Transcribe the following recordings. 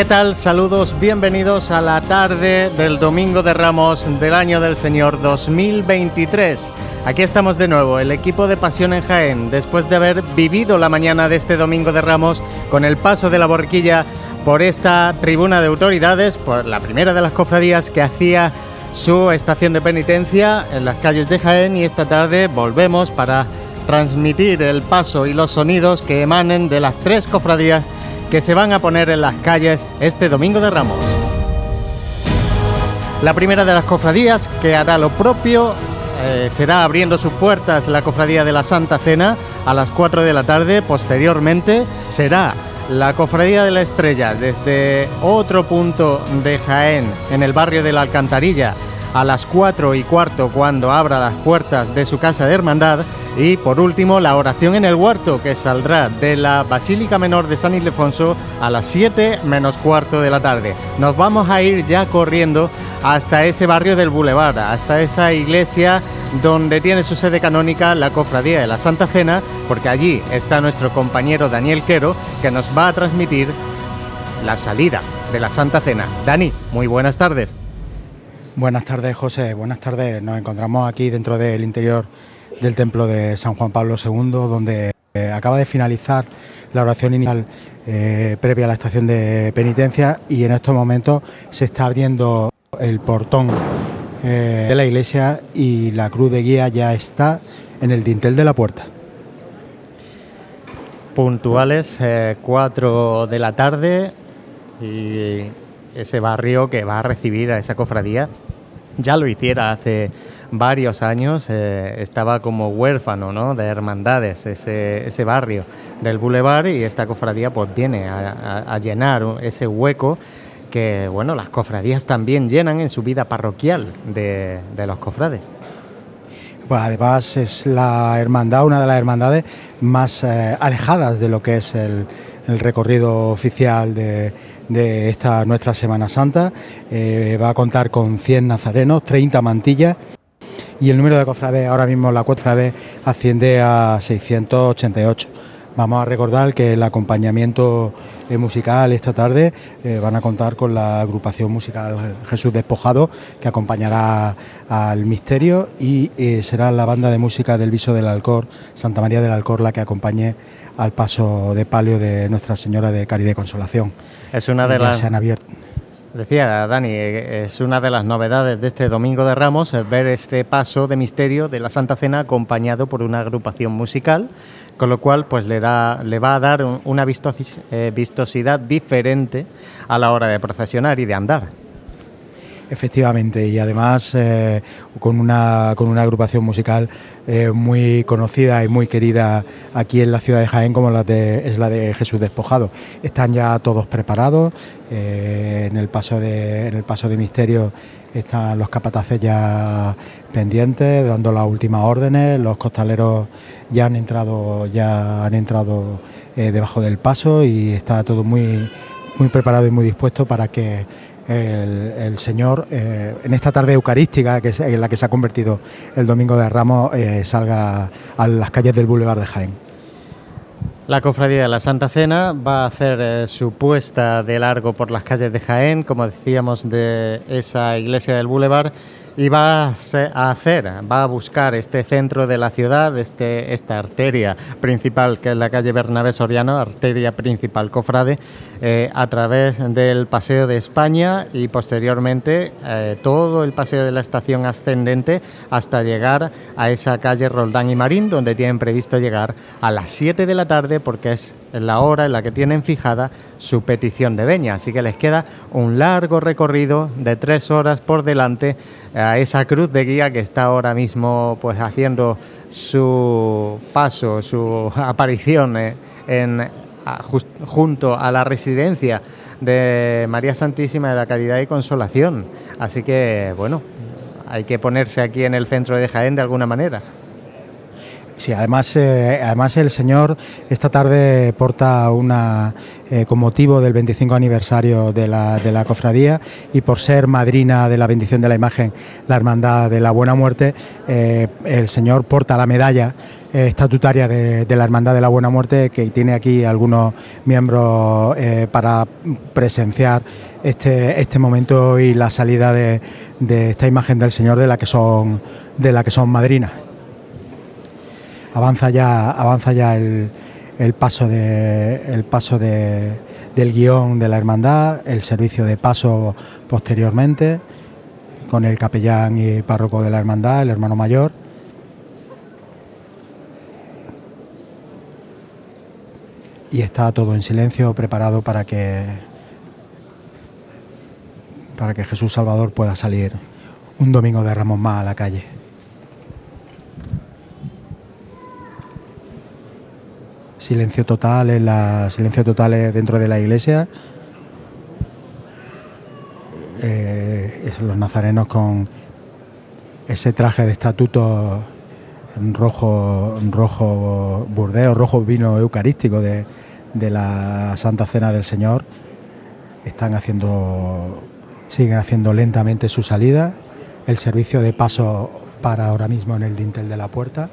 ¿Qué tal? Saludos, bienvenidos a la tarde del Domingo de Ramos del año del Señor 2023. Aquí estamos de nuevo, el equipo de Pasión en Jaén, después de haber vivido la mañana de este Domingo de Ramos con el paso de la borquilla por esta tribuna de autoridades, por la primera de las cofradías que hacía su estación de penitencia en las calles de Jaén y esta tarde volvemos para transmitir el paso y los sonidos que emanen de las tres cofradías que se van a poner en las calles este domingo de Ramos. La primera de las cofradías que hará lo propio eh, será abriendo sus puertas la cofradía de la Santa Cena a las 4 de la tarde. Posteriormente será la cofradía de la Estrella desde otro punto de Jaén en el barrio de la Alcantarilla a las 4 y cuarto cuando abra las puertas de su casa de hermandad y por último la oración en el huerto que saldrá de la Basílica Menor de San Ildefonso a las 7 menos cuarto de la tarde. Nos vamos a ir ya corriendo hasta ese barrio del Boulevard, hasta esa iglesia donde tiene su sede canónica la Cofradía de la Santa Cena, porque allí está nuestro compañero Daniel Quero que nos va a transmitir la salida de la Santa Cena. Dani, muy buenas tardes. Buenas tardes, José. Buenas tardes. Nos encontramos aquí dentro del interior del templo de San Juan Pablo II, donde eh, acaba de finalizar la oración inicial eh, previa a la estación de penitencia y en estos momentos se está abriendo el portón eh, de la iglesia y la cruz de guía ya está en el dintel de la puerta. Puntuales, 4 de la tarde y ese barrio que va a recibir a esa cofradía ya lo hiciera hace varios años, eh, estaba como huérfano ¿no? de hermandades ese, ese, barrio del Boulevard y esta cofradía pues viene a, llenar ese hueco que bueno, las cofradías también llenan en su vida parroquial de, los cofrades. Pues además es la hermandad, una de las hermandades más eh, alejadas de lo que es el, el recorrido oficial de, de esta nuestra Semana Santa. Eh, va a contar con 100 nazarenos, 30 mantillas y el número de cofrades ahora mismo la cofrade asciende a 688. Vamos a recordar que el acompañamiento eh, musical esta tarde eh, van a contar con la agrupación musical Jesús Despojado que acompañará al misterio y será la banda de música del Viso del Alcor, Santa María del Alcor, la que acompañe al paso de palio de Nuestra Señora de Caridad y Consolación. Es una de las... Decía Dani, es una de las novedades de este Domingo de Ramos, ver este paso de misterio de la Santa Cena acompañado por una agrupación musical, con lo cual pues le, da, le va a dar una eh, vistosidad diferente a la hora de procesionar y de andar. Efectivamente, y además eh, con, una, con una agrupación musical eh, muy conocida y muy querida aquí en la ciudad de Jaén como la de, es la de Jesús Despojado. Están ya todos preparados, eh, en, el paso de, en el paso de misterio están los capataces ya pendientes, dando las últimas órdenes, los costaleros ya han entrado, ya han entrado debajo del paso y está todo muy, muy preparado y muy dispuesto para que el, Señor eh, en esta tarde eucarística que es, en la que se ha convertido el Domingo de Ramos eh, salga a las calles del Boulevard de Jaén. La cofradía de la Santa Cena va a hacer eh, su puesta de largo por las calles de Jaén, como decíamos, de esa iglesia del Boulevard y va a hacer, va a buscar este centro de la ciudad, este, esta arteria principal que es la calle Bernabé Soriano, arteria principal cofrade, eh, a través del Paseo de España y posteriormente eh, todo el paseo de la estación ascendente hasta llegar a esa calle Roldán y Marín, donde tienen previsto llegar a las 7 de la tarde porque es la hora en la que tienen fijada su petición de veña. Así que les queda un largo recorrido de tres horas por delante a esa cruz de guía que está ahora mismo pues haciendo su paso, su aparición eh, en, junto a la residencia de María Santísima de la Caridad y Consolación. Así que bueno, hay que ponerse aquí en el centro de Jaén de alguna manera. Sí, además, eh, además el señor esta tarde porta una eh, con motivo del 25 aniversario de la, de la, cofradía y por ser madrina de la bendición de la imagen, la Hermandad de la Buena Muerte, eh, el señor porta la medalla estatutaria de, la Hermandad de la Buena Muerte, que tiene aquí algunos miembros para presenciar este, este momento y la salida de, de esta imagen del Señor de la que son, de la que son madrinas avanza ya, avanza ya el, paso, de, el paso de, del guion de la hermandad, el servicio de paso posteriormente, con el capellán y párroco de la hermandad, el hermano mayor. Y está todo en silencio, preparado para que para que Jesús Salvador pueda salir un domingo de Ramos más a la calle. Silencio total en la silencio total dentro de la iglesia. Eh, los nazarenos con ese traje de estatuto rojo rojo burdeo rojo vino eucarístico de, de la Santa Cena del Señor. Están haciendo siguen haciendo lentamente su salida. El servicio de paso para ahora mismo en el dintel de la puerta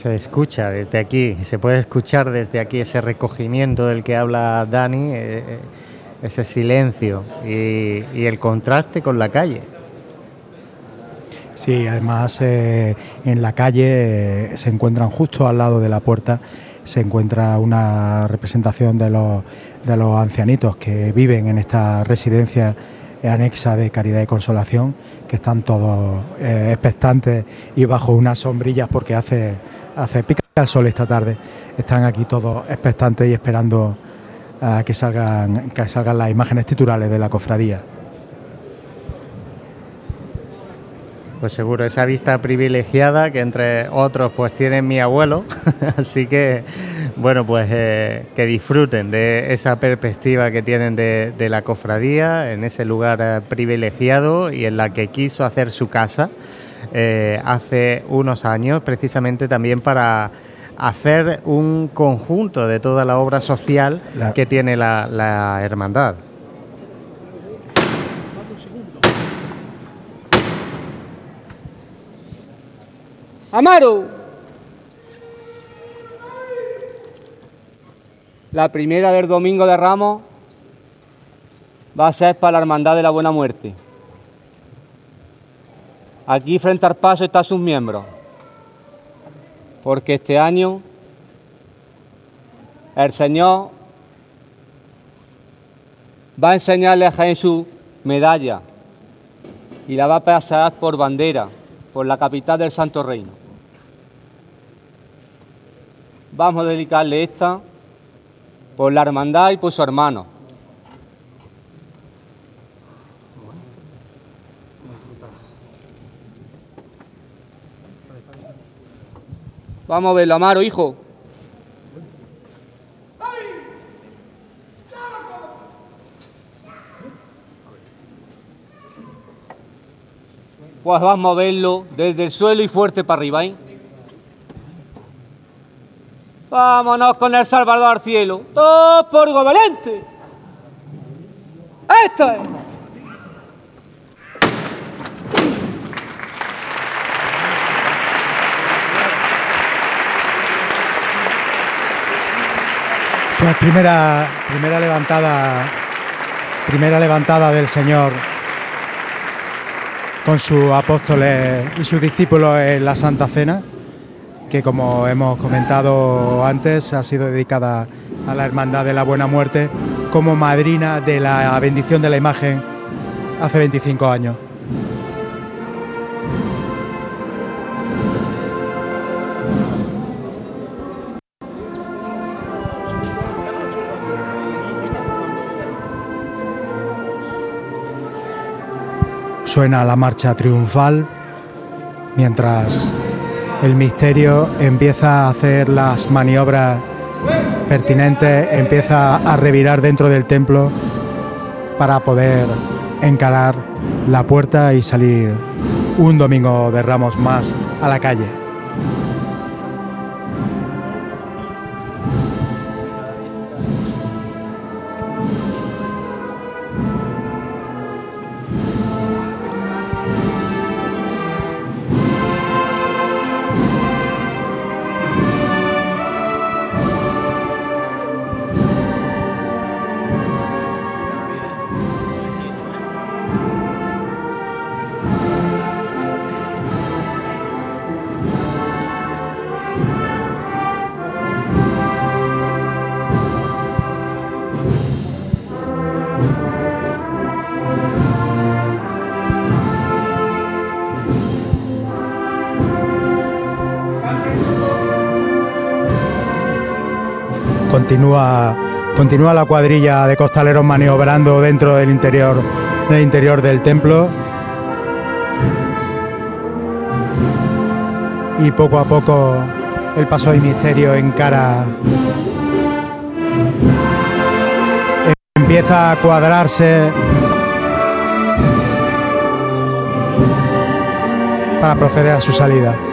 Se escucha desde aquí, se puede escuchar desde aquí ese recogimiento del que habla Dani, eh, eh, ese silencio y, el contraste con la calle. Sí, además eh, en la calle se encuentran justo al lado de la puerta, se encuentra una representación de los, de los ancianitos que viven en esta residencia anexa de Caridad y Consolación, que están todos expectantes y bajo unas sombrillas porque hace hace pica el sol esta tarde. Están aquí todos expectantes y esperando a que salgan, que salgan las imágenes titulares de la cofradía. Pues seguro, esa vista privilegiada que entre otros pues tiene mi abuelo, así que bueno pues eh, que disfruten de esa perspectiva que tienen de, la cofradía en ese lugar eh, privilegiado y en la que quiso hacer su casa eh, hace unos años, precisamente también para hacer un conjunto de toda la obra social que tiene la, la hermandad. Amaro, la primera del domingo de Ramos va a ser para la Hermandad de la Buena Muerte. Aquí frente al paso están sus miembros, porque este año el Señor va a enseñarle a Jaén su medalla y la va a pasar por bandera, por la capital del Santo Reino. Vamos a dedicarle esta por la hermandad y por su hermano. Vamos a verlo, Amaro, hijo. Pues vamos a verlo desde el suelo y fuerte para arriba, ¿eh? Vámonos con el Salvador al cielo. ¡Todo por Valente! ¡Esto es! La primera, primera levantada, primera levantada del Señor con sus apóstoles y sus discípulos en la Santa Cena, que como hemos comentado antes ha sido dedicada a la Hermandad de la Buena Muerte como madrina de la bendición de la imagen hace 25 años. Suena la marcha triunfal mientras el misterio empieza a hacer las maniobras pertinentes, empieza a revirar dentro del templo para poder encarar la puerta y salir un domingo de Ramos más a la calle. Continúa la cuadrilla de costaleros maniobrando dentro del interior, del interior del templo. Y poco a poco el paso de misterio encara. Empieza a cuadrarse para proceder a su salida.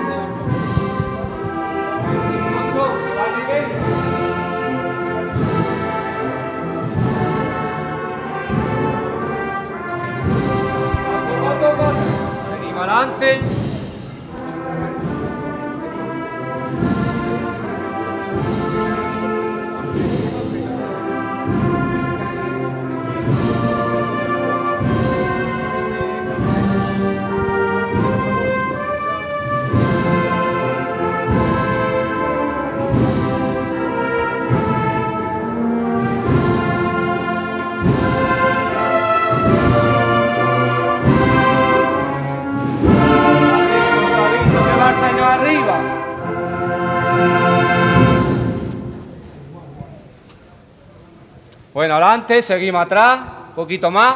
Adelante, seguimos atrás, un poquito más.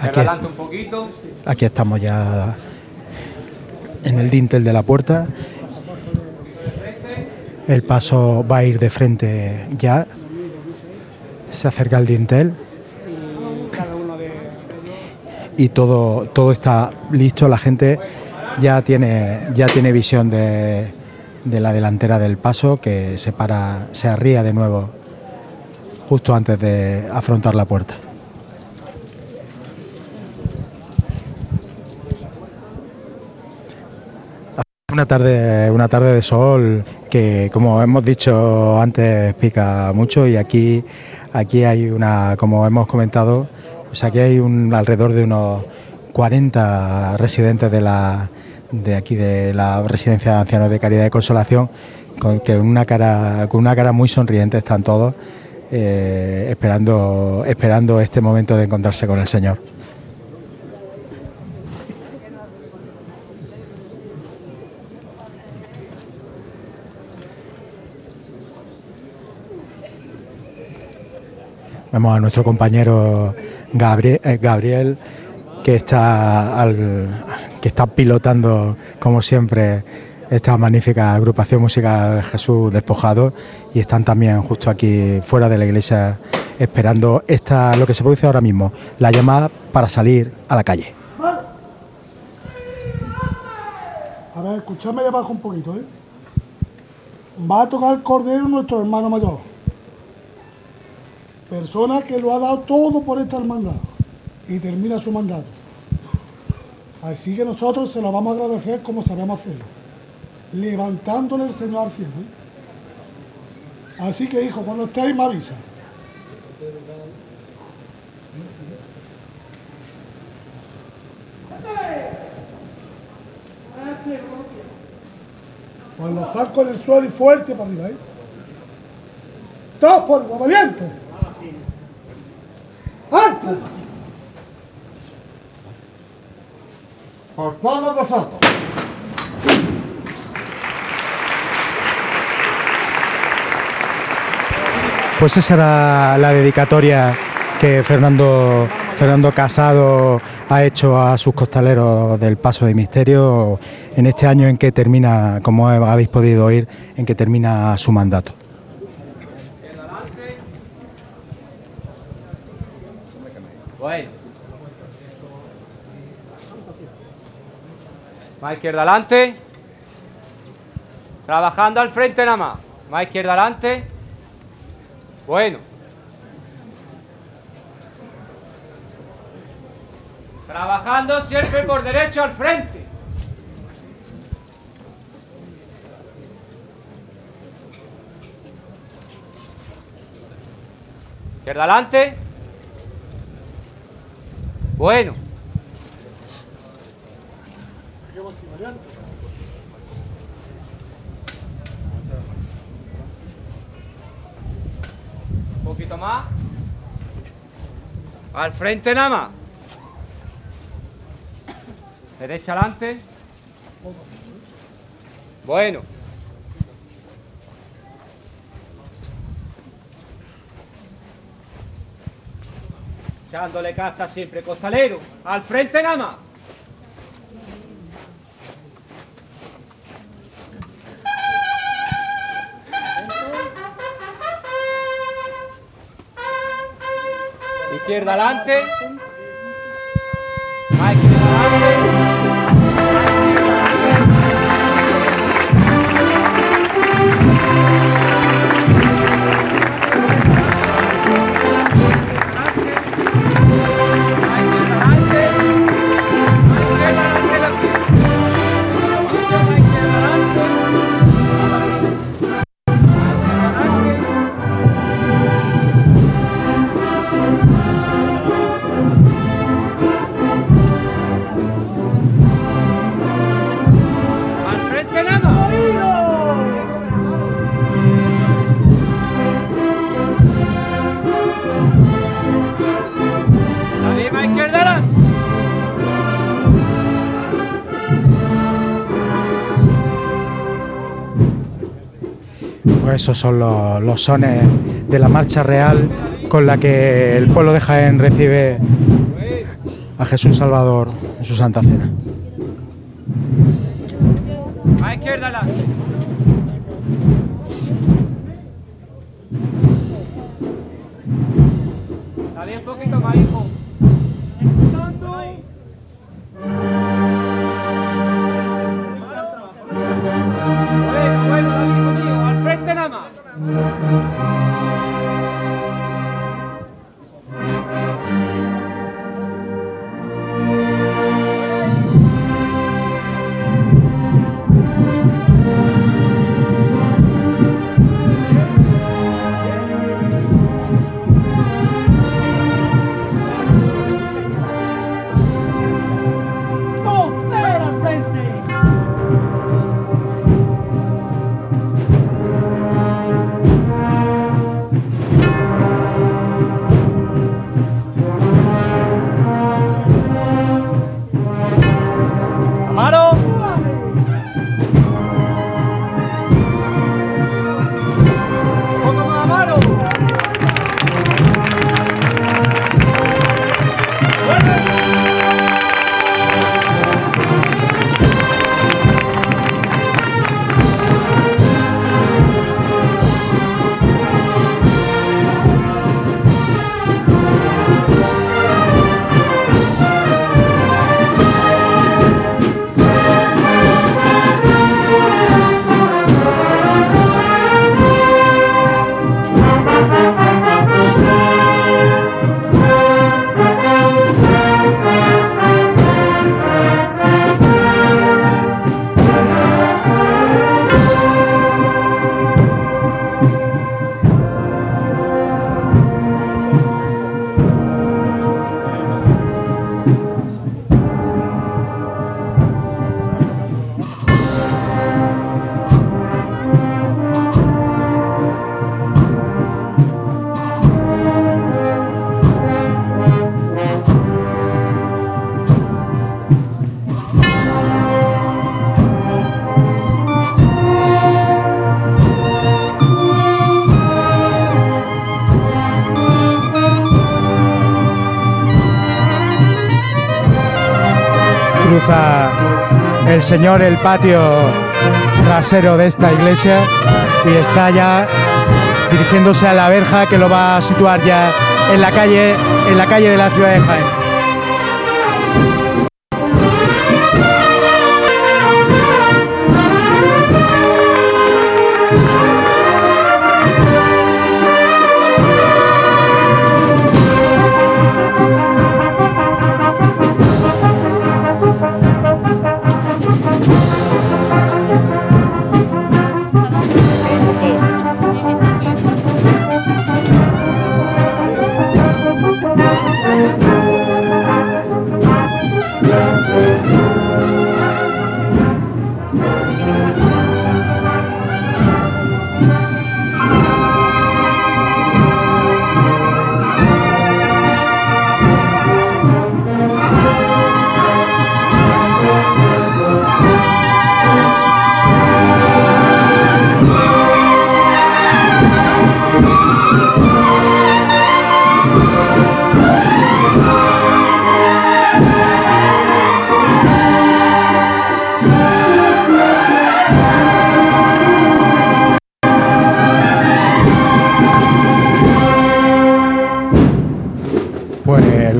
Aquí, Adelante un poquito. aquí estamos ya en el dintel de la puerta. El paso va a ir de frente ya. Se acerca el dintel. Y todo, todo está listo. La gente ya tiene, ya tiene visión de, de la delantera del paso que se para, se arría de nuevo justo antes de afrontar la puerta. Una tarde, una tarde de sol que, como hemos dicho antes, pica mucho y aquí, aquí hay una, como hemos comentado, aquí hay alrededor de unos 40 residentes de la, de aquí de la residencia de ancianos de Caridad y Consolación, con que una cara, con una cara muy sonriente están todos, eh, esperando, esperando este momento de encontrarse con el Señor. Vemos a nuestro compañero Gabriel, eh, Gabriel que está al- que está pilotando como siempre esta magnífica agrupación musical Jesús Despojado y están también justo aquí fuera de la iglesia esperando esta lo que se produce ahora mismo, la llamada para salir a la calle. A ver, escuchadme abajo un poquito, ¿eh? Va a tocar el cordero nuestro hermano mayor. Persona que lo ha dado todo por esta hermandad y termina su mandato. Así que nosotros se lo vamos a agradecer como sabemos hacerlo, levantándole el Señor al cielo. ¿eh? Así que, hijo, cuando estéis me avisa. Con los zancos en el suelo y fuerte para arriba, ¿eh? Todos por obediente. Por todos vosotros. Pues esa era la dedicatoria que Fernando Fernando Casado ha hecho a sus costaleros del Paso de Misterio en este año en que termina, como habéis podido oír, en que termina su mandato. Bueno. Izquierda adelante. Trabajando al frente nada más. Más izquierda adelante. Bueno. Trabajando siempre por derecho al frente. Izquierda adelante. Bueno. Un poquito más. Al frente nada más. Derecha adelante. Bueno. Echándole casta siempre, costalero. Al frente nada más. Izquierda adelante. Más izquierda adelante. Esos son los, sones de la marcha real con la que el pueblo de Jaén recibe a Jesús Salvador en su Santa Cena. A izquierda adelante. Señor el patio trasero de esta iglesia y está ya dirigiéndose a la verja que lo va a situar ya en la calle, en la calle de la ciudad de Jaén.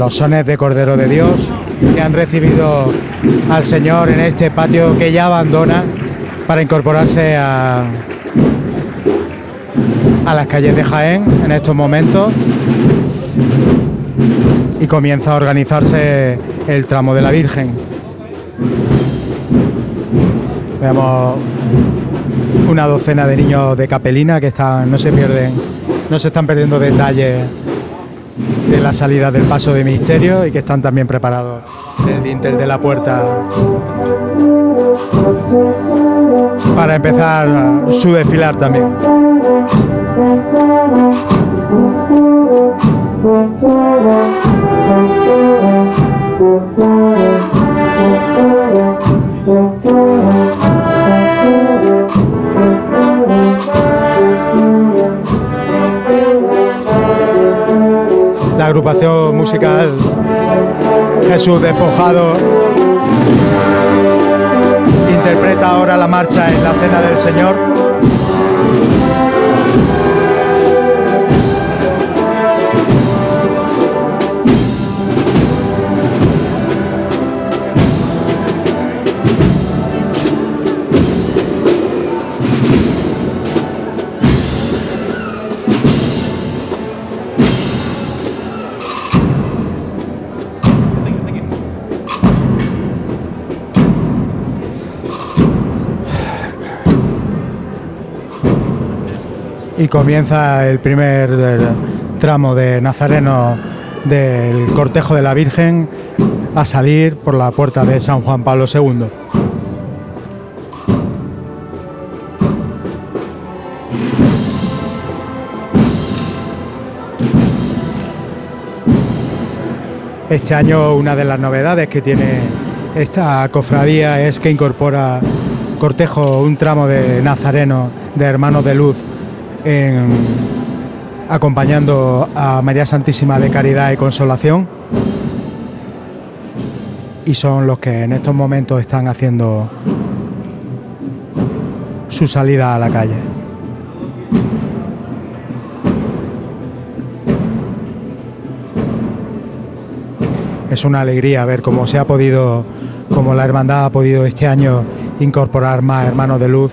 Los sones de Cordero de Dios que han recibido al Señor en este patio que ya abandona para incorporarse a, a las calles de Jaén en estos momentos y comienza a organizarse el tramo de la Virgen. Vemos una docena de niños de capelina que están, no se pierden, no se están perdiendo detalles de la salida del paso de misterio y que están también preparados el dintel de la puerta para empezar su desfilar también. Agrupación musical Jesús Despojado interpreta ahora la marcha en la Cena del Señor. Y comienza el primer tramo de Nazareno del cortejo de la Virgen a salir por la puerta de San Juan Pablo II. Este año una de las novedades que tiene esta cofradía es que incorpora cortejo, un tramo de Nazareno de Hermanos de Luz acompañando a María Santísima de Caridad y Consolación y son los que en estos momentos están haciendo su salida a la calle. Es una alegría ver cómo se ha podido, cómo la hermandad ha podido este año incorporar más hermanos de luz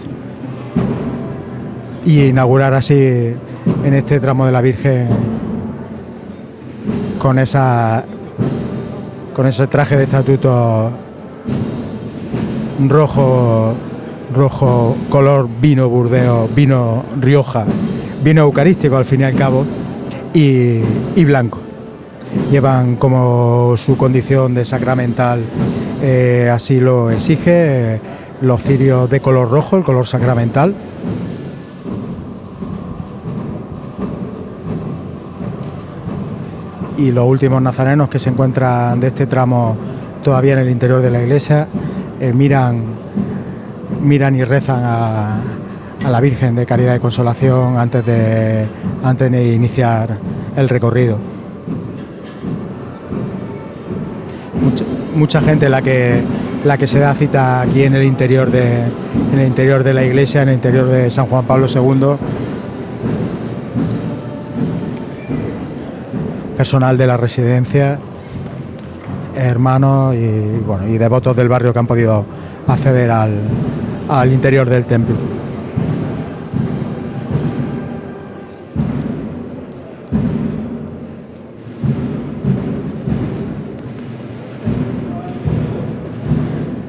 y inaugurar así en este tramo de la Virgen con esa con ese traje de estatuto rojo rojo color vino burdeo vino rioja vino eucarístico al fin y al cabo y, blanco. Llevan como su condición de sacramental eh, así lo exige los cirios de color rojo el color sacramental y los últimos nazarenos que se encuentran de este tramo todavía en el interior de la iglesia eh, miran, miran y rezan a, la Virgen de Caridad y Consolación antes de, antes de iniciar el recorrido. Mucha, gente la que la que se da cita aquí en el interior de, en el interior de la iglesia, en el interior de San Juan Pablo II. Personal de la residencia, hermanos y, bueno, y devotos del barrio que han podido acceder al, interior del templo.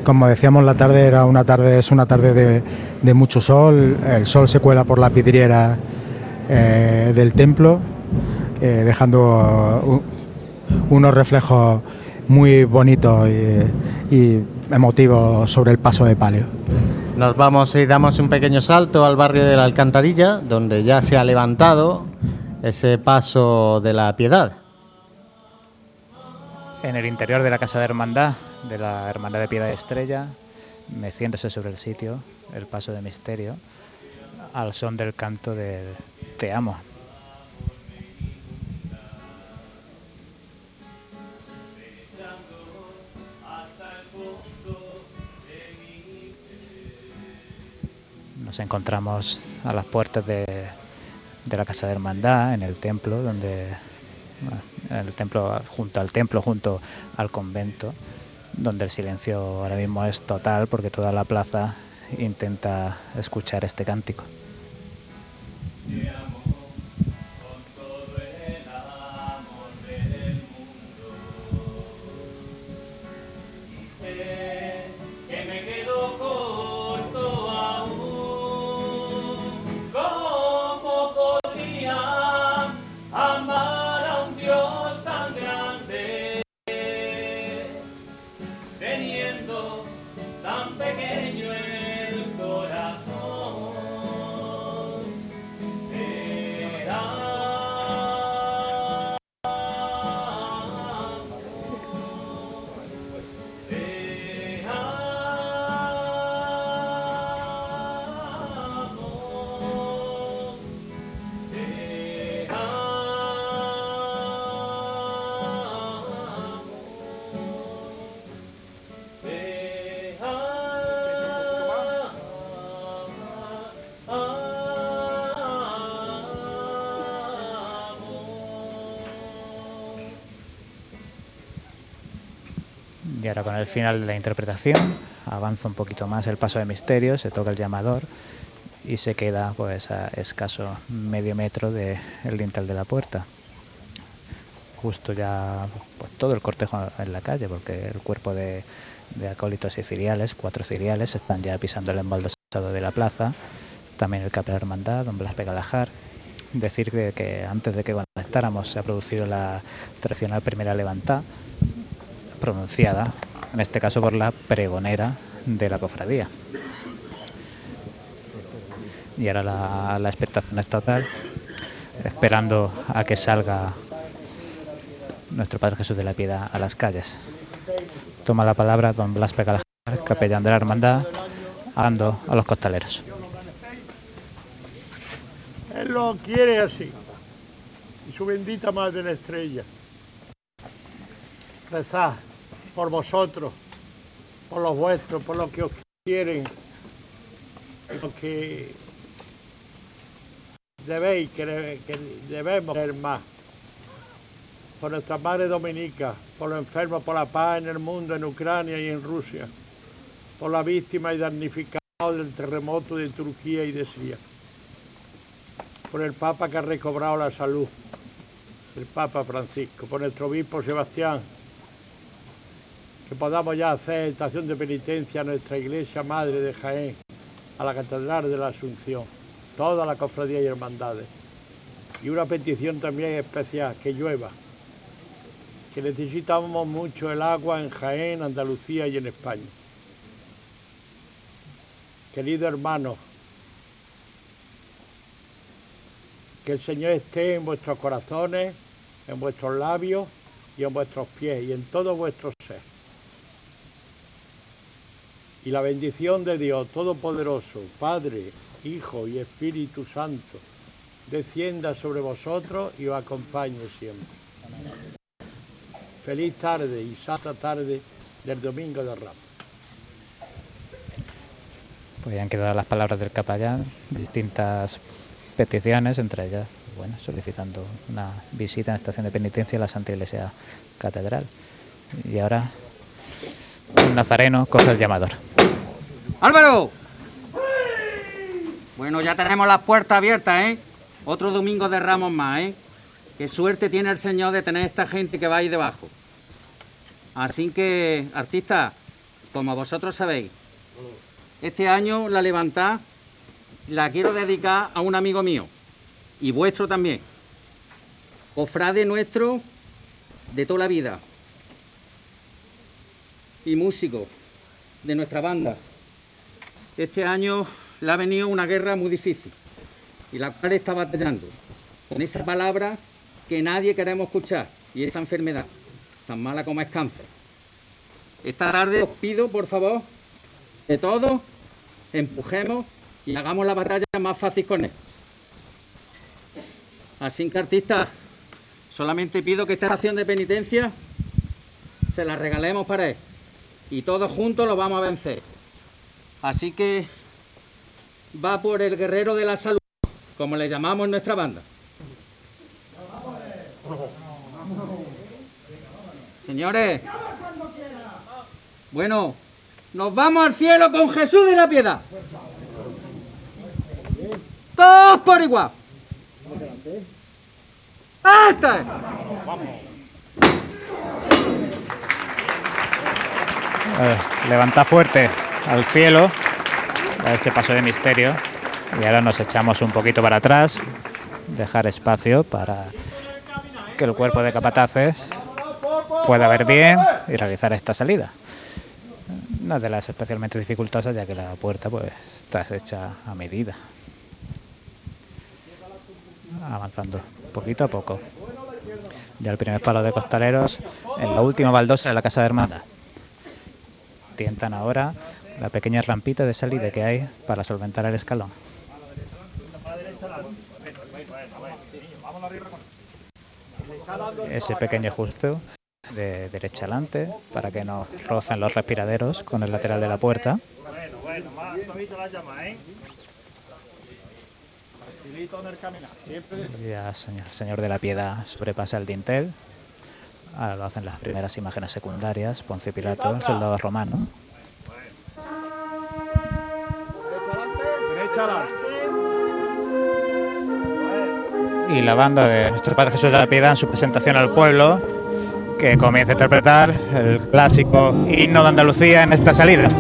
Como decíamos, la tarde era una tarde, es una tarde de, de mucho sol. El sol se cuela por la vidriera eh, del templo, eh, dejando uh, unos reflejos muy bonitos y, y emotivos sobre el paso de palio. Nos vamos y damos un pequeño salto al barrio de la Alcantarilla, donde ya se ha levantado ese paso de la piedad. En el interior de la Casa de Hermandad, de la Hermandad de Piedad Estrella, meciéndose sobre el sitio, el paso de misterio, al son del canto del Te amo. Nos encontramos a las puertas de, la Casa de Hermandad, en el templo, donde el templo junto al templo, junto al convento, donde el silencio ahora mismo es total porque toda la plaza intenta escuchar este cántico. Final de la interpretación avanza un poquito más el paso de misterio, se toca el llamador y se queda pues a escaso medio metro del dintel de la puerta. Justo ya pues, todo el cortejo en la calle, porque el cuerpo de, de acólitos y ciriales, cuatro ciriales, están ya pisando el embaldosado de la plaza. También el capellán hermandad, don Blas Pegalajar. Decir que, que antes de que conectáramos se ha producido la tradicional primera levantada pronunciada, en este caso por la pregonera de la cofradía. Y ahora la, la expectación es total, esperando a que salga nuestro Padre Jesús de la Piedad a las calles. Toma la palabra don Blas Pegalajar, capellán de la hermandad, hablando a los costaleros. Él lo quiere así. Y su bendita Madre la Estrella. Rezad por vosotros, por los vuestros, por los que os quieren, los que debéis, que, debemos ser más. Por nuestra Madre Dominica, por los enfermos, por la paz en el mundo, en Ucrania y en Rusia, por la víctima y damnificado del terremoto de Turquía y de Siria por el Papa que ha recobrado la salud, el Papa Francisco, por nuestro obispo Sebastián, que podamos ya hacer estación de penitencia a nuestra iglesia madre de Jaén, a la Catedral de la Asunción, toda la cofradía y hermandades. Y una petición también especial, que llueva, que necesitamos mucho el agua en Jaén, Andalucía y en España. Queridos hermanos, Que el Señor esté en vuestros corazones, en vuestros labios y en vuestros pies y en todo vuestro ser. Y la bendición de Dios Todopoderoso, Padre, Hijo y Espíritu Santo, descienda sobre vosotros y os acompañe siempre. Feliz tarde y santa tarde del Domingo de Ramos. Pues ya han quedado las palabras del capellán, distintas peticiones, entre ellas, bueno, solicitando una visita en estación de penitencia a la Santa Iglesia Catedral. Y ahora nazareno coge el llamador. Álvaro. Bueno, ya tenemos las puertas abiertas, ¿eh? Otro domingo de Ramos más, ¿eh? Qué suerte tiene el Señor de tener esta gente que va ahí debajo. Así que, artistas, como vosotros sabéis, este año la levantad la quiero dedicar a un amigo mío y vuestro también. Cofrade nuestro de toda la vida y músico de nuestra banda. Este año le ha venido una guerra muy difícil y la cual está batallando con esa palabra que nadie queremos escuchar y esa enfermedad tan mala como es cáncer. Esta tarde os pido, por favor, que todos empujemos y hagamos la batalla más fácil con él. Así que artistas, solamente pido que esta acción de penitencia se la regalemos para él y todos juntos lo vamos a vencer. Así que va por el guerrero de la salud, como le llamamos en nuestra banda. Señores, bueno, nos vamos al cielo con Jesús de la piedad. Todos por igual. ¡Hasta! Levanta fuerte al cielo. A este paso de misterio. Y ahora nos echamos un poquito para atrás. Dejar espacio para que el cuerpo de capataces pueda ver bien y realizar esta salida. No es de las especialmente dificultosas ya que la puerta pues está hecha a medida. Avanzando poquito a poco. Ya el primer palo de costaleros en la última baldosa de la casa de hermandad tientan ahora la pequeña rampita de salida que hay para solventar el escalón. Ese pequeño ajuste de derecha adelante para que no rocen los respiraderos con el lateral de la puerta. Ya señor, señor de la piedad sobrepasa el dintel. Ahora lo hacen las primeras imágenes secundarias. Ponce Pilato, el soldado romano. Y la banda de nuestro Padre Jesús de la Piedad en su presentación al pueblo, que comienza a interpretar el clásico himno de Andalucía en esta salida.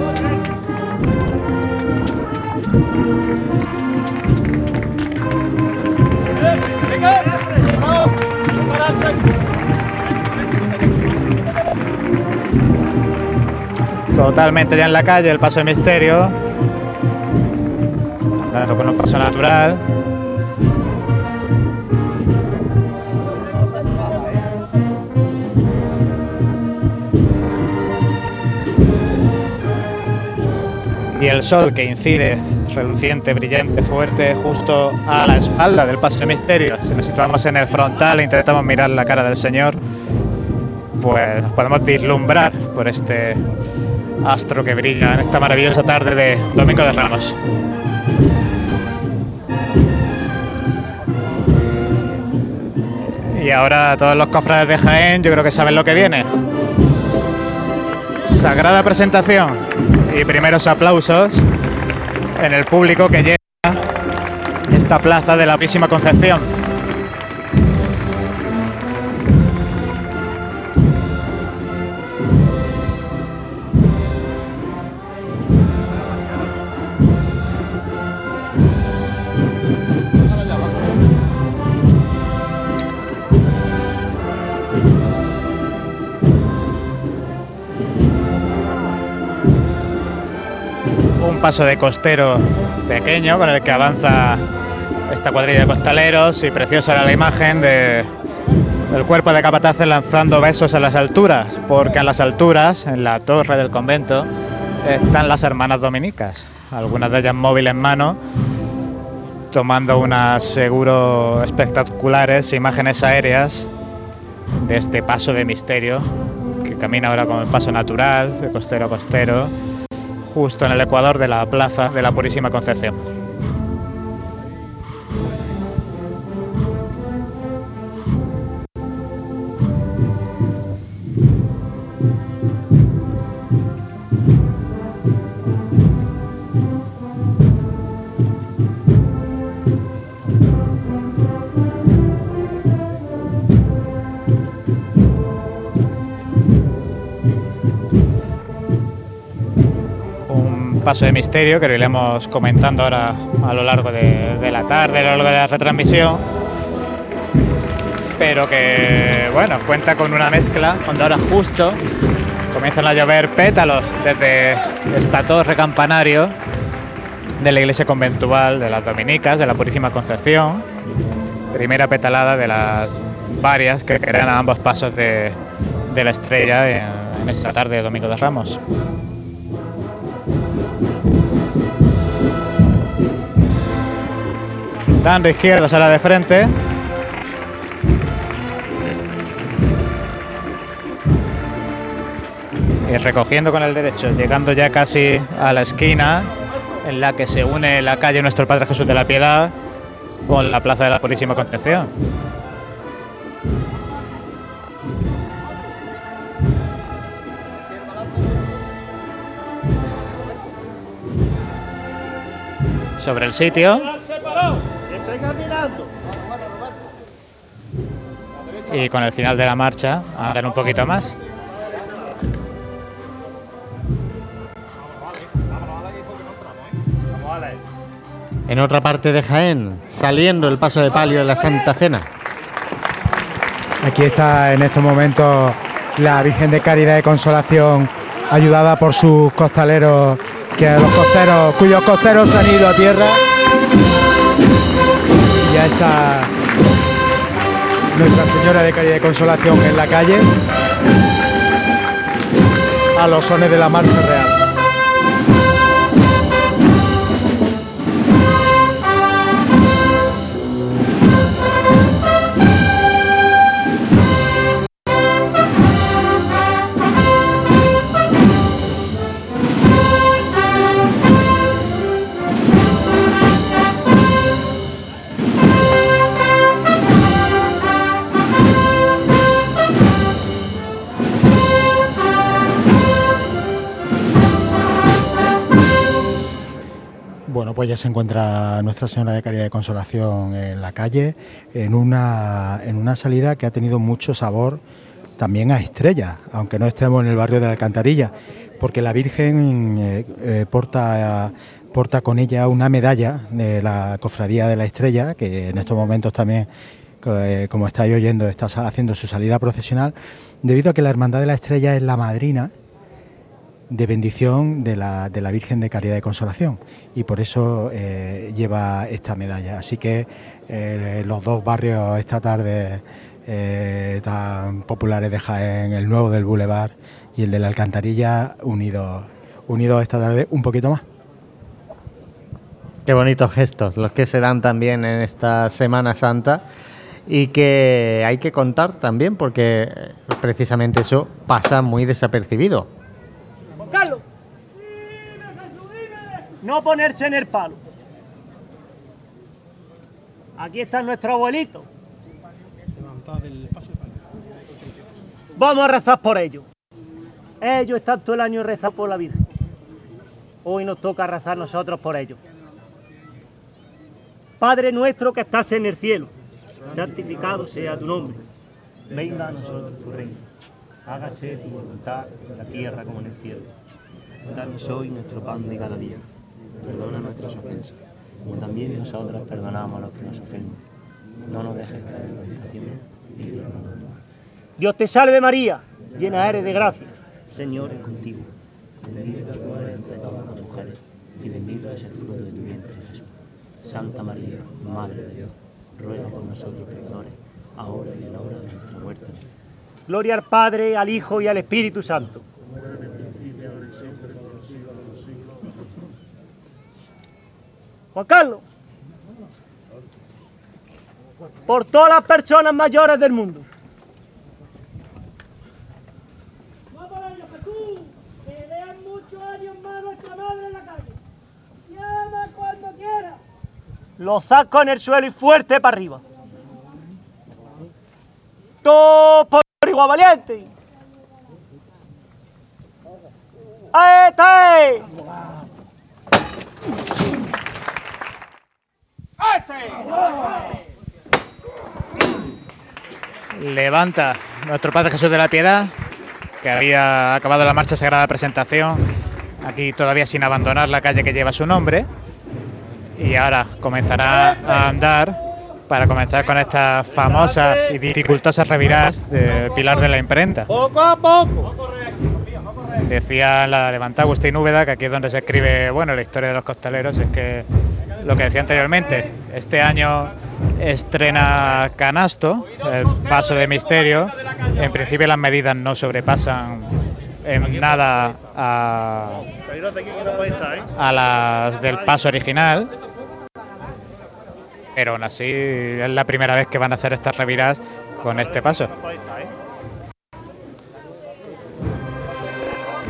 Totalmente ya en la calle, el paso de misterio. Andando con un paso natural. Y el sol que incide reluciente, brillante, fuerte, justo a la espalda del paso de misterio. Si nos situamos en el frontal e intentamos mirar la cara del Señor, pues nos podemos vislumbrar por este astro que brilla en esta maravillosa tarde de Domingo de Ramos. Y ahora todos los cofrades de Jaén yo creo que saben lo que viene. Sagrada presentación y primeros aplausos en el público que llega esta plaza de la Purísima Concepción. Paso de costero pequeño con el que avanza esta cuadrilla de costaleros y preciosa era la imagen de el cuerpo de capataces lanzando besos a las alturas, porque a las alturas, en la torre del convento, están las hermanas dominicas, algunas de ellas móvil en mano, tomando unas seguro espectaculares imágenes aéreas de este paso de misterio que camina ahora con el paso natural, de costero a costero, justo en el ecuador de la plaza de la Purísima Concepción. Paso de misterio que lo iremos comentando ahora a lo largo de, la tarde, a lo largo de la retransmisión. Pero que, bueno, cuenta con una mezcla, cuando ahora justo comienzan a llover pétalos desde esta torre campanario de la iglesia conventual de las Dominicas, de la Purísima Concepción. Primera petalada de las varias que caerán a ambos pasos de, de la estrella en, en esta tarde de Domingo de Ramos. Dando izquierdo será de frente. Y recogiendo con el derecho, llegando ya casi a la esquina en la que se une la calle Nuestro Padre Jesús de la Piedad con la Plaza de la Purísima Concepción. Sobre el sitio. Y con el final de la marcha andar un poquito más. En otra parte de Jaén, saliendo el paso de palio de la Santa Cena. Aquí está en estos momentos la Virgen de Caridad y Consolación, ayudada por sus costaleros, que los costeros, cuyos costeros han ido a tierra. Y ya está Nuestra Señora de Caridad y Consolación en la calle, a los sones de la marcha real. Pues ya se encuentra Nuestra Señora de Caridad y Consolación en la calle, en una, en una salida que ha tenido mucho sabor también a estrella, aunque no estemos en el barrio de la Alcantarilla, porque la Virgen eh, eh, porta, porta con ella una medalla de la Cofradía de la Estrella, que en estos momentos también, eh, como estáis oyendo, está haciendo su salida procesional, debido a que la Hermandad de la Estrella es la madrina de bendición de la, de la Virgen de Caridad y Consolación y por eso eh, lleva esta medalla. Así que eh, los dos barrios esta tarde eh, tan populares de Jaén, el nuevo del Boulevard y el de la Alcantarilla, unidos, unidos esta tarde un poquito más. Qué bonitos gestos los que se dan también en esta Semana Santa y que hay que contar también porque precisamente eso pasa muy desapercibido. Carlos. No ponerse en el palo. Aquí está nuestro abuelito. Vamos a rezar por ellos. Ellos están todo el año rezando por la Virgen. Hoy nos toca rezar nosotros por ellos. Padre nuestro que estás en el cielo, santificado sea tu nombre. Venga a nosotros tu reino. Hágase tu voluntad en la tierra como en el cielo. Danos hoy nuestro pan de cada día. Perdona nuestras ofensas, como también nosotros perdonamos a los que nos ofenden. No nos dejes caer en la tentación y líbranos. Dios te salve María, llena eres de gracia. Señor es contigo. Bendita tú eres entre todas las mujeres, y bendito es el fruto de tu vientre, Jesús. Santa María, Madre de Dios, ruega por nosotros pecadores, ahora y en la hora de nuestra muerte. Gloria al Padre, al Hijo y al Espíritu Santo. Juan Carlos. Por todas las personas mayores del mundo. Lo saco en el suelo y fuerte para arriba. Todo por igual valiente. ¡Ahí está! Levanta nuestro Padre Jesús de la Piedad, que había acabado la marcha sagrada presentación, aquí todavía sin abandonar la calle que lleva su nombre, y ahora comenzará a andar para comenzar con estas famosas y dificultosas reviradas de Pilar de la Imprenta. Poco a poco. Decía la levantada Agustín Úbeda, que aquí es donde se escribe bueno la historia de los costaleros, es que lo que decía anteriormente, este año estrena Canasto, el paso de misterio. En principio las medidas no sobrepasan en nada a, las del paso original. Pero aún así es la primera vez que van a hacer estas reviradas con este paso.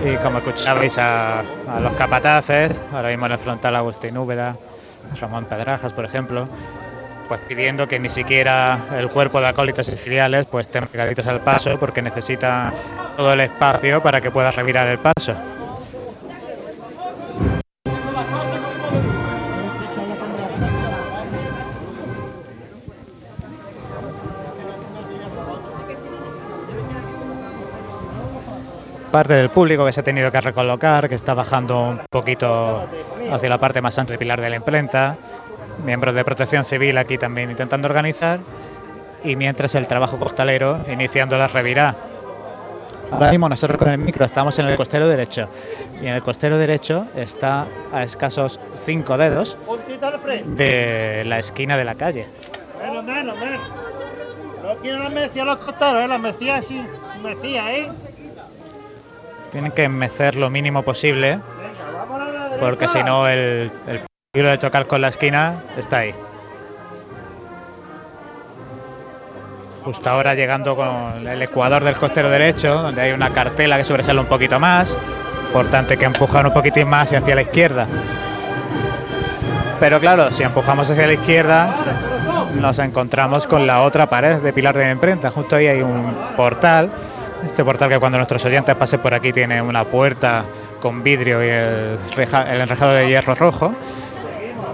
Y como escuchabais a, a los capataces, ahora mismo en el frontal Agustín Úbeda, Ramón Pedrajas, por ejemplo, pues pidiendo que ni siquiera el cuerpo de acólitos siciliales pues estén pegaditos al paso porque necesita todo el espacio para que pueda revirar el paso. Parte del público que se ha tenido que recolocar, que está bajando un poquito hacia la parte más ancha de la Imprenta, miembros de Protección Civil aquí también intentando organizar, y mientras el trabajo costalero iniciando la revirá. Ahora mismo nosotros con el micro estamos en el costero derecho, y en el costero derecho está a escasos cinco dedos de la esquina de la calle. Menos, menos, menos. No quiero las los costeros, ¿eh? las mecías sí, ¿eh? Tienen que mecer lo mínimo posible, porque si no el, el peligro de tocar con la esquina está ahí. Justo ahora llegando con el ecuador del costero derecho, donde hay una cartela que sobresale un poquito más, hay que empujar un poquitín más hacia la izquierda. Pero claro, si empujamos hacia la izquierda, nos encontramos con la otra pared de pilar de la imprenta. Justo ahí hay un portal este portal que cuando nuestros oyentes pasen por aquí tiene una puerta con vidrio y el, reja- el enrejado de hierro rojo,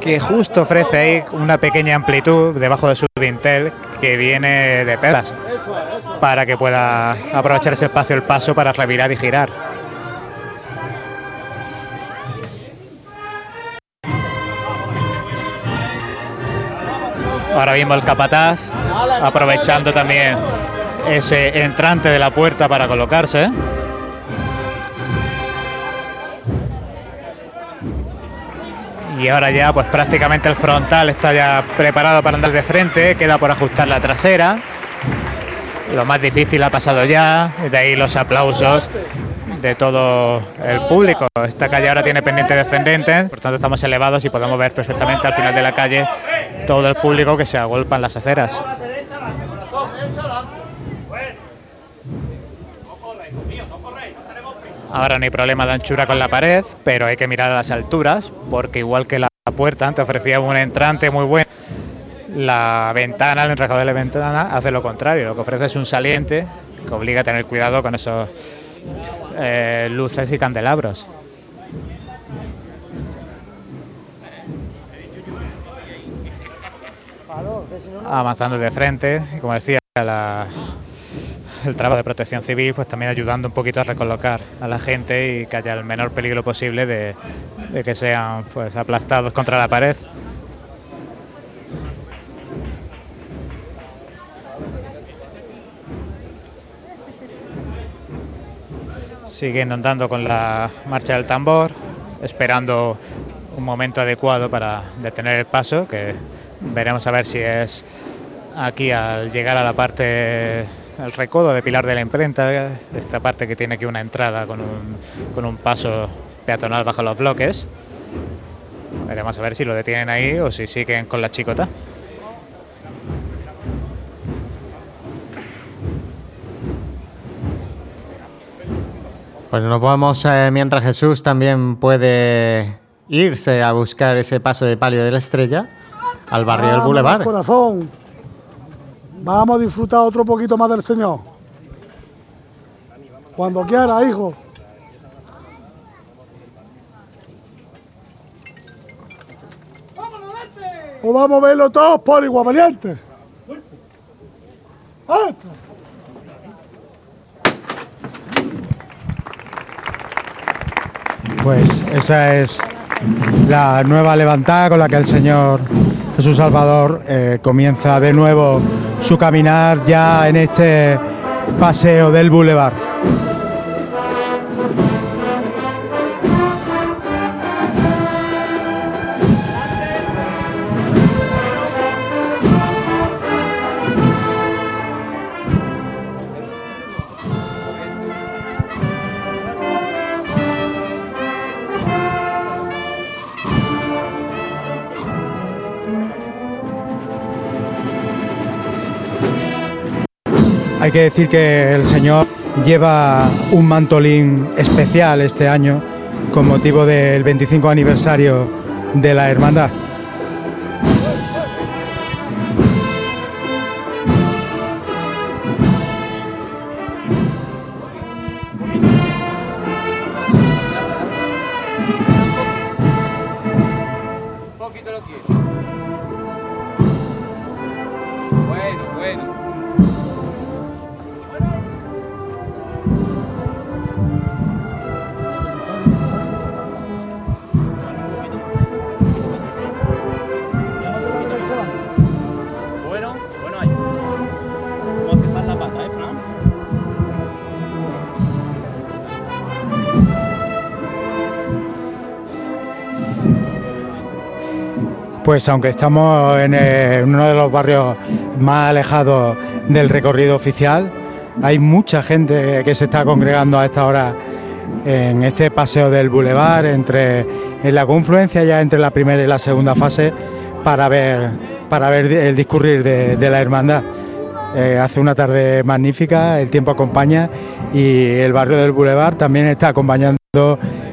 que justo ofrece ahí una pequeña amplitud debajo de su dintel que viene de pedras para que pueda aprovechar ese espacio el paso para revirar y girar. Ahora mismo el capataz aprovechando también ese entrante de la puerta para colocarse. Y ahora ya pues prácticamente el frontal está ya preparado para andar de frente, queda por ajustar la trasera. Lo más difícil ha pasado ya, de ahí los aplausos de todo el público. Esta calle ahora tiene pendiente descendente, por tanto estamos elevados y podemos ver perfectamente al final de la calle todo el público que se agolpa en las aceras. Ahora no hay problema de anchura con la pared, pero hay que mirar a las alturas, porque igual que la puerta antes ofrecía un entrante muy bueno, la ventana, el enrejado de la ventana hace lo contrario, lo que ofrece es un saliente que obliga a tener cuidado con esos eh, luces y candelabros. Avanzando de frente, como decía, la, el trabajo de protección civil, pues también ayudando un poquito a recolocar a la gente y que haya el menor peligro posible de, que sean pues aplastados contra la pared. Siguen andando con la marcha del tambor, esperando un momento adecuado para detener el paso, que veremos a ver si es aquí al llegar a la parte el recodo de Pilar de la Imprenta, esta parte que tiene aquí una entrada con un, con un paso peatonal bajo los bloques. Veremos a ver si lo detienen ahí o si siguen con la chicota. Pues nos vamos, eh, mientras Jesús también puede irse a buscar ese paso de palio de la estrella. al barrio del Boulevard. Corazón. Vamos a disfrutar otro poquito más del Señor. Cuando quiera, hijo. O vamos a verlo todos por igual valiente. ¡Esto! Pues esa es la nueva levantada con la que el Señor Jesús Salvador eh, comienza de nuevo su caminar ya en este paseo del Boulevard. Hay que decir que el Señor lleva un mantolín especial este año con motivo del 25 aniversario de la hermandad. Pues aunque estamos en, eh, en uno de los barrios más alejados del recorrido oficial, hay mucha gente que se está congregando a esta hora en este paseo del Boulevard, entre, en la confluencia ya entre la primera y la segunda fase, para ver, para ver el discurrir de, la hermandad. Eh, hace una tarde magnífica, el tiempo acompaña y el barrio del Boulevard también está acompañando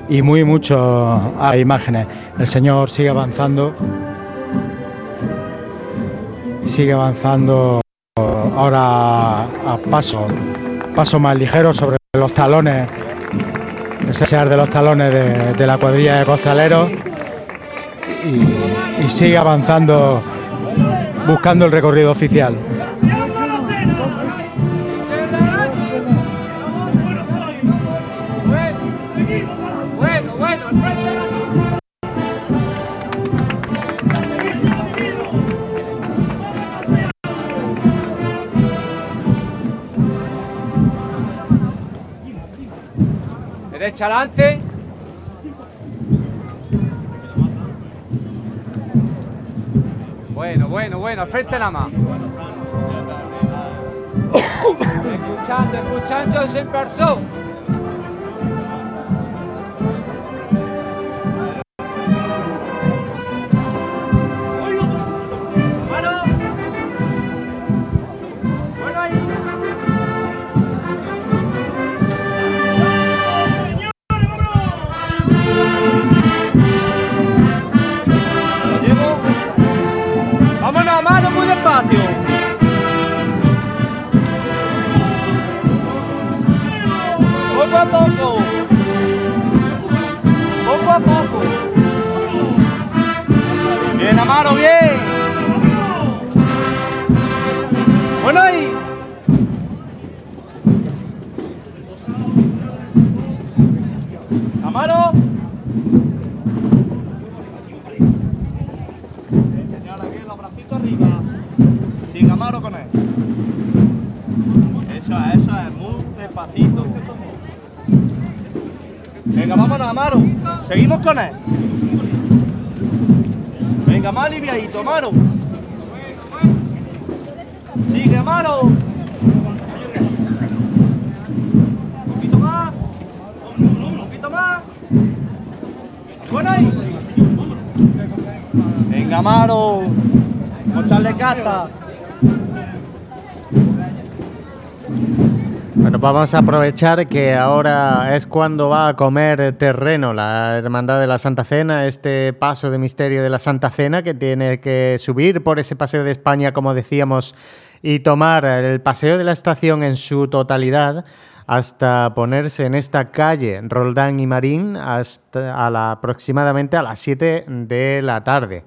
y muy mucho a imágenes. El Señor sigue avanzando sigue avanzando ahora a paso, paso más ligero sobre los talones, ese de los talones de, la cuadrilla de costaleros y sigue avanzando buscando el recorrido oficial. Derecha adelante. Bueno, bueno, bueno, al frente nada más. escuchando, escuchando persona. Lo Seguimos Vamos a aprovechar que ahora es cuando va a comer terreno la Hermandad de la Santa Cena, este paso de misterio de la Santa Cena que tiene que subir por ese paseo de España, como decíamos, y tomar el paseo de la estación en su totalidad hasta ponerse en esta calle Roldán y Marín hasta a la, aproximadamente a las 7 de la tarde.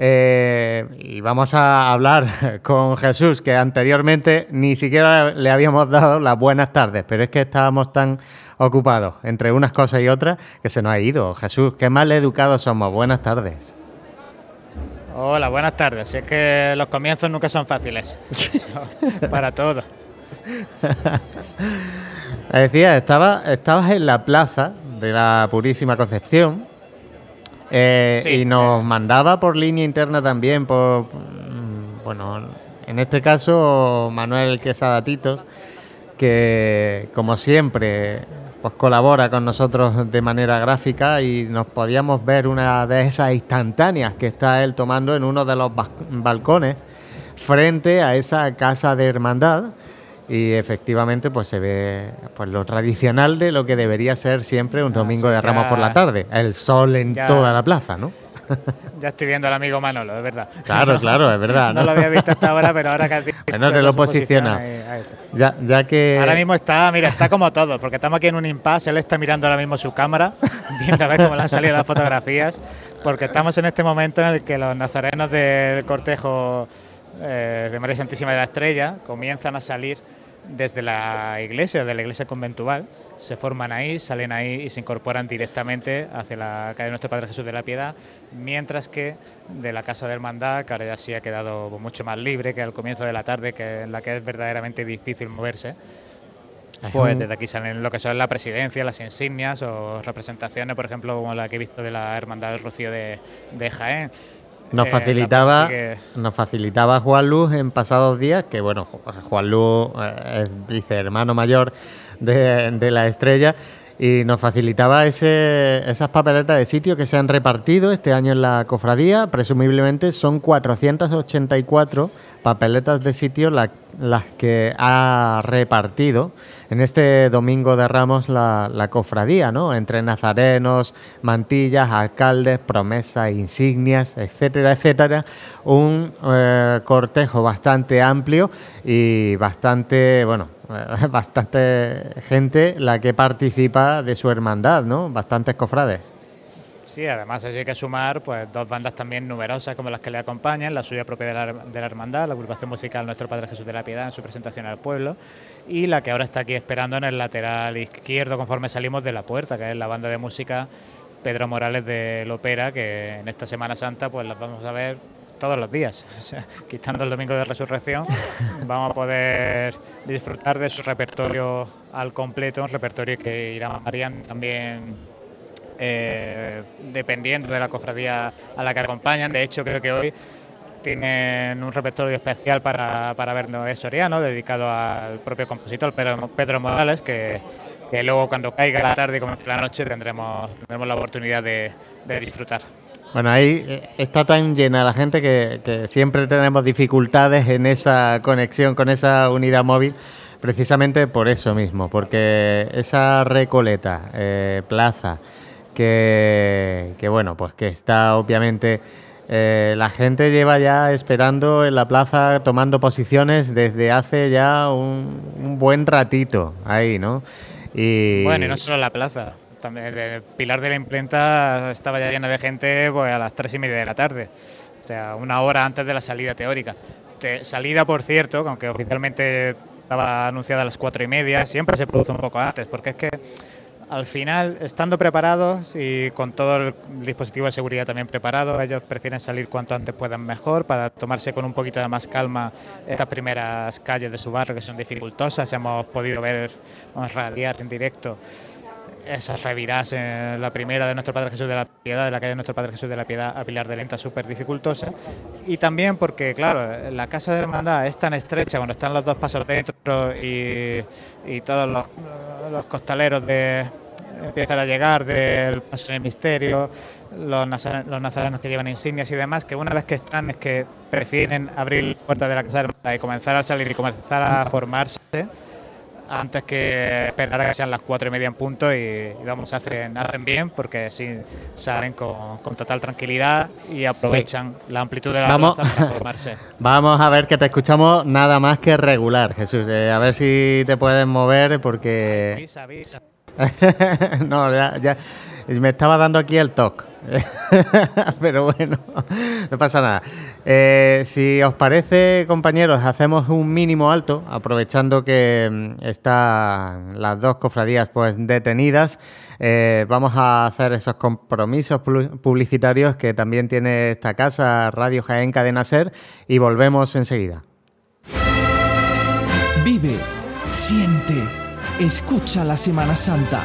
Eh, y vamos a hablar con Jesús, que anteriormente ni siquiera le habíamos dado las buenas tardes, pero es que estábamos tan ocupados entre unas cosas y otras que se nos ha ido. Jesús, qué mal educados somos. Buenas tardes. Hola, buenas tardes. Si es que los comienzos nunca son fáciles. Para todos. Decía, estaba, estabas en la plaza de la Purísima Concepción eh, y nos mandaba por línea interna también, por, mm, bueno, en este caso Manuel Quesada Titos, que como siempre pues colabora con nosotros de manera gráfica y nos podíamos ver una de esas instantáneas que está él tomando en uno de los balcones frente a esa casa de hermandad y efectivamente pues se ve pues lo tradicional de lo que debería ser siempre un domingo sí, de Ramos ya- por la tarde, el sol en ya- toda la plaza, ¿no? Ya estoy viendo al amigo Manolo, es verdad. Claro, claro, es verdad, No, ¿no? lo había visto hasta ahora, pero ahora que has dicho Bueno, te lo posiciona. Ya, ya que Ahora mismo está, mira, está como todo, porque estamos aquí en un impasse, él está mirando ahora mismo su cámara, viendo a ver cómo le han salido las fotografías, porque estamos en este momento en el que los nazarenos del cortejo eh, de María Santísima de la Estrella comienzan a salir desde la iglesia, de la iglesia conventual, se forman ahí, salen ahí y se incorporan directamente hacia la calle de Nuestro Padre Jesús de la Piedad, mientras que de la Casa de Hermandad, que ahora ya sí ha quedado mucho más libre que al comienzo de la tarde, que en la que es verdaderamente difícil moverse, Es pues desde aquí salen lo que son la presidencia, las insignias o representaciones, por ejemplo, como la que he visto de la Hermandad del Rocío de, de Jaén. Nos Eh, facilitaba nos facilitaba Juan Luz en pasados días que bueno Ju- Juan Luz eh, es vicehermano mayor de, de la estrella y nos facilitaba ese, esas papeletas de sitio que se han repartido este año en la cofradía. Presumiblemente son 484 papeletas de sitio la- las que ha repartido en este domingo de Ramos la, cofradía, ¿no? Entre nazarenos, mantillas, alcaldes, promesas, insignias, etcétera, etcétera. Un eh, cortejo bastante amplio y bastante, bueno, bastante gente la que participa de su hermandad, ¿no? Bastantes cofrades. Sí, además hay que sumar pues dos bandas también numerosas como las que le acompañan, la suya propia de la, de la hermandad, la agrupación musical Nuestro Padre Jesús de la Piedad en su presentación al pueblo y la que ahora está aquí esperando en el lateral izquierdo conforme salimos de la puerta, que es la banda de música Pedro Morales de Lopera, que en esta Semana Santa pues las vamos a ver todos los días, o sea, quitando el domingo de resurrección, vamos a poder disfrutar de su repertorio al completo, un repertorio que irá variando también eh, dependiendo de la cofradía a la que acompañan. De hecho, creo que hoy tienen un repertorio especial para, para Bernabé Soriano, dedicado al propio compositor Pedro, Pedro Morales, que, que luego cuando caiga la tarde y comience la noche tendremos, tendremos la oportunidad de, de disfrutar. Bueno, ahí eh, está tan llena la gente que, que siempre tenemos dificultades en esa conexión con esa unidad móvil, precisamente por eso mismo, porque esa recoleta, eh, plaza, que, bueno, pues que está obviamente... eh, la gente lleva ya esperando en la plaza, tomando posiciones desde hace ya un, buen ratito ahí, ¿no? Y, Bueno, y no solo la plaza. También el Pilar de la Imprenta estaba ya llena de gente pues, a las tres y media de la tarde. O sea, una hora antes de la salida teórica. Te- salida, por cierto, que aunque oficialmente estaba anunciada a las cuatro y media, siempre se produce un poco antes, porque es que al final, estando preparados y con todo el dispositivo de seguridad también preparado, ellos prefieren salir cuanto antes puedan mejor para tomarse con un poquito más calma estas primeras calles de su barrio que son dificultosas. Hemos podido ver, vamos a radiar en directo esas revirás en la primera de Nuestro Padre Jesús de la Piedad, de la calle de Nuestro Padre Jesús de la Piedad a Pilar de Lenta, súper dificultosa. Y también porque, claro, la casa de hermandad es tan estrecha cuando están los dos pasos dentro y, y todos los, los costaleros de, empiezan a llegar del paso de misterio, los, nazare- los nazarenos que llevan insignias y demás, que una vez que están es que prefieren abrir la puerta de la casa y comenzar a salir y comenzar a formarse antes que esperar a que sean las cuatro y media en punto y, y vamos, hacen, hacen bien porque así salen con, con total tranquilidad y aprovechan la amplitud de la Vamos. para formarse. Vamos a ver que te escuchamos nada más que regular, Jesús. Eh, a ver si te puedes mover porque... Avisa, avisa. no, ya, ya. Me estaba dando aquí el toque. Pero bueno, no pasa nada. Eh, si os parece, compañeros, hacemos un mínimo alto, aprovechando que mm, están las dos cofradías pues detenidas. Eh, vamos a hacer esos compromisos pu- publicitarios que también tiene esta casa, Radio Jaén Cadena Ser, y volvemos enseguida. Vive, siente, escucha la Semana Santa.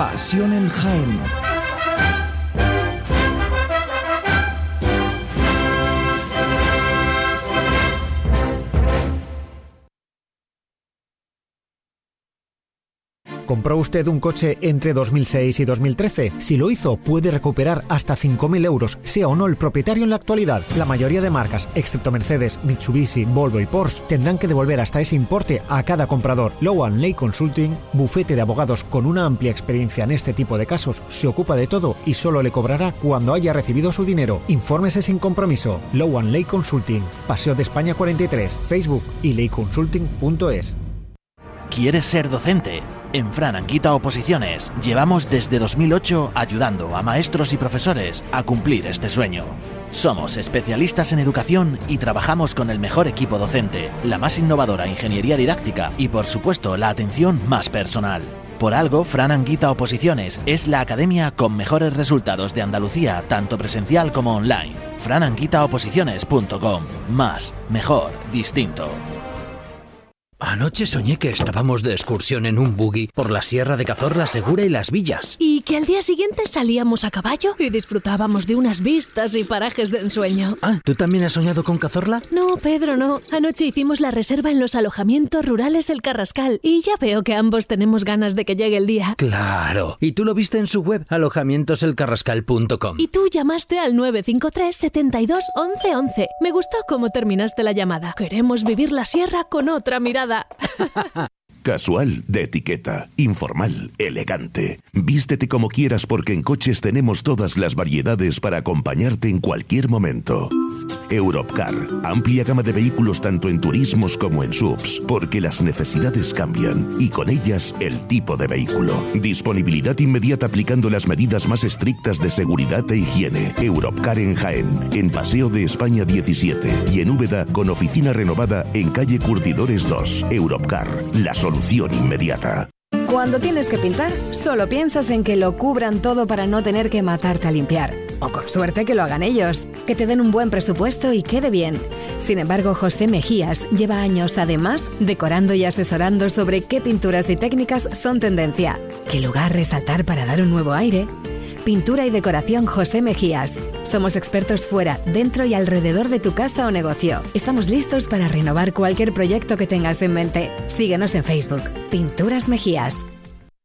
Pasión en Jaén. ¿Compró usted un coche entre 2006 y 2013? Si lo hizo, puede recuperar hasta 5.000 euros, sea o no el propietario en la actualidad. La mayoría de marcas, excepto Mercedes, Mitsubishi, Volvo y Porsche, tendrán que devolver hasta ese importe a cada comprador. Lowan Ley Consulting, bufete de abogados con una amplia experiencia en este tipo de casos, se ocupa de todo y solo le cobrará cuando haya recibido su dinero. Infórmese sin compromiso. Lowan Ley Consulting, Paseo de España 43, Facebook y leyconsulting.es. ¿Quieres ser docente? En Fran Anguita Oposiciones llevamos desde 2008 ayudando a maestros y profesores a cumplir este sueño. Somos especialistas en educación y trabajamos con el mejor equipo docente, la más innovadora ingeniería didáctica y por supuesto la atención más personal. Por algo, Fran Anguita Oposiciones es la academia con mejores resultados de Andalucía, tanto presencial como online. frananguitaoposiciones.com. Más, mejor, distinto. Anoche soñé que estábamos de excursión en un buggy por la Sierra de Cazorla Segura y las Villas. Y que al día siguiente salíamos a caballo y disfrutábamos de unas vistas y parajes de ensueño. Ah, ¿tú también has soñado con Cazorla? No, Pedro, no. Anoche hicimos la reserva en los alojamientos rurales El Carrascal y ya veo que ambos tenemos ganas de que llegue el día. Claro. Y tú lo viste en su web, alojamientoselcarrascal.com. Y tú llamaste al 953 72 11 11. Me gustó cómo terminaste la llamada. Queremos vivir la sierra con otra mirada. nada. Casual de etiqueta, informal, elegante. Vístete como quieras porque en coches tenemos todas las variedades para acompañarte en cualquier momento. Europcar, amplia gama de vehículos tanto en turismos como en subs, porque las necesidades cambian y con ellas el tipo de vehículo. Disponibilidad inmediata aplicando las medidas más estrictas de seguridad e higiene. Europcar en Jaén, en Paseo de España 17 y en Úbeda con oficina renovada en calle Curtidores 2. Europcar, la solución inmediata. Cuando tienes que pintar, solo piensas en que lo cubran todo para no tener que matarte a limpiar. O con suerte que lo hagan ellos, que te den un buen presupuesto y quede bien. Sin embargo, José Mejías lleva años además decorando y asesorando sobre qué pinturas y técnicas son tendencia, qué lugar resaltar para dar un nuevo aire. Pintura y decoración José Mejías. Somos expertos fuera, dentro y alrededor de tu casa o negocio. Estamos listos para renovar cualquier proyecto que tengas en mente. Síguenos en Facebook. Pinturas Mejías.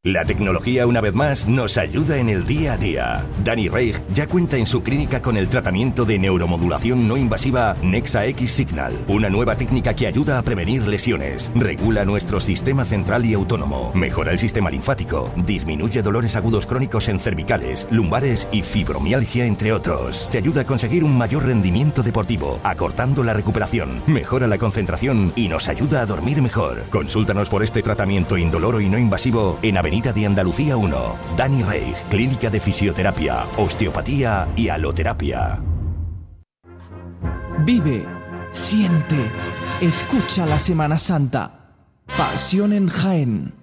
La tecnología una vez más nos ayuda en el día a día. Danny Reich ya cuenta en su clínica con el tratamiento de neuromodulación no invasiva Nexa X Signal, una nueva técnica que ayuda a prevenir lesiones, regula nuestro sistema central y autónomo, mejora el sistema linfático, disminuye dolores agudos crónicos en cervicales, lumbares y fibromialgia entre otros. Te ayuda a conseguir un mayor rendimiento deportivo, acortando la recuperación, mejora la concentración y nos ayuda a dormir mejor. Consúltanos por este tratamiento indoloro y no invasivo en Avenida de Andalucía 1. Dani Reich, Clínica de Fisioterapia, Osteopatía y Aloterapia. Vive, siente, escucha la Semana Santa. Pasión en Jaén.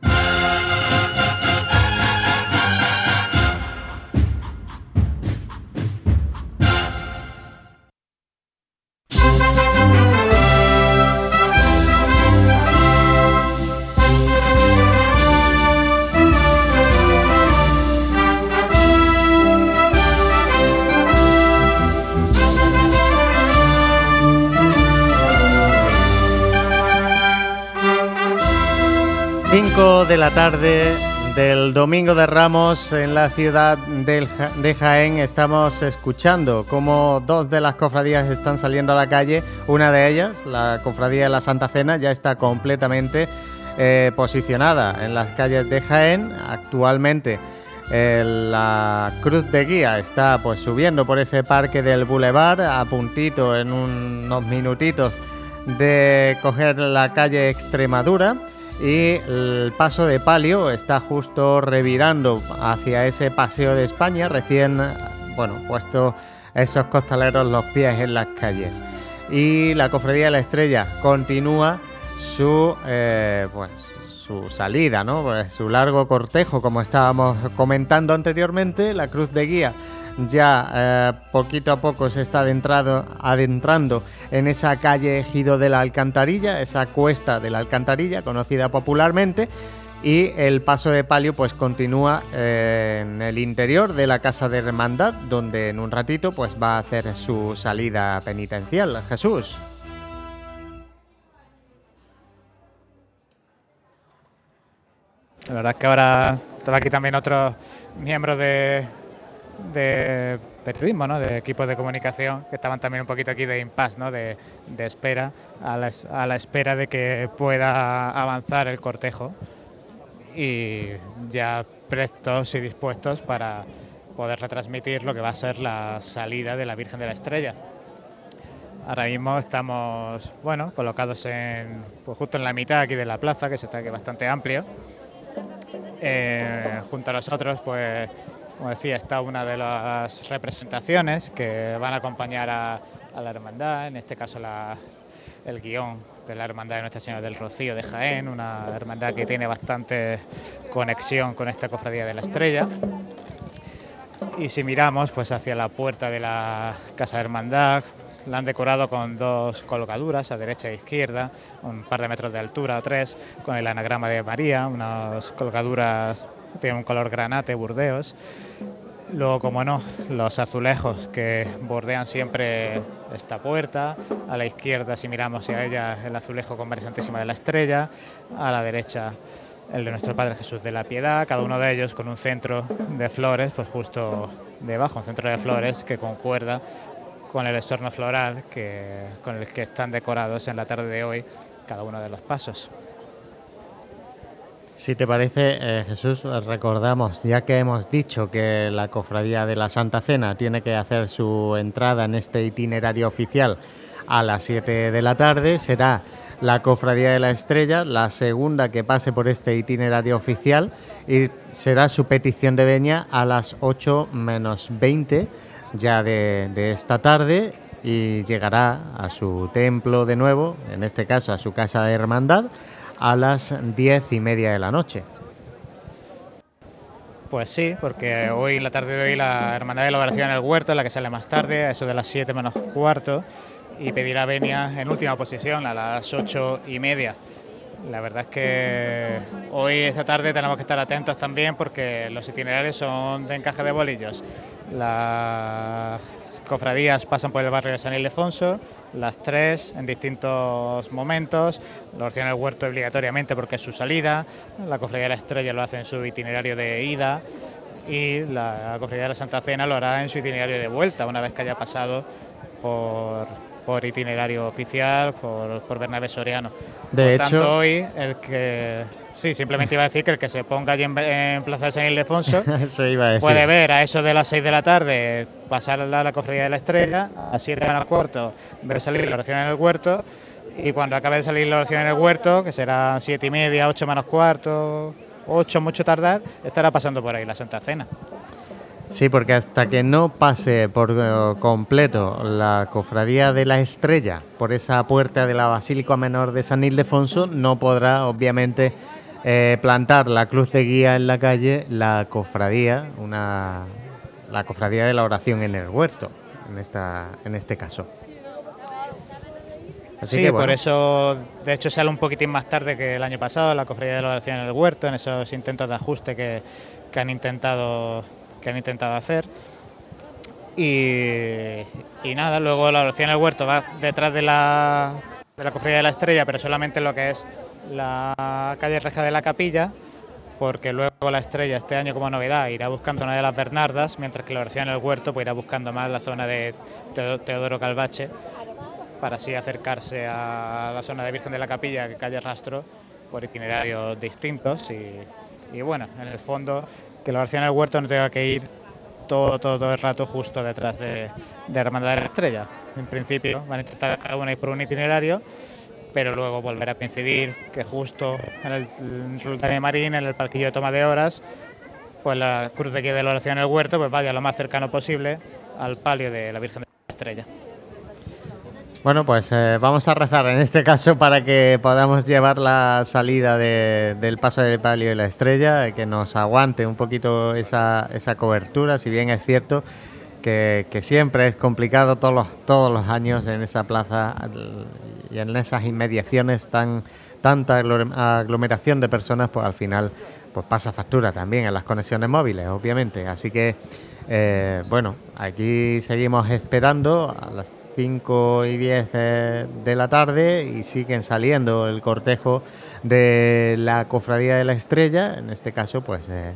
Cinco de la tarde del Domingo de Ramos en la ciudad de Jaén estamos escuchando cómo dos de las cofradías están saliendo a la calle. Una de ellas, la cofradía de la Santa Cena, ya está completamente eh, posicionada en las calles de Jaén. Actualmente eh, la cruz de guía está pues subiendo por ese parque del Boulevard a puntito en unos minutitos de coger la calle Extremadura y el paso de palio está justo revirando hacia ese paseo de España recién bueno puesto esos costaleros los pies en las calles y la cofradía de la estrella continúa su eh, pues su salida, ¿no? Pues su largo cortejo, como estábamos comentando anteriormente, la cruz de guía ya eh, poquito a poco se está adentrando en esa calle Ejido de la Alcantarilla, esa cuesta de la Alcantarilla, conocida popularmente, y el paso de palio pues continúa eh, en el interior de la casa de hermandad, donde en un ratito pues va a hacer su salida penitencial. Jesús. La verdad es que ahora estaba aquí también otros miembros de, de periodismo, ¿no? de equipos de comunicación, que estaban también un poquito aquí de impasse, ¿no? de, de espera, a la, a la espera de que pueda avanzar el cortejo y ya prestos y dispuestos para poder retransmitir lo que va a ser la salida de la Virgen de la Estrella. Ahora mismo estamos, bueno, colocados en, pues justo en la mitad aquí de la plaza, que se está aquí bastante amplio. Eh, junto a nosotros, pues, como decía, está una de las representaciones que van a acompañar a, la hermandad, en este caso el guion de la Hermandad de Nuestra Señora del Rocío de Jaén, una hermandad que tiene bastante conexión con esta cofradía de la Estrella. Y si miramos pues hacia la puerta de la Casa de Hermandad, la han decorado con dos colocaduras a derecha e izquierda, un par de metros de altura o tres, con el anagrama de María, unas colocaduras tienen un color granate, burdeos. Luego, como no, los azulejos que bordean siempre esta puerta. A la izquierda, si miramos hacia ella, el azulejo con María Santísima de la Estrella. A la derecha, el de nuestro Padre Jesús de la Piedad. Cada uno de ellos con un centro de flores, pues justo debajo, un centro de flores que concuerda con el estorno floral que, con el que están decorados en la tarde de hoy cada uno de los pasos. Si te parece, eh, Jesús, recordamos, ya que hemos dicho que la Cofradía de la Santa Cena tiene que hacer su entrada en este itinerario oficial a las 7 de la tarde, será la Cofradía de la Estrella, la segunda que pase por este itinerario oficial, y será su petición de veña a las 8 menos 20 ya de, de esta tarde y llegará a su templo de nuevo, en este caso a su casa de hermandad, a las diez y media de la noche. Pues sí, porque hoy, la tarde de hoy, la Hermandad de la Oración en el Huerto, la que sale más tarde, a eso de las 7 menos cuarto, y pedirá venia en última posición, a las ocho y media. La verdad es que hoy, esta tarde, tenemos que estar atentos también porque los itinerarios son de encaje de bolillos. Las cofradías pasan por el barrio de San Ildefonso, las tres en distintos momentos, la oración del huerto obligatoriamente porque es su salida, la cofradía de la estrella lo hace en su itinerario de ida y la cofradía de la Santa Cena lo hará en su itinerario de vuelta, una vez que haya pasado por, por itinerario oficial, por, por Bernabé Soriano. De por hecho- tanto, hoy el que... Sí, simplemente iba a decir que el que se ponga allí en, en Plaza de San Ildefonso puede ver a eso de las 6 de la tarde pasar a la, la cofradía de la estrella, a 7 menos cuarto ver salir la oración en el huerto y cuando acabe de salir la oración en el huerto, que será 7 y media, 8 menos cuarto, 8 mucho tardar, estará pasando por ahí la Santa Cena. Sí, porque hasta que no pase por eh, completo la cofradía de la estrella por esa puerta de la Basílica Menor de San Ildefonso, no podrá obviamente eh, plantar la cruz de guía en la calle la cofradía, una, la cofradía de la oración en el huerto, en, esta, en este caso. Así sí, que, por eso, de hecho, sale un poquitín más tarde que el año pasado, la cofradía de la oración en el huerto, en esos intentos de ajuste que, que han intentado que han intentado hacer. Y, y nada, luego la oración en el huerto va detrás de la, de la cofradía de la estrella, pero solamente en lo que es la calle Reja de la Capilla, porque luego la estrella este año como novedad irá buscando una de las Bernardas, mientras que la oración en el huerto pues irá buscando más la zona de Teo- Teodoro Calvache para así acercarse a la zona de Virgen de la Capilla, que calle Rastro, por itinerarios distintos y, bueno, en el fondo que la oración del huerto no tenga que ir todo, todo, el rato justo detrás de, de Hermandad de la Estrella. En principio van a intentar cada ir por un itinerario, pero luego volver a coincidir que justo en el Sultán de Marín, en el parquillo de toma de horas, pues la cruz de guía de la oración del huerto pues vaya lo más cercano posible al palio de la Virgen de la Estrella. Bueno, pues eh, vamos a rezar en este caso para que podamos llevar la salida de- del paso del palio y la estrella, eh, que nos aguante un poquito esa, esa cobertura, si bien es cierto que, que siempre es complicado todos los, todos los años en esa plaza y en esas inmediaciones tan tanta aglo- aglomeración de personas, pues al final pues pasa factura también en las conexiones móviles, obviamente. Así que, eh, bueno, aquí seguimos esperando a las 5 y 10 eh, de la tarde y siguen saliendo el cortejo de la Cofradía de la Estrella, en este caso, pues eh,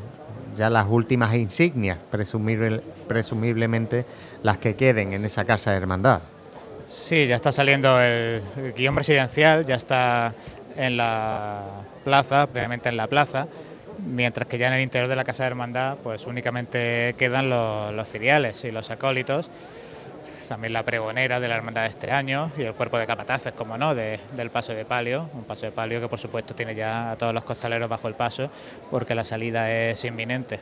ya las últimas insignias, presumible- presumiblemente las que queden en esa casa de hermandad. Sí, ya está saliendo el, guion presidencial, ya está en la plaza, previamente en la plaza, mientras que ya en el interior de la Casa de Hermandad pues únicamente quedan los, los y los acólitos, también la pregonera de la Hermandad de este año y el cuerpo de capataces, como no, de- del paso de palio, un paso de palio que por supuesto tiene ya a todos los costaleros bajo el paso porque la salida es inminente.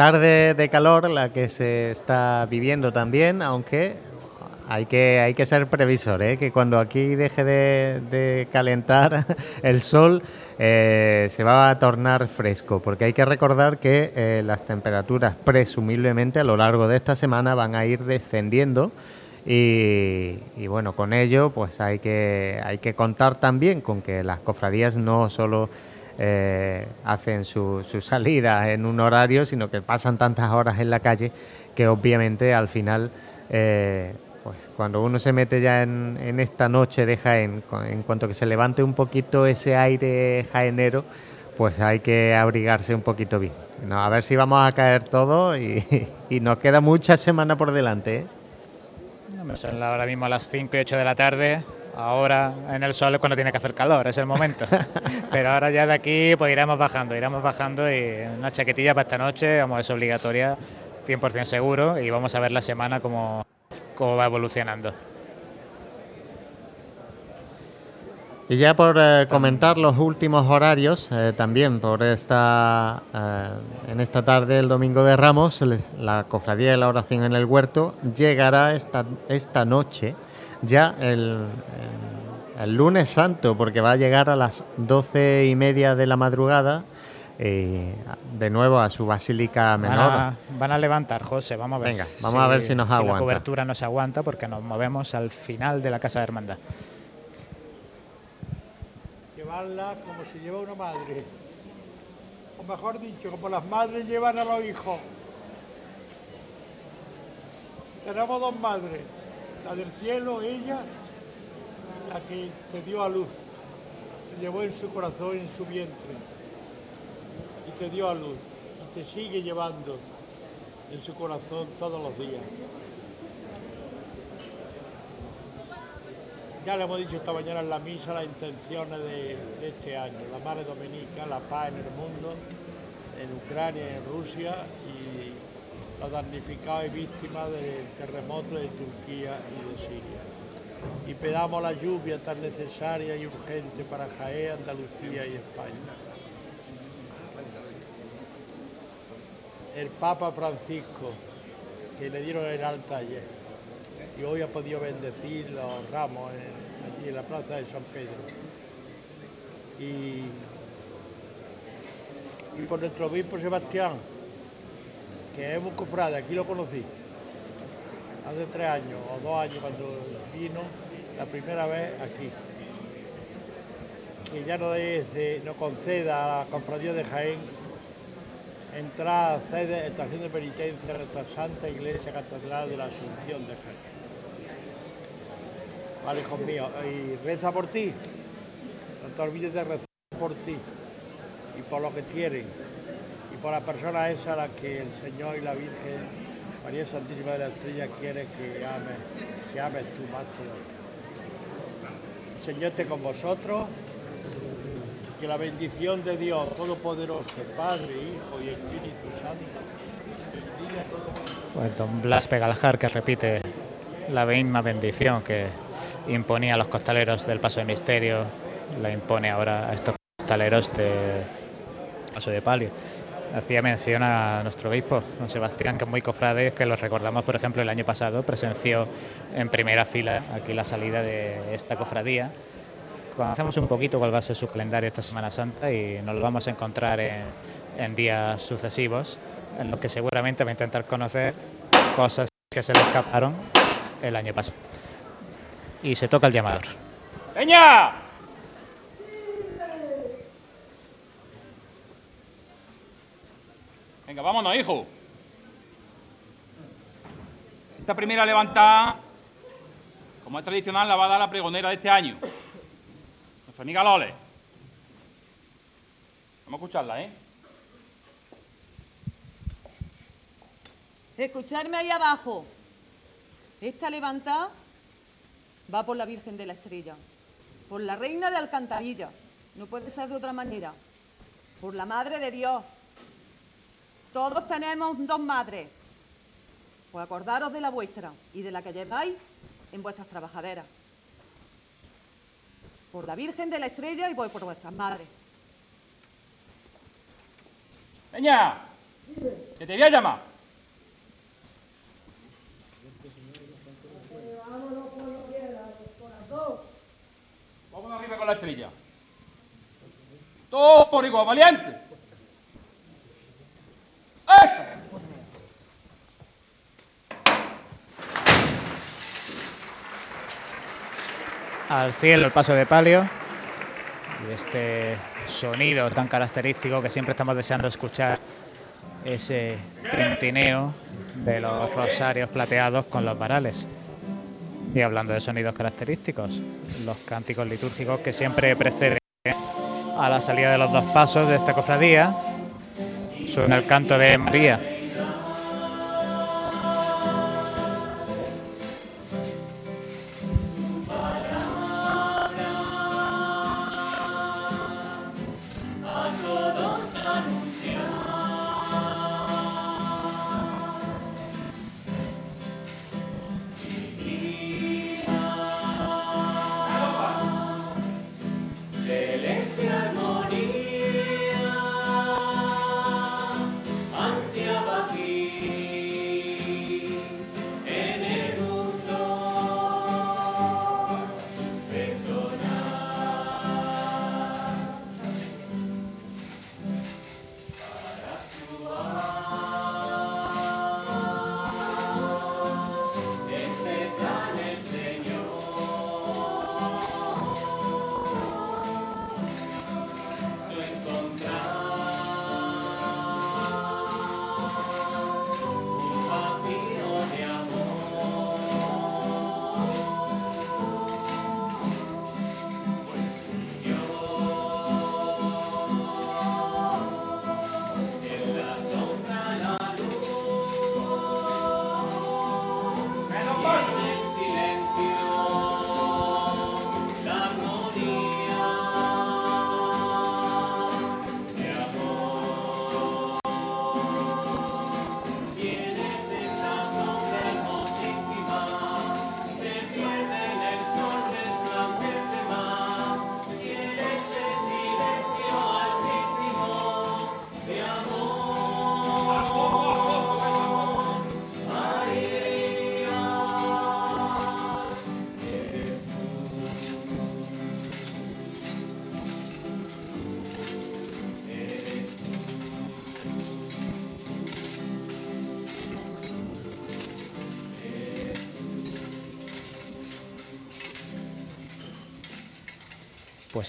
Tarde de calor la que se está viviendo también, aunque hay que, hay que ser previsor, ¿eh? que cuando aquí deje de, calentar el sol eh, se va a tornar fresco, porque hay que recordar que eh, las temperaturas presumiblemente a lo largo de esta semana van a ir descendiendo y, y bueno, con ello pues hay que, hay que contar también con que las cofradías no solo eh, hacen su, su salida en un horario, sino que pasan tantas horas en la calle que obviamente al final, eh, pues cuando uno se mete ya en, esta noche de Jaén, en cuanto que se levante un poquito ese aire jaenero, pues hay que abrigarse un poquito bien. No, a ver si vamos a caer todos y, y nos queda mucha semana por delante. ¿eh? Son ahora mismo a las 5 y 8 de la tarde. Ahora en el sol es cuando tiene que hacer calor, es el momento. Pero ahora ya de aquí pues iremos bajando, iremos bajando y una chaquetilla para esta noche, vamos, es obligatoria, 100% seguro y vamos a ver la semana cómo, cómo va evolucionando. Y ya por eh, comentar los últimos horarios, eh, también por esta eh, en esta tarde, el domingo de Ramos, les- la cofradía de la oración en el huerto llegará esta, esta noche, ya el, el- el lunes santo, porque va a llegar a las doce y media de la madrugada, eh, de nuevo a su basílica Van menor. a, van a levantar, José, vamos a ver. Venga, vamos a ver si nos la aguanta. cobertura nos aguanta porque nos movemos al final de la Casa de Hermandad. Llevarla como se lleva una madre. O mejor dicho, como las madres llevan a los hijos. Tenemos dos madres, la del cielo, ella, la que te dio a luz. Te llevó en su corazón, en su vientre. Y te dio a luz. Y te sigue llevando en su corazón todos los días. Ya le hemos dicho esta mañana en la misa las intenciones de, de este año. La Madre Dominica, la paz en el mundo, en Ucrania en Rusia y los damnificados y víctimas del terremoto de Turquía y de Siria. Y pedamos la lluvia tan necesaria y urgente para Jaén, Andalucía y España. El Papa Francisco, que le dieron el alta ayer, y hoy ha podido bendecir los ramos en- en la plaza de San Pedro. Y, y por nuestro obispo Sebastián, que es un cofrade, aquí lo conocí, hace tres años o dos años cuando vino la primera vez aquí. Que ya no, dice- no conceda a la cofradía de Jaén entrar a sede, estación de penitencia en nuestra Santa Iglesia Catedral de la Asunción de Jaén. Vale, hijos míos, y reza por ti. No te olvides de rezar por ti y por lo que quieren por la persona esa a la que el Señor y la Virgen María Santísima de la Estrella quiere que ames, que ames tú más todavía. el Señor esté con vosotros. Que la bendición de Dios Todopoderoso, Padre, Hijo y Espíritu Santo, bendiga a todos. Pues don Blas Pegaljar que repite la misma bendición que imponía a los costaleros del Paso de Misterio, la impone ahora a estos costaleros de Paso de Palio. Hacía mención a nuestro obispo, don Sebastián, que es muy cofrade, que lo recordamos, por ejemplo, el año pasado presenció en primera fila aquí la salida de esta cofradía. Conocemos un poquito cuál va a ser su calendario esta Semana Santa y nos lo vamos a encontrar en, en días sucesivos, en los que seguramente va a intentar conocer cosas que se le escaparon el año pasado. Y se toca el llamador. ¡Peña! Venga, vámonos, hijo. Esta primera levantada, como es tradicional, la va a dar la pregonera de este año. Nuestra amiga Lole. Vamos a escucharla, ¿eh? Escucharme ahí abajo. Esta levantada va por la Virgen de la Estrella, por la Reina de Alcantarilla, no puede ser de otra manera, por la Madre de Dios. Todos tenemos dos madres. Pues acordaros de la vuestra y de la que lleváis en vuestras trabajaderas. Por la Virgen de la Estrella y voy por vuestras madres. Peña, que te voy a llamar. Vámonos arriba con la estrella. Todo por igual, valiente. Al cielo el paso de palio y este sonido tan característico que siempre estamos deseando escuchar, ese tintineo de los rosarios plateados con los varales. Y hablando de sonidos característicos, los cánticos litúrgicos que siempre preceden a la salida de los dos pasos de esta cofradía, suena el canto de María.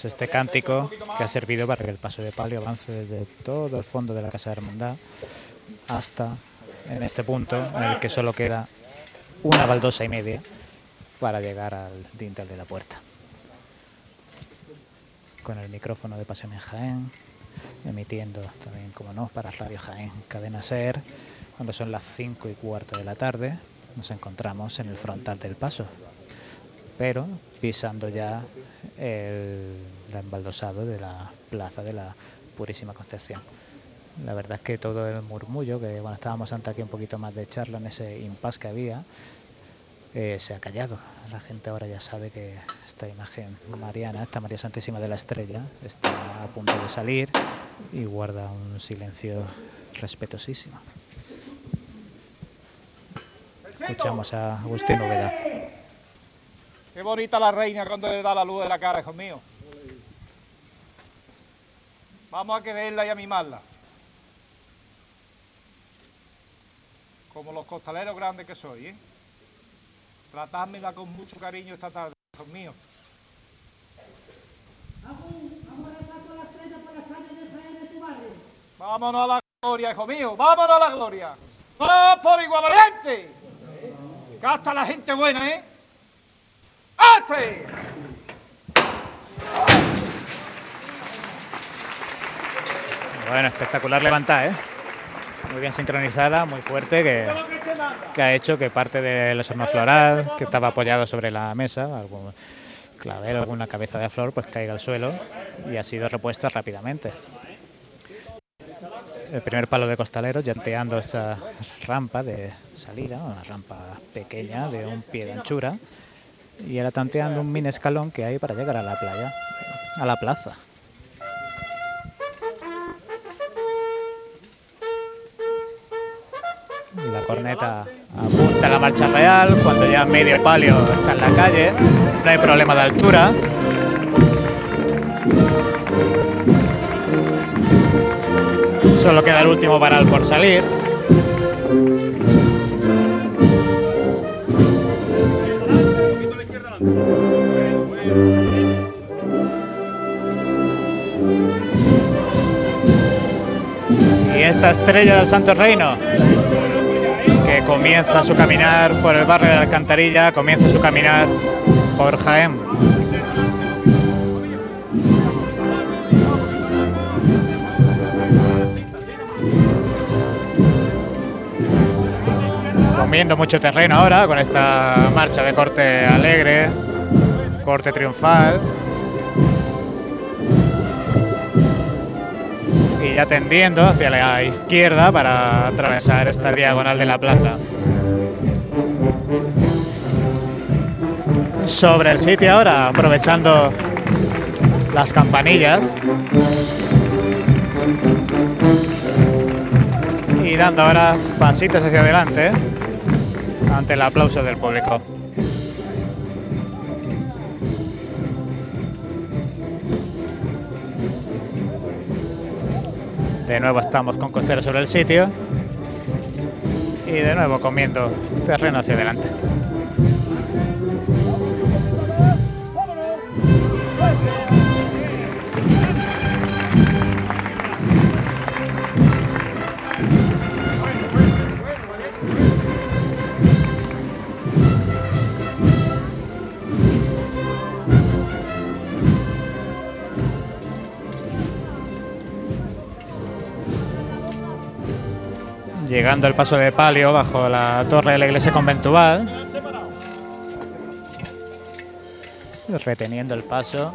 Pues este cántico que ha servido para que el paso de palio avance desde todo el fondo de la Casa de Hermandad hasta en este punto en el que solo queda una baldosa y media para llegar al dintel de la puerta. Con el micrófono de Pasión en Jaén, emitiendo también, como no, para Radio Jaén Cadena Ser, cuando son las 5 y cuarto de la tarde, nos encontramos en el frontal del paso. pero pisando ya el, embaldosado de la plaza de la Purísima Concepción. La verdad es que todo el murmullo, que bueno, estábamos ante aquí un poquito más de charla en ese impasse que había, eh, se ha callado. La gente ahora ya sabe que esta imagen mariana, esta María Santísima de la Estrella, está a punto de salir y guarda un silencio respetuosísimo. Escuchamos a Agustín Úbeda. Qué bonita la reina cuando le da la luz de la cara, hijo mío. Vamos a quererla y a mimarla. Como los costaleros grandes que soy, ¿eh? Tratádmela con mucho cariño esta tarde, hijos míos. Vámonos a la gloria, hijo mío, vámonos a la gloria. ¡Vamos por igual valiente! Que hasta la gente buena, ¿eh? Bueno, espectacular levantada, ¿eh? Muy bien sincronizada, muy fuerte, que, que ha hecho que parte del horno floral, que estaba apoyado sobre la mesa, algún clavel, alguna cabeza de flor, pues caiga al suelo y ha sido repuesta rápidamente. El primer palo de costaleros llanteando esa rampa de salida, una rampa pequeña de un pie de anchura, y ahora tanteando un mini escalón que hay para llegar a la playa, a la plaza. La corneta apunta a la marcha real cuando ya medio palio está en la calle. No hay problema de altura. Solo queda el último varal por salir. Esta estrella del Santo Reino que comienza su caminar por el barrio de la Alcantarilla, comienza su caminar por Jaén. Comiendo mucho terreno ahora con esta marcha de corte alegre, corte triunfal. Ya tendiendo hacia la izquierda para atravesar esta diagonal de la plaza. Sobre el sitio ahora, aprovechando las campanillas. Y dando ahora pasitos hacia adelante ante el aplauso del público. De nuevo estamos con costero sobre el sitio. Y de nuevo comiendo terreno hacia adelante. Al paso de palio bajo la torre de la iglesia conventual, reteniendo el paso,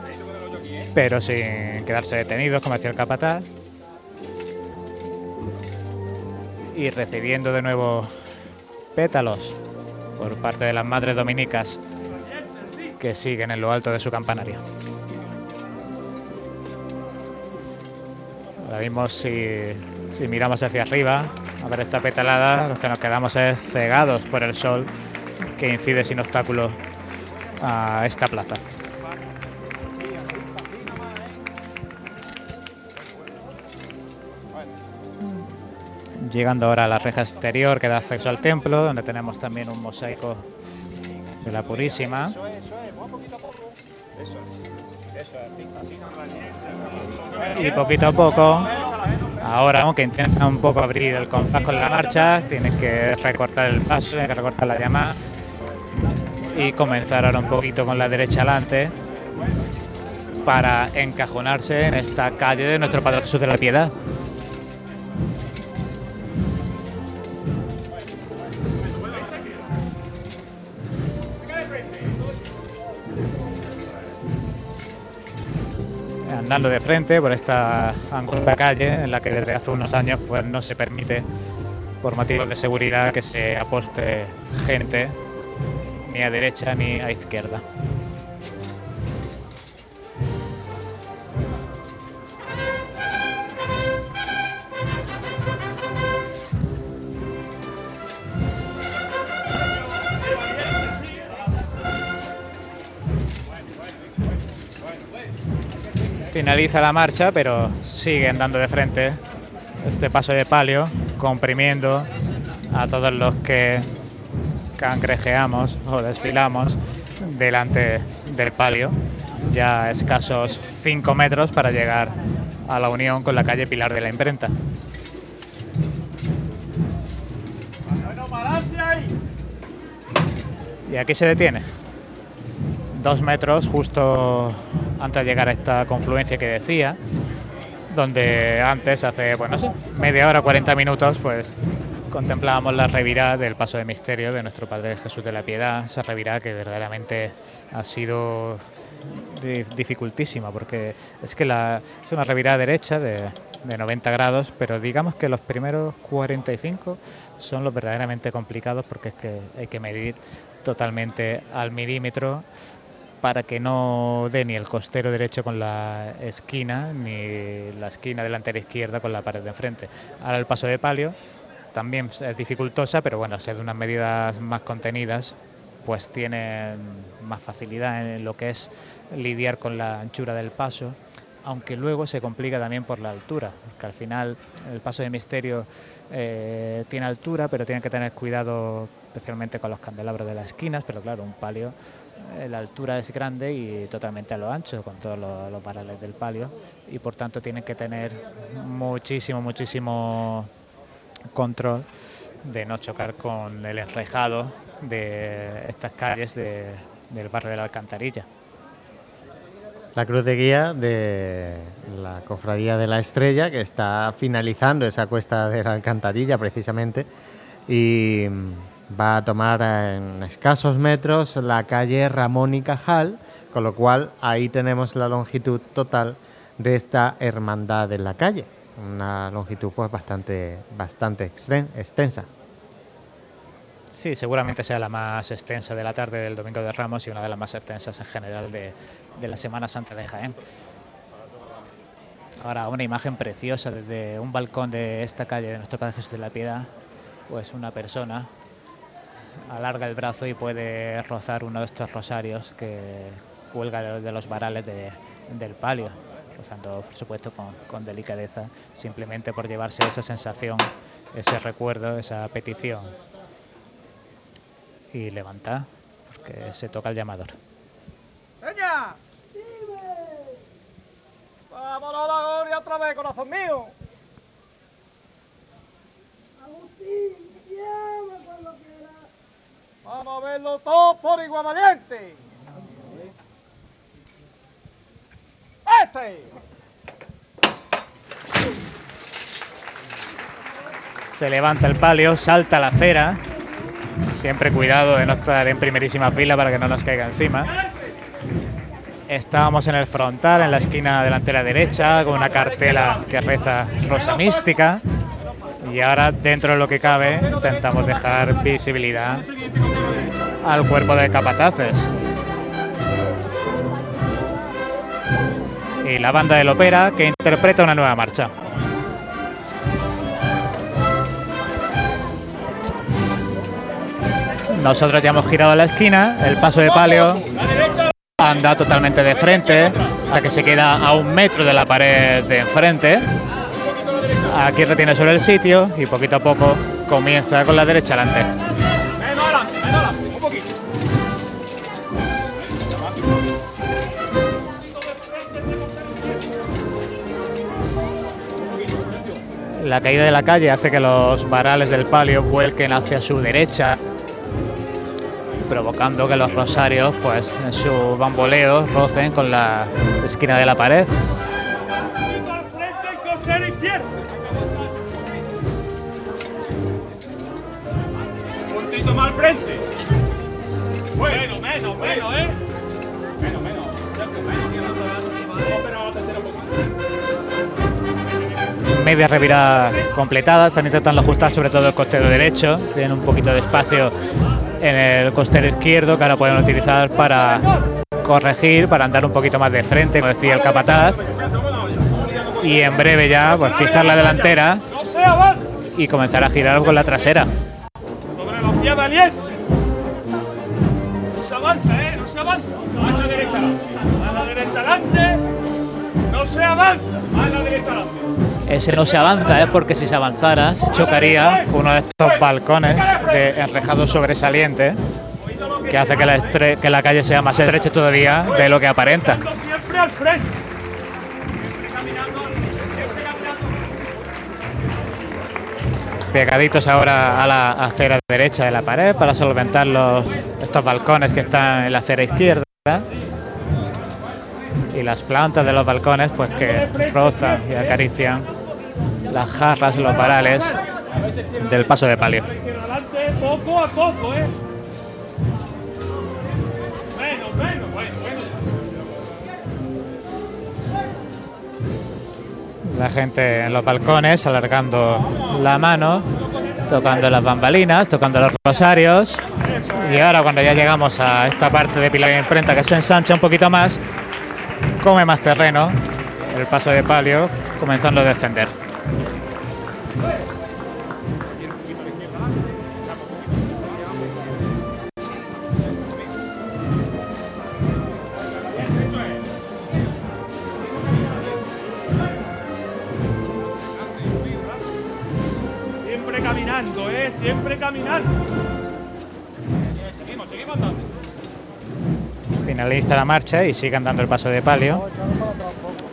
pero sin quedarse detenidos, como hacía el capataz, y recibiendo de nuevo pétalos por parte de las madres dominicas que siguen en lo alto de su campanario. Ahora mismo si, si miramos hacia arriba, a ver esta petalada, los que nos quedamos es cegados por el sol que incide sin obstáculo a esta plaza. Llegando ahora a la reja exterior que da acceso al templo, donde tenemos también un mosaico de la Purísima. Y poquito a poco Ahora, aunque intenta un poco abrir el compás con la marcha, tiene que recortar el paso, tiene que recortar la llamada y comenzar ahora un poquito con la derecha adelante para encajonarse en esta calle de nuestro Padre Jesús de la Piedad. Andando de frente por esta angosta calle en la que desde hace unos años pues no se permite por motivos de seguridad que se aposte gente ni a derecha ni a izquierda. Finaliza la marcha, pero siguen dando de frente este paso de palio, comprimiendo a todos los que cangrejeamos o desfilamos delante del palio, ya escasos 5 metros para llegar a la unión con la calle Pilar de la Imprenta. Y aquí se detiene. Dos metros justo antes de llegar a esta confluencia que decía, donde antes, hace, bueno, media hora, 40 minutos, pues contemplábamos la revirada del paso de misterio de nuestro Padre Jesús de la Piedad, esa revirada que verdaderamente ha sido di- dificultísima, porque es que la, es una revirada derecha de, de 90 grados, pero digamos que los primeros 45 son los verdaderamente complicados porque es que hay que medir totalmente al milímetro para que no dé ni el costero derecho con la esquina, ni la esquina delantera izquierda con la pared de enfrente. Ahora el paso de palio también es dificultosa, pero bueno, ser de unas medidas más contenidas, pues tienen más facilidad en lo que es lidiar con la anchura del paso, aunque luego se complica también por la altura, que al final el paso de misterio eh, tiene altura, pero tienen que tener cuidado especialmente con los candelabros de las esquinas, pero claro, un palio, la altura es grande y totalmente a lo ancho, con todos los, los del palio, y por tanto tienen que tener muchísimo, muchísimo control de no chocar con el enrejado de estas calles de- del barrio de la Alcantarilla. La cruz de guía de la Cofradía de la Estrella, que está finalizando esa cuesta de la Alcantarilla precisamente, y va a tomar en escasos metros la calle Ramón y Cajal, con lo cual ahí tenemos la longitud total de esta hermandad en la calle, una longitud pues bastante, bastante exten- extensa. Sí, seguramente sea la más extensa de la tarde del Domingo de Ramos y una de las más extensas en general de, de la Semana Santa de Jaén. Ahora una imagen preciosa desde un balcón de esta calle de nuestro Padre Jesús de la Piedad, pues una persona alarga el brazo y puede rozar uno de estos rosarios que cuelga de los varales de- del palio, rozando por supuesto con, con delicadeza, simplemente por llevarse esa sensación, ese recuerdo, esa petición y levanta porque se toca el llamador. ¡Peña! ¡Vámonos a la gloria otra vez, corazón mío! Agustín, llama cuando. Vamos a verlo todo por igual valiente. ¡Este! Se levanta el palio, salta la acera. Siempre cuidado de no estar en primerísima fila para que no nos caiga encima. Estábamos en el frontal, en la esquina delantera derecha, con una cartela que reza Rosa Mística. Y ahora, dentro de lo que cabe, intentamos dejar visibilidad al cuerpo de capataces. Y la banda del ópera que interpreta una nueva marcha. Nosotros ya hemos girado la esquina, el paso de palio anda totalmente de frente, a que se queda a un metro de la pared de enfrente. Aquí retiene sobre el sitio y poquito a poco comienza con la derecha adelante, La caída de la calle hace que los varales del palio vuelquen hacia su derecha, provocando que los rosarios, pues en su bamboleo, rocen con la esquina de la pared. Un puntito más al frente. Bueno, menos, menos, ¿eh? Media revirada completada. Están intentando ajustar sobre todo el costero derecho. Tienen un poquito de espacio en el costero izquierdo que ahora pueden utilizar para corregir, para andar un poquito más de frente, como decía el capataz. Y en breve ya, pues fijar la delantera y comenzar a girar con la trasera. Se avanza, ¿eh? No se avanza. Más a la derecha. No se avanza. Adelante. Ese no se avanza, es porque si se avanzara se chocaría uno de estos balcones de enrejado sobresaliente que hace que la, calle sea más estrecha todavía de lo que aparenta. Pegaditos ahora a la acera derecha de la pared para solventar los, estos balcones que están en la acera izquierda. Y las plantas de los balcones pues que rozan y acarician las jarras, los varales del paso de palio. Poco a poco, ¿eh? Menos. Bueno, bueno. La gente en los balcones alargando la mano, tocando las bambalinas, tocando los rosarios. Y ahora cuando ya llegamos a esta parte de Pilar de Imprenta que se ensancha un poquito más, come más terreno el paso de palio comenzando a descender. Siempre. Finaliza la marcha y sigue andando el paso de palio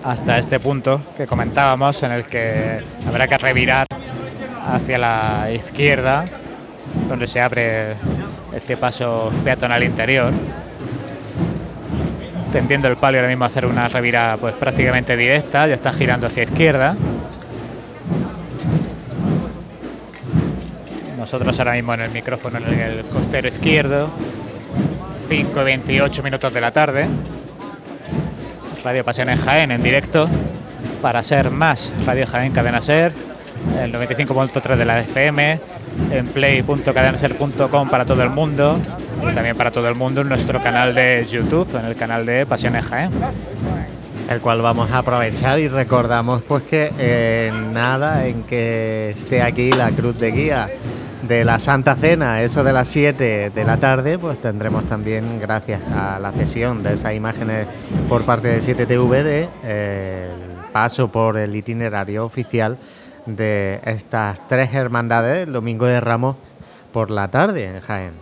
hasta este punto que comentábamos en el que habrá que revirar hacia la izquierda donde se abre este paso peatonal interior tendiendo el palio ahora mismo a hacer una revirada pues prácticamente directa ya está girando hacia izquierda nosotros ahora mismo en el micrófono en el costero izquierdo 5 y 28 minutos de la tarde. Radio Pasiones Jaén en directo para ser más Radio Jaén Cadena Ser, el 95.3 de la FM, en play.cadenaser.com para todo el mundo y también para todo el mundo en nuestro canal de YouTube, en el canal de Pasiones Jaén. el cual vamos a aprovechar y recordamos pues que eh, nada en que esté aquí la cruz de guía de la Santa Cena, eso de las 7 de la tarde, pues tendremos también, gracias a la cesión de esas imágenes por parte de 7TV, de, eh, el paso por el itinerario oficial de estas tres hermandades el Domingo de Ramos por la tarde en Jaén.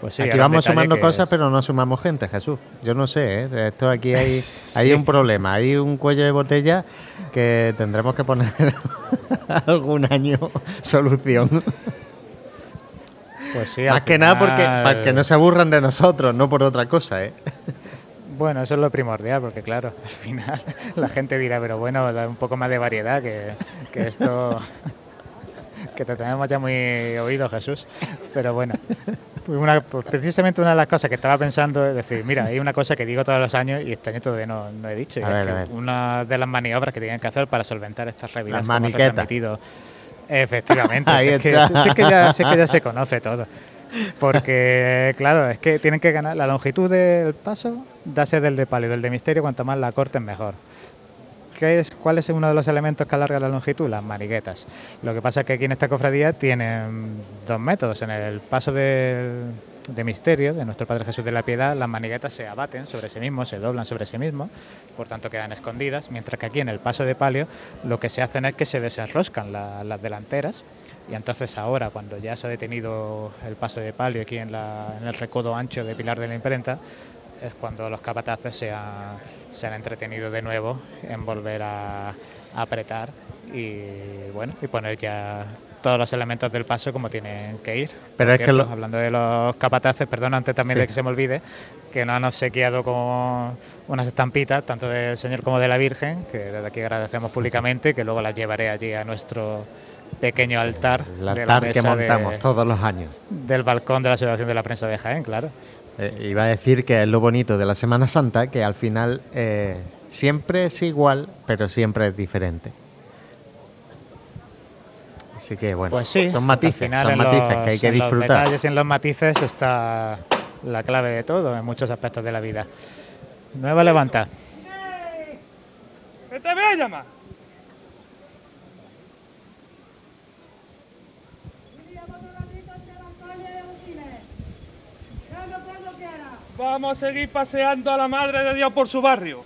Pues sí, aquí vamos sumando cosas, es- pero no sumamos gente, Jesús. Yo no sé, ¿eh? Esto aquí hay, hay un problema, hay un cuello de botella que tendremos que poner algún año solución. Pues sí, Más que nada porque para que no se aburran de nosotros, no por otra cosa, ¿eh? Bueno, eso es lo primordial, porque claro, al final la gente dirá, pero bueno, da un poco más de variedad que, que esto, que te tenemos ya muy oído, Jesús. Pero bueno, pues una- pues precisamente una de las cosas que estaba pensando es decir, mira, hay una cosa que digo todos los años y este año todavía no, no he dicho, y A es ver, que a ver. una de las maniobras que tienen que hacer para solventar estas maniquetas. retransmitido, Efectivamente, Ahí si es, que, si es que ya, si es que ya se conoce todo. Porque, claro, es que tienen que ganar la longitud del paso, dase del de palio, del de misterio, cuanto más la corten mejor. ¿Qué es, ¿Cuál es uno de los elementos que alarga la longitud? Las maniguetas. Lo que pasa es que aquí en esta cofradía tienen dos métodos. En el paso del- de misterio de nuestro Padre Jesús de la Piedad, las maniguetas se abaten sobre sí mismos, se doblan sobre sí mismos, por tanto quedan escondidas, mientras que aquí en el paso de palio lo que se hacen es que se desenroscan la- las delanteras y entonces ahora, cuando ya se ha detenido el paso de palio aquí en, la- en el recodo ancho de Pilar de la Imprenta, es cuando los capataces se, ha- se han entretenido de nuevo en volver a, a apretar y bueno, y poner ya todos los elementos del paso como tienen que ir. Pero Por es que lo- hablando de los capataces, perdón, antes también Sí. de que se me olvide, que nos han obsequiado con unas estampitas, tanto del Señor como de la Virgen, que desde aquí agradecemos públicamente, que luego las llevaré allí a nuestro pequeño altar, El de la altar que mesa de- montamos todos los años. del balcón de la Asociación de la Prensa de Jaén, claro. Eh, iba a decir que es lo bonito de la Semana Santa, que al final eh, Siempre es igual, pero siempre es diferente. Así que bueno, Pues sí, son matices, al final son en matices los- que hay que en Los disfrutar. detalles y en los matices está la clave de todo en muchos aspectos de la vida. Nueva levanta. ¡Que te voy a llamar! Vamos a seguir paseando a la Madre de Dios por su barrio.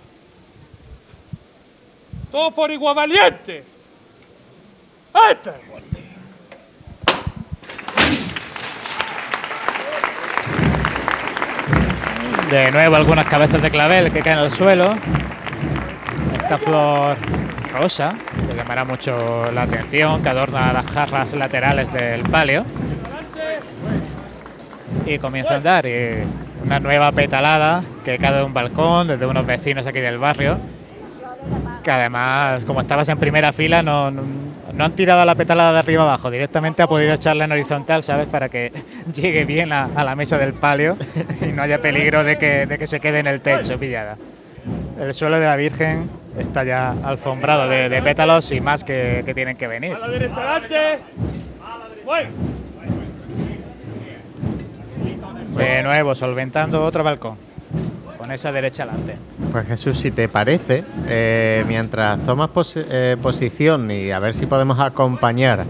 Todo por igual valiente. ¡Este! De nuevo algunas cabezas de clavel que caen al suelo. Esta flor rosa, que llamará mucho la atención, que adorna las jarras laterales del palio. Y comienza a andar. Una nueva petalada que cae de un balcón desde unos vecinos aquí del barrio. Que además, como estabas en primera fila, no, no, han tirado la petalada de arriba abajo. Directamente ha podido echarla en horizontal, ¿sabes? Para que llegue bien a, la mesa del palio y no haya peligro de que, de que se quede en el techo pillada. El suelo de la Virgen está ya alfombrado de, de pétalos y más que, que tienen que venir. A la derecha adelante. Bueno, De nuevo, solventando otro balcón. Con esa derecha adelante. Pues Jesús, si te parece, eh, mientras tomas eh, posición y a ver si podemos acompañar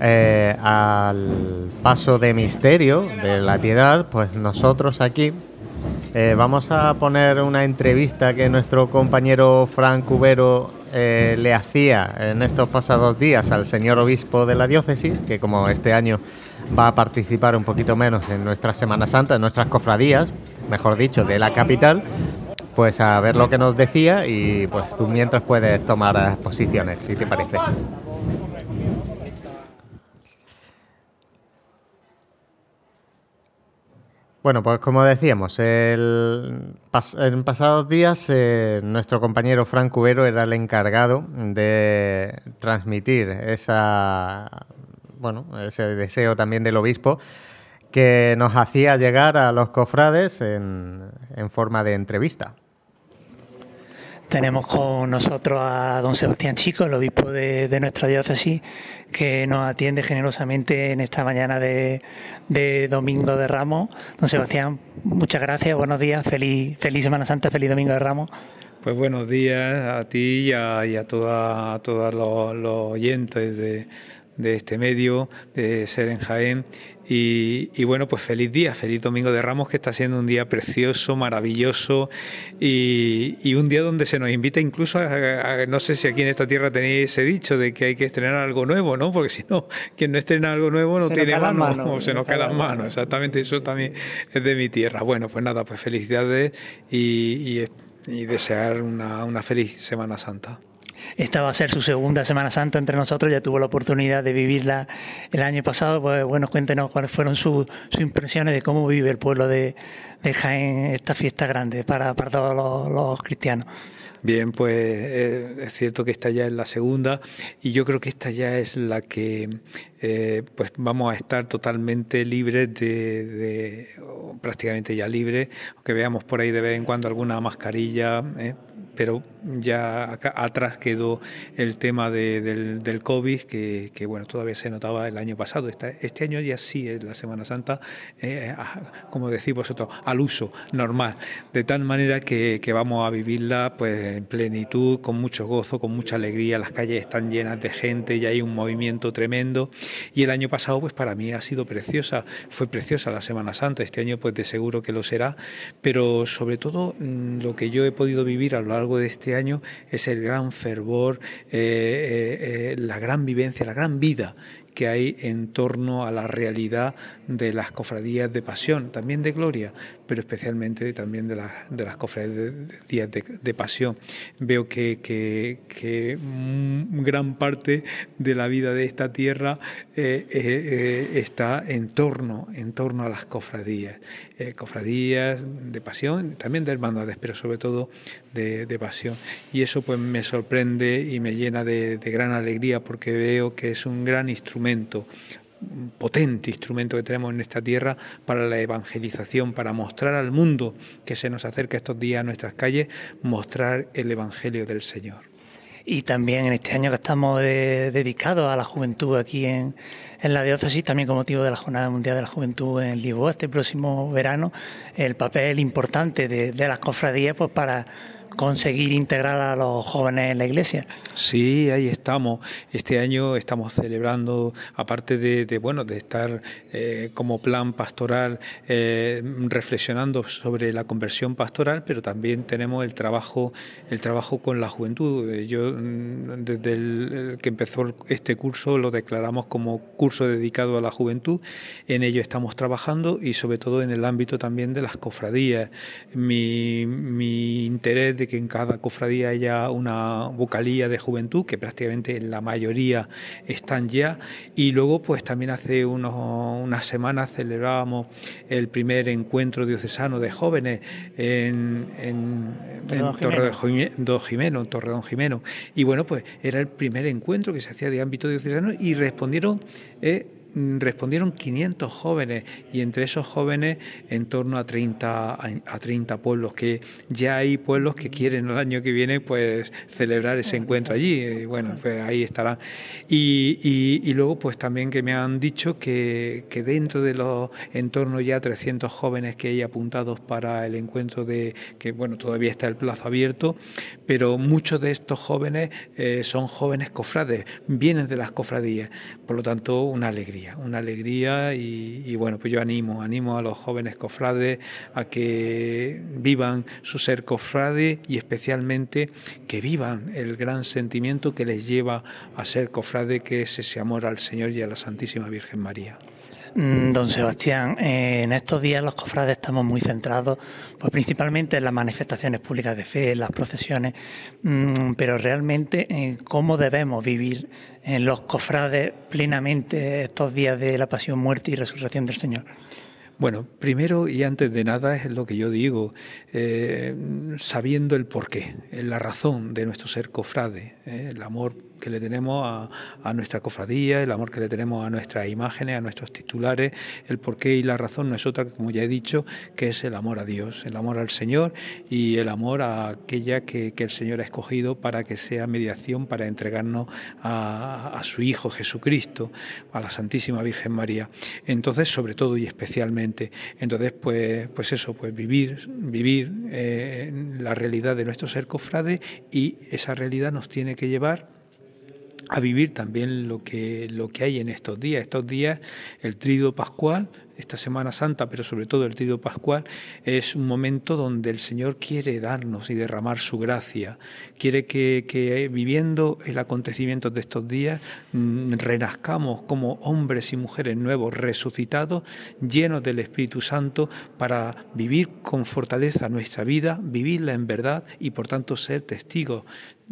eh, al paso de misterio de la piedad, pues nosotros aquí vamos a poner una entrevista que nuestro compañero Frank Cubero eh, le hacía en estos pasados días al señor obispo de la diócesis, que como este año va a participar un poquito menos en nuestra Semana Santa, en nuestras cofradías, mejor dicho, de la capital, pues a ver lo que nos decía y pues tú mientras puedes tomar eh, posiciones, si te parece. Bueno, pues como decíamos, en pasados días eh, nuestro compañero Frank Cubero era el encargado de transmitir esa, bueno, ese deseo también del obispo que nos hacía llegar a los cofrades en, en forma de entrevista. Tenemos con nosotros a don Sebastián Chico, el obispo de, de nuestra diócesis, que nos atiende generosamente en esta mañana de, de Domingo de Ramos. Don Sebastián, muchas gracias, buenos días, feliz, feliz Semana Santa, feliz Domingo de Ramos. Pues buenos días a ti y a, y a, toda- a todos los, los oyentes de, de este medio, de Ser en Jaén. Y, y bueno, pues feliz día, feliz Domingo de Ramos, que está siendo un día precioso, maravilloso y, y un día donde se nos invita incluso a, a- no sé si aquí en esta tierra tenéis ese dicho de que hay que estrenar algo nuevo, ¿no? Porque si no, quien no estrena algo nuevo no Se tiene mano, manos, o se nos caen las manos, exactamente, eso también es de mi tierra. Bueno, pues nada, pues felicidades y, y- y desear una, una feliz Semana Santa. Esta va a ser su segunda Semana Santa entre nosotros, ya tuvo la oportunidad de vivirla el año pasado. Pues bueno, cuéntenos cuáles fueron sus, impresiones de cómo vive el pueblo de, Jaén esta fiesta grande para, para todos los, cristianos. Bien, pues eh, es cierto que esta ya es la segunda y yo creo que esta ya es la que eh, pues vamos a estar totalmente libres de, prácticamente ya libres, aunque veamos por ahí de vez en cuando alguna mascarilla, ¿eh? Pero ya acá atrás quedó el tema de- del, COVID que, bueno todavía se notaba el año pasado. Este año ya sí es la Semana Santa, eh, a- como decís vosotros, al uso normal, de tal manera que, que vamos a vivirla pues en plenitud, con mucho gozo, con mucha alegría. Las calles están llenas de gente y hay un movimiento tremendo. Y el año pasado pues para mí ha sido preciosa, fue preciosa la Semana Santa. Este año pues de seguro que lo será, pero sobre todo mm, lo que yo he podido vivir a lo largo de este año es el gran fervor, eh, eh, eh, la gran vivencia, la gran vida que hay en torno a la realidad de las cofradías de pasión, también de gloria, pero especialmente también de, las de las cofradías de, días de, de pasión. Veo que, que, que gran parte de la vida de esta tierra eh, eh, eh, está en torno, en torno a las cofradías, Eh, cofradías de pasión, también de hermandades, pero sobre todo de, pasión. Y eso pues me sorprende y me llena de gran alegría porque veo que es un gran instrumento potente instrumento que tenemos en esta tierra para la evangelización, para mostrar al mundo que se nos acerca estos días a nuestras calles, mostrar el Evangelio del Señor. Y también en este año que estamos dedicados a la juventud aquí en, en, la diócesis, también con motivo de la Jornada Mundial de la Juventud en Lisboa este próximo verano, el papel importante de, de las cofradías pues para conseguir integrar a los jóvenes en la iglesia. Sí, ahí estamos. Este año estamos celebrando, aparte de, bueno, de estar eh, como plan pastoral eh, reflexionando sobre la conversión pastoral, pero también tenemos el trabajo, el trabajo con la juventud. Eh, yo mm, desde que empezó este curso lo declaramos como curso dedicado a la juventud. En ello estamos trabajando y sobre todo en el ámbito también de las cofradías. Mi, mi interés que en cada cofradía haya una vocalía de juventud, que prácticamente en la mayoría están ya. Y luego, pues también hace unos, unas semanas celebrábamos el primer encuentro diocesano de jóvenes en, Torre Don Jimeno, en Torre Don Jimeno. Y bueno, pues era el primer encuentro que se hacía de ámbito diocesano y respondieron... Eh, respondieron 500 jóvenes y entre esos jóvenes en torno a 30, a 30 pueblos, que ya hay pueblos que quieren el año que viene pues celebrar ese encuentro allí, y bueno, pues ahí estarán. Y, y, luego pues también que me han dicho que, que dentro de los en torno ya 300 jóvenes que hay apuntados para el encuentro de, que bueno, todavía está el plazo abierto, pero muchos de estos jóvenes eh, son jóvenes cofrades, vienen de las cofradías, por lo tanto una alegría una alegría y, bueno, pues yo animo, animo a los jóvenes cofrades a que vivan su ser cofrade y especialmente que vivan el gran sentimiento que les lleva a ser cofrade, que es ese amor al Señor y a la Santísima Virgen María. Mm, don Sebastián, eh, en estos días los cofrades estamos muy centrados, pues principalmente en las manifestaciones públicas de fe, en las procesiones, mm, pero realmente en cómo debemos vivir en los cofrades plenamente estos días de la pasión, muerte y resurrección del Señor. Bueno, primero y antes de nada es lo que yo digo, eh, sabiendo el porqué, la razón de nuestro ser cofrade, eh, el amor que le tenemos a, nuestra cofradía, el amor que le tenemos a nuestras imágenes, a nuestros titulares, el porqué y la razón no es otra que, como ya he dicho, que es el amor a Dios, el amor al Señor y el amor a aquella que, el Señor ha escogido para que sea mediación para entregarnos a, su Hijo Jesucristo, a la Santísima Virgen María. Entonces, sobre todo y especialmente, entonces, pues, pues eso, pues vivir, vivir eh, la realidad de nuestro ser cofrade y esa realidad nos tiene que llevar a vivir también lo que, lo que hay en estos días. Estos días, el trido pascual, esta Semana Santa, pero sobre todo el Trido Pascual, es un momento donde el Señor quiere darnos y derramar su gracia. Quiere que, que viviendo el acontecimiento de estos días mm, renazcamos como hombres y mujeres nuevos, resucitados, llenos del Espíritu Santo, para vivir con fortaleza nuestra vida, vivirla en verdad y por tanto ser testigos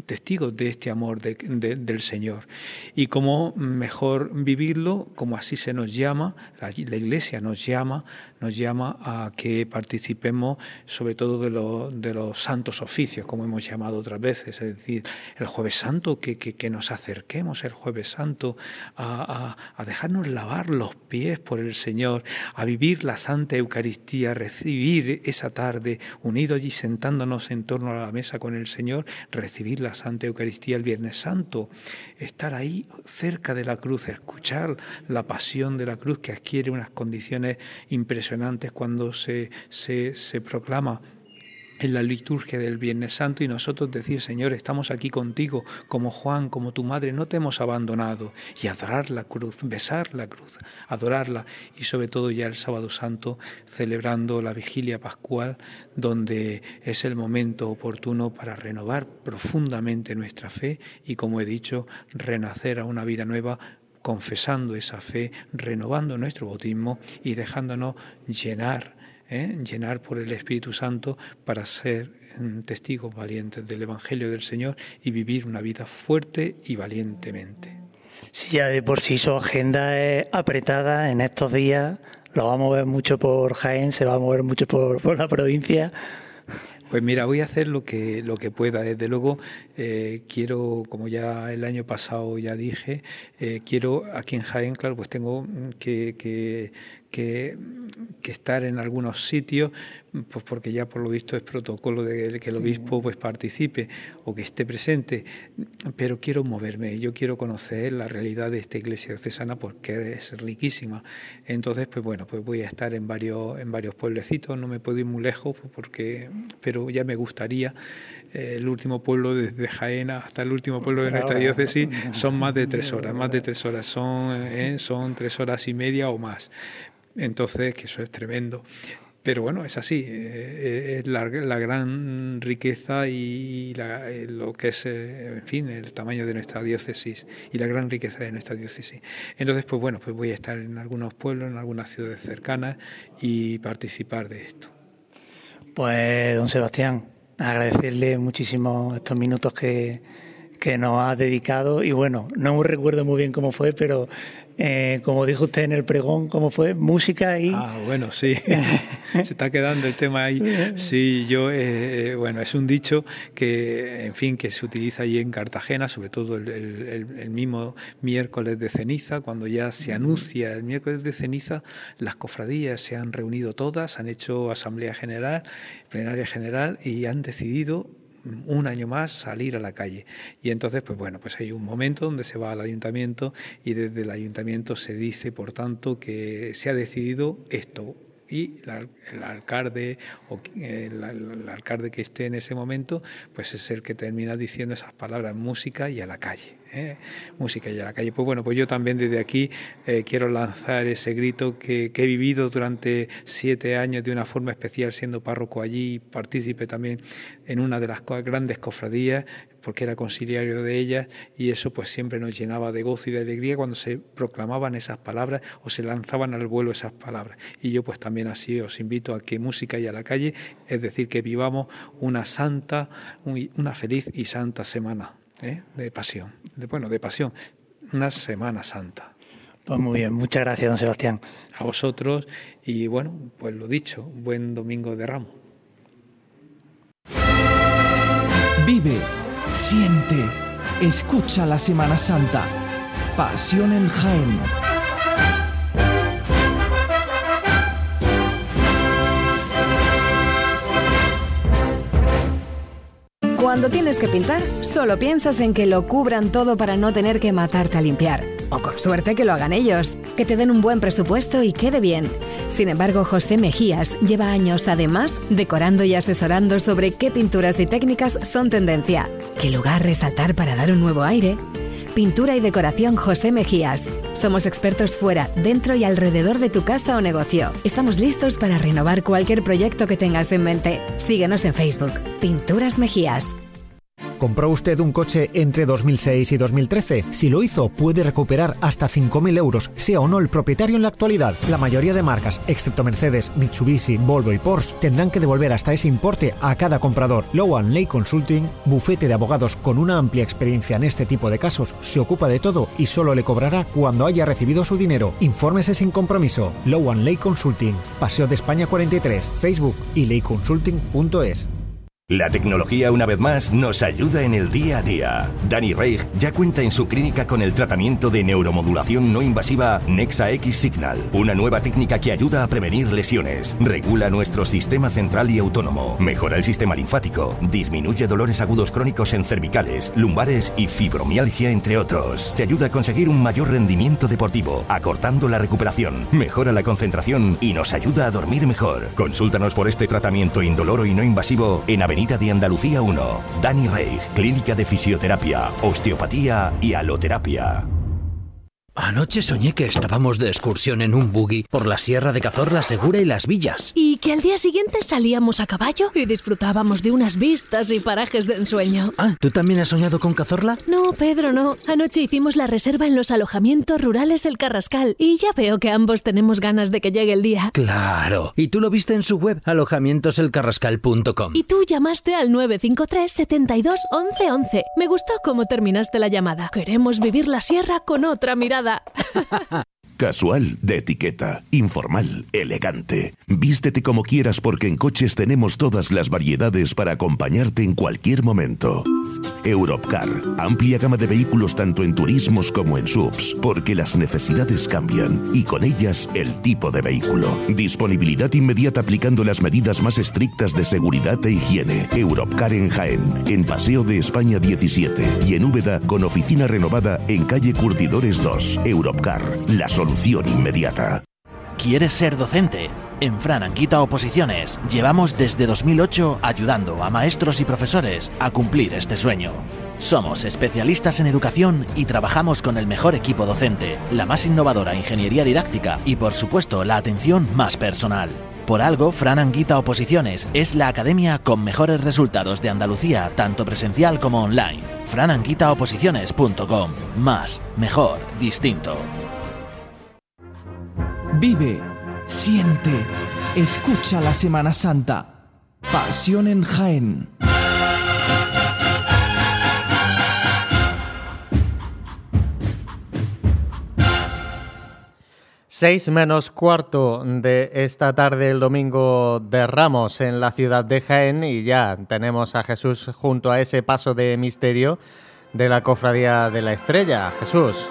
testigos de este amor del Señor. Y cómo mejor vivirlo, como así se nos llama, la Iglesia nos llama, nos llama a que participemos sobre todo de, de los santos oficios, como hemos llamado otras veces, es decir, el jueves santo, que, que, nos acerquemos el jueves santo a, a, dejarnos lavar los pies por el Señor, a vivir la Santa Eucaristía, recibir esa tarde unidos y sentándonos en torno a la mesa con el Señor, recibir la Santa Eucaristía el Viernes Santo, estar ahí cerca de la cruz, escuchar la pasión de la cruz que adquiere unas condiciones impresionantes cuando se, se, se proclama en la liturgia del Viernes Santo y nosotros decir, Señor, estamos aquí contigo, como Juan, como tu madre, no te hemos abandonado, y adorar la cruz, besar la cruz, adorarla, y sobre todo ya el sábado santo, celebrando la vigilia pascual, donde es el momento oportuno para renovar profundamente nuestra fe y, como he dicho, renacer a una vida nueva confesando esa fe, renovando nuestro bautismo y dejándonos llenar, ¿eh? llenar por el Espíritu Santo para ser mm, testigos valientes del Evangelio del Señor y vivir una vida fuerte y valientemente. Si ya de por sí su agenda es apretada en estos días, lo va a mover mucho por Jaén, se va a mover mucho por, por la provincia. Pues mira, voy a hacer lo que, lo que pueda. Desde luego, eh, quiero, como ya el año pasado ya dije, eh, quiero aquí en Jaén, claro, pues tengo que, que que, estar en algunos sitios, pues porque ya por lo visto es protocolo de que el obispo pues participe o que esté presente, pero quiero moverme, yo quiero conocer la realidad de esta iglesia diocesana porque es riquísima. Entonces, pues bueno, pues voy a estar en varios en varios pueblecitos, no me puedo ir muy lejos pues, porque pero ya me gustaría eh, el último pueblo desde Jaena hasta el último pueblo de nuestra diócesis son más de tres horas, más de tres horas, son, eh, son tres horas y media o más. Entonces, que eso es tremendo. Pero bueno, es así, eh, eh, es la, gran riqueza y eh, lo que es, en fin, el tamaño de nuestra diócesis y la gran riqueza de nuestra diócesis. Entonces, pues bueno, pues voy a estar en algunos pueblos, en algunas ciudades cercanas y participar de esto. Pues, don Sebastián, agradecerle muchísimo estos minutos que, que nos ha dedicado y bueno, no recuerdo muy bien cómo fue, pero eh, como dijo usted en el pregón, ¿cómo fue? Música y... Ah, bueno, sí. Se está quedando el tema ahí. Sí, yo, eh, bueno, es un dicho que, en fin, que se utiliza allí en Cartagena, sobre todo el, mismo miércoles de ceniza, cuando ya se anuncia el miércoles de ceniza, las cofradías se han reunido todas, han hecho asamblea general, plenaria general y han decidido un año más salir a la calle. Y entonces, pues bueno, pues hay un momento donde se va al ayuntamiento y desde el ayuntamiento se dice, por tanto, que se ha decidido esto, y el alcalde o el, alcalde que esté en ese momento, pues es el que termina diciendo esas palabras, música y a la calle. ¿Eh? música y a la calle. Pues bueno, pues yo también desde aquí eh, quiero lanzar ese grito que, he vivido durante siete años de una forma especial siendo párroco allí, partícipe también en una de las grandes cofradías, porque era conciliario de ellas y eso pues siempre nos llenaba de gozo y de alegría cuando se proclamaban esas palabras o se lanzaban al vuelo esas palabras. Y yo pues también así os invito a que música y a la calle, es decir, que vivamos una santa, una feliz y santa semana. ¿Eh? de pasión, de, bueno, de pasión, una Semana Santa. Pues muy bien, muchas gracias, don Sebastián. A vosotros y bueno, pues lo dicho, buen domingo de ramo. Vive, siente, escucha la Semana Santa. Pasión en Jaén. Cuando tienes que pintar, solo piensas en que lo cubran todo para no tener que matarte a limpiar. O con suerte que lo hagan ellos, que te den un buen presupuesto y quede bien. Sin embargo, José Mejías lleva años además decorando y asesorando sobre qué pinturas y técnicas son tendencia, qué lugar resaltar para dar un nuevo aire. Pintura y decoración José Mejías. Somos expertos fuera, dentro y alrededor de tu casa o negocio. Estamos listos para renovar cualquier proyecto que tengas en mente. Síguenos en Facebook. Pinturas Mejías. ¿Compró usted un coche entre 2006 y 2013? Si lo hizo, puede recuperar hasta 5.000 euros, sea o no el propietario en la actualidad. La mayoría de marcas, excepto Mercedes, Mitsubishi, Volvo y Porsche, tendrán que devolver hasta ese importe a cada comprador. Lowan Ley Consulting, bufete de abogados con una amplia experiencia en este tipo de casos, se ocupa de todo y solo le cobrará cuando haya recibido su dinero. Infórmese sin compromiso. Lowan Ley Consulting, Paseo de España 43, Facebook y leyconsulting.es. La tecnología, una vez más, nos ayuda en el día a día. Danny Reich ya cuenta en su clínica con el tratamiento de neuromodulación no invasiva Nexa X Signal, una nueva técnica que ayuda a prevenir lesiones, regula nuestro sistema central y autónomo, mejora el sistema linfático, disminuye dolores agudos crónicos en cervicales, lumbares y fibromialgia, entre otros. Te ayuda a conseguir un mayor rendimiento deportivo, acortando la recuperación, mejora la concentración y nos ayuda a dormir mejor. Consúltanos por este tratamiento indoloro y no invasivo en Avenida de Andalucía 1. Dani Reich, Clínica de Fisioterapia, Osteopatía y Aloterapia. Anoche soñé que estábamos de excursión en un buggy por la Sierra de Cazorla Segura y las Villas. Y que al día siguiente salíamos a caballo y disfrutábamos de unas vistas y parajes de ensueño. Ah, ¿tú también has soñado con Cazorla? No, Pedro, no. Anoche hicimos la reserva en los alojamientos rurales El Carrascal y ya veo que ambos tenemos ganas de que llegue el día. Claro. Y tú lo viste en su web, alojamientoselcarrascal.com. Y tú llamaste al 953 72 11 11. Me gustó cómo terminaste la llamada. Queremos vivir la sierra con otra mirada. だ。Casual de etiqueta, informal, elegante. Vístete como quieras porque en coches tenemos todas las variedades para acompañarte en cualquier momento. Europcar, amplia gama de vehículos tanto en turismos como en subs, porque las necesidades cambian y con ellas el tipo de vehículo. Disponibilidad inmediata aplicando las medidas más estrictas de seguridad e higiene. Europcar en Jaén, en Paseo de España 17 y en Úbeda con oficina renovada en calle Curtidores 2. Europcar, la solución inmediata. ¿Quieres ser docente? En Fran Anguita Oposiciones llevamos desde 2008 ayudando a maestros y profesores a cumplir este sueño. Somos especialistas en educación y trabajamos con el mejor equipo docente, la más innovadora ingeniería didáctica y por supuesto la atención más personal. Por algo, Fran Anguita Oposiciones es la academia con mejores resultados de Andalucía, tanto presencial como online. frananguitaoposiciones.com. Más, mejor, distinto. Vive, siente, escucha la Semana Santa. Pasión en Jaén. Seis menos cuarto de esta tarde el domingo de Ramos en la ciudad de Jaén y ya tenemos a Jesús junto a ese paso de misterio de la cofradía de la estrella. Jesús.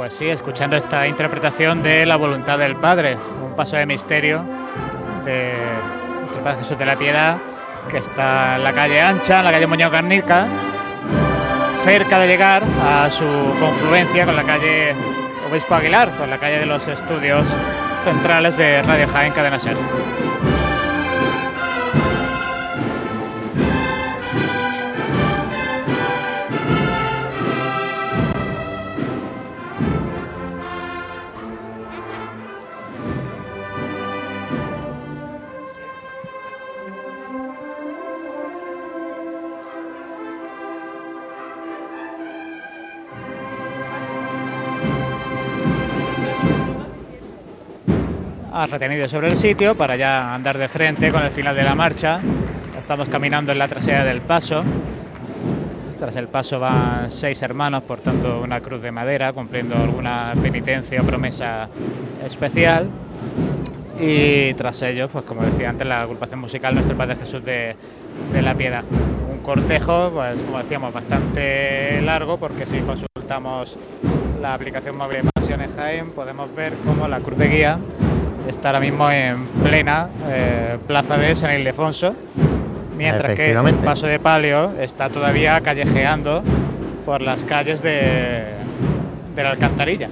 Pues sí, escuchando esta interpretación de la voluntad del Padre, un paso de misterio de Padre Jesús de la Piedad, que está en la calle ancha, en la calle Muñoz Garnica, cerca de llegar a su confluencia con la calle Obispo Aguilar, con la calle de los estudios centrales de Radio Jaén Cadena Ser. Retenido sobre el sitio para ya andar de frente con el final de la marcha. Estamos caminando en la trasera del paso. Tras el paso van seis hermanos, por tanto una cruz de madera, cumpliendo alguna penitencia o promesa especial. Y tras ellos, pues como decía antes, la agrupación musical Nuestro Padre Jesús de, de la Piedad. Un cortejo, pues como decíamos, bastante largo, porque si consultamos la aplicación móvil de Pasiones Jaén, podemos ver cómo la cruz de guía está ahora mismo en plena eh, plaza de San Ildefonso, mientras que el paso de palio está todavía callejeando por las calles de, de la alcantarilla.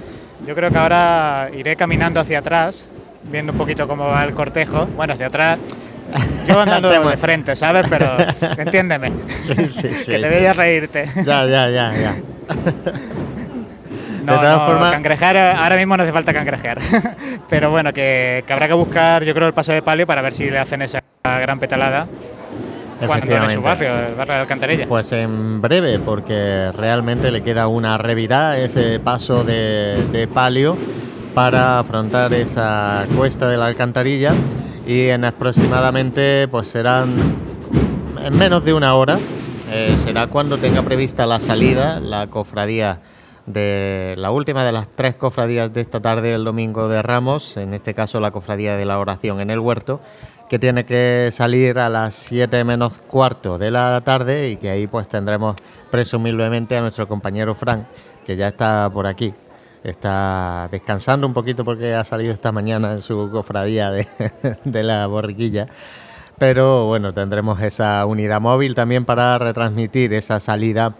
Yo creo que ahora iré caminando hacia atrás, viendo un poquito cómo va el cortejo. Bueno, hacia atrás. Yo andando de frente, ¿sabes? Pero entiéndeme. que te reírte. Ya, ya, ya, ya. No, de todas formas, cangrejar, ahora mismo no hace falta cangrejear. Pero bueno, que, que, habrá que buscar, yo creo, el paso de palio para ver si le hacen esa gran petalada cuando en su barrio, el barrio de Alcantarilla. Pues en breve, porque realmente le queda una revirada, ese paso de, de palio para afrontar esa cuesta de la Alcantarilla y en aproximadamente pues serán en menos de una hora eh, será cuando tenga prevista la salida la cofradía de la última de las tres cofradías de esta tarde, el domingo de Ramos, en este caso la cofradía de la oración en el huerto, que tiene que salir a las 7 menos cuarto de la tarde y que ahí pues tendremos presumiblemente a nuestro compañero Frank, que ya está por aquí. Está descansando un poquito porque ha salido esta mañana en su cofradía de, de la borriquilla. Pero bueno, tendremos esa unidad móvil también para retransmitir esa salida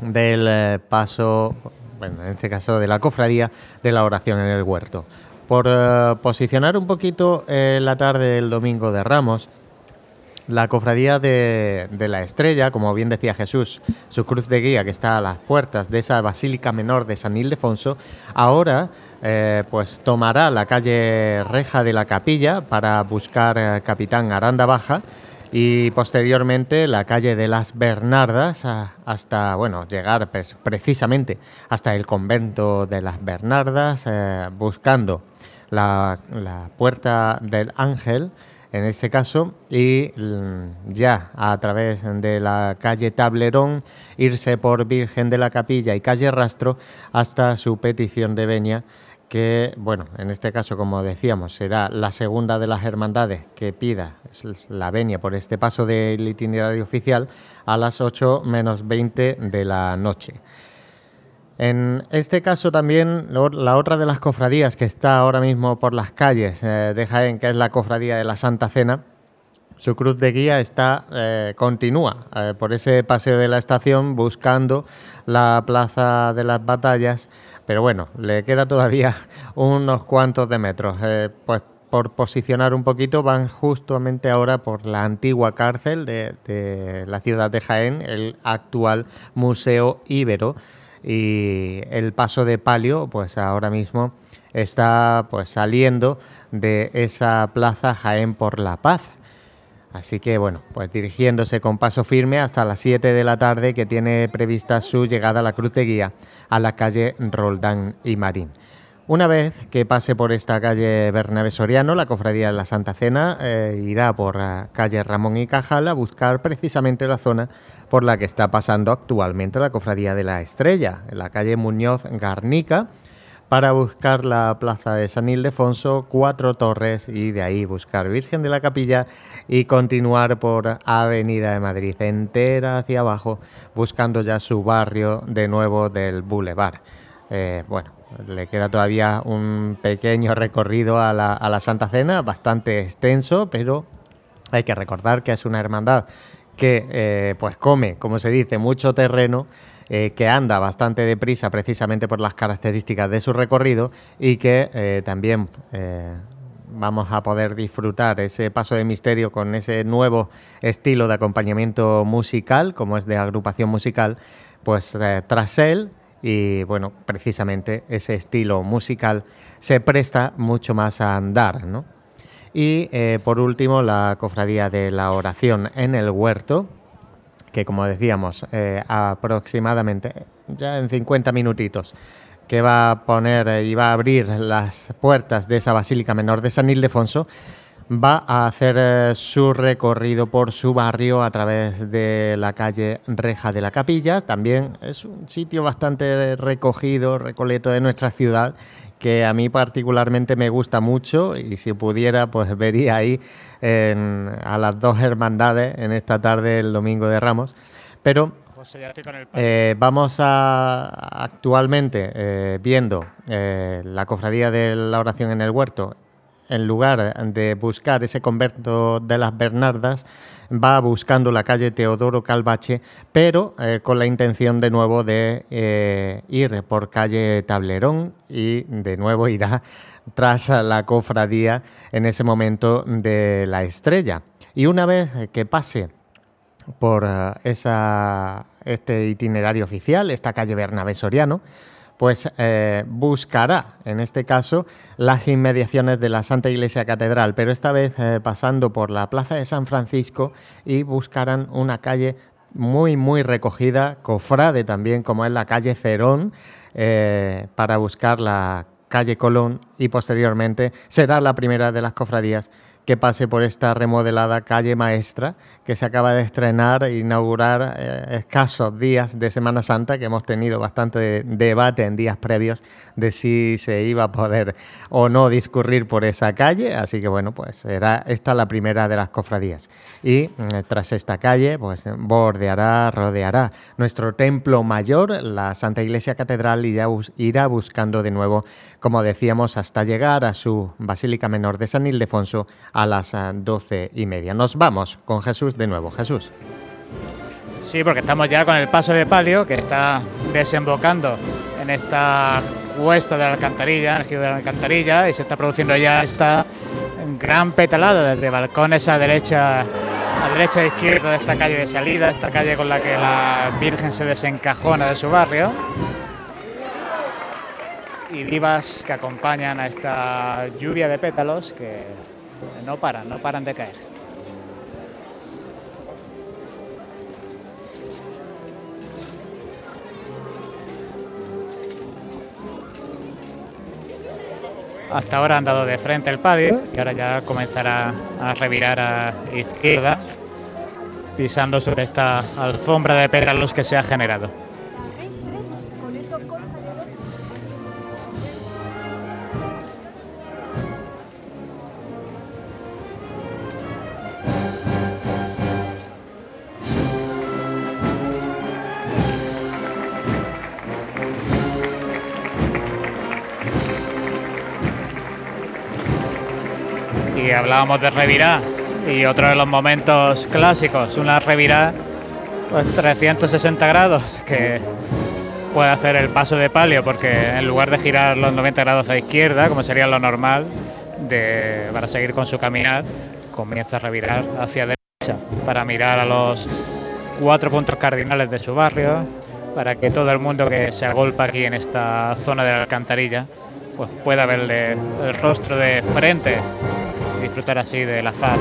del eh, paso, bueno, en este caso de la cofradía de la oración en el huerto. Por eh, posicionar un poquito eh, la tarde del domingo de Ramos, la cofradía de, de, la Estrella, como bien decía Jesús, su cruz de guía que está a las puertas de esa Basílica Menor de San Ildefonso, ahora pues tomará la calle Reja de la Capilla para buscar Capitán Aranda Baja y posteriormente la calle de las Bernardas hasta, bueno, llegar precisamente hasta el convento de las Bernardas, eh, buscando la, puerta del Ángel en este caso, y mm, ya a través de la calle Tablerón irse por Virgen de la Capilla y calle Rastro hasta su petición de venia que, bueno, en este caso, como decíamos, será la segunda de las hermandades que pida la venia por este paso del itinerario oficial a las 8 menos 20 de la noche. En este caso también la otra de las cofradías que está ahora mismo por las calles eh, de Jaén, que es la cofradía de la Santa Cena, su cruz de guía está eh, continúa eh, por ese paseo de la estación buscando la plaza de las batallas pero bueno, le queda todavía unos cuantos de metros. Eh, pues por posicionar un poquito, van justamente ahora por la antigua cárcel de, la ciudad de Jaén, el actual Museo Ibero. Y el paso de palio, pues ahora mismo está pues saliendo de esa plaza Jaén por la Paz. Así que bueno, pues dirigiéndose con paso firme hasta las 7 de la tarde que tiene prevista su llegada a la Cruz de Guía a la calle Roldán y Marín. Una vez que pase por esta calle Bernabé Soriano, la cofradía de la Santa Cena eh, irá por la calle Ramón y Cajal a buscar precisamente la zona por la que está pasando actualmente la cofradía de la Estrella, en la calle Muñoz Garnica, para buscar la plaza de San Ildefonso, Cuatro Torres y de ahí buscar Virgen de la Capilla y continuar por Avenida de Madrid entera hacia abajo, buscando ya su barrio de nuevo del Boulevard. Eh, bueno, le queda todavía un pequeño recorrido a la, a la Santa Cena, bastante extenso, pero hay que recordar que es una hermandad que eh, pues come, como se dice, mucho terreno eh, que anda bastante deprisa precisamente por las características de su recorrido y que eh, también eh, vamos a poder disfrutar ese paso de misterio con ese nuevo estilo de acompañamiento musical, como es de agrupación musical, pues tras él y bueno, precisamente ese estilo musical se presta mucho más a andar. Y por último, la cofradía de la oración en el huerto, que como decíamos, eh, aproximadamente ya en 50 minutitos, que va a poner eh, y va a abrir las puertas de esa Basílica Menor de San Ildefonso, va a hacer eh, su recorrido por su barrio a través de la calle Reja de la Capilla. También es un sitio bastante recogido, recoleto de nuestra ciudad que a mí particularmente me gusta mucho y si pudiera pues vería ahí a las dos hermandades en esta tarde el domingo de Ramos. Pero eh, vamos a actualmente eh, viendo la cofradía de la oración en el huerto en lugar de buscar ese convento de las Bernardas, va buscando la calle Teodoro Calvache, pero eh, con la intención de nuevo de eh, ir por calle Tablerón y de nuevo irá tras la cofradía en ese momento de la estrella. Y una vez que pase por eh, esa, este itinerario oficial, esta calle Bernabé Soriano, pues eh, buscará, en este caso, las inmediaciones de la Santa Iglesia Catedral, pero esta vez eh, pasando por la Plaza de San Francisco y buscarán una calle muy, muy recogida, cofrade también, como es la calle Cerón, eh, para buscar la calle Colón y posteriormente será la primera de las cofradías que pase por esta remodelada calle maestra que se acaba de estrenar e inaugurar eh, escasos días de Semana Santa, que hemos tenido bastante debate en días previos de si se iba a poder o no discurrir por esa calle. Así que bueno, pues será esta la primera de las cofradías. Y mm, tras esta calle, pues bordeará, rodeará nuestro templo mayor, la Santa Iglesia Catedral, y ya irá buscando de nuevo, como decíamos, hasta llegar a su Basílica Menor de San Ildefonso a las eh, doce y media. Nos vamos con Jesús de nuevo. Jesús. Sí, porque estamos ya con el paso de palio que está desembocando en esta cuesta de la alcantarilla, en el giro de la alcantarilla, y se está produciendo ya esta gran petalada desde balcones a derecha a derecha e izquierda de esta calle de salida, esta calle con la que la Virgen se desencajona de su barrio. Y vivas que acompañan a esta lluvia de pétalos que no paran, no paran de caer. hasta ahora han dado de frente el palio y ahora ya comenzará a revirar a izquierda, pisando sobre esta alfombra de pétalos que se ha generado. Hablábamos de revirá y otro de los momentos clásicos, una revirá pues 360 grados que puede hacer el paso de palio porque en lugar de girar los 90 grados a izquierda, como sería lo normal, de, para seguir con su caminar, comienza a revirar hacia derecha para mirar a los cuatro puntos cardinales de su barrio, para que todo el mundo que se agolpa aquí en esta zona de la alcantarilla pues pueda verle el rostro de frente disfrutar así de la faz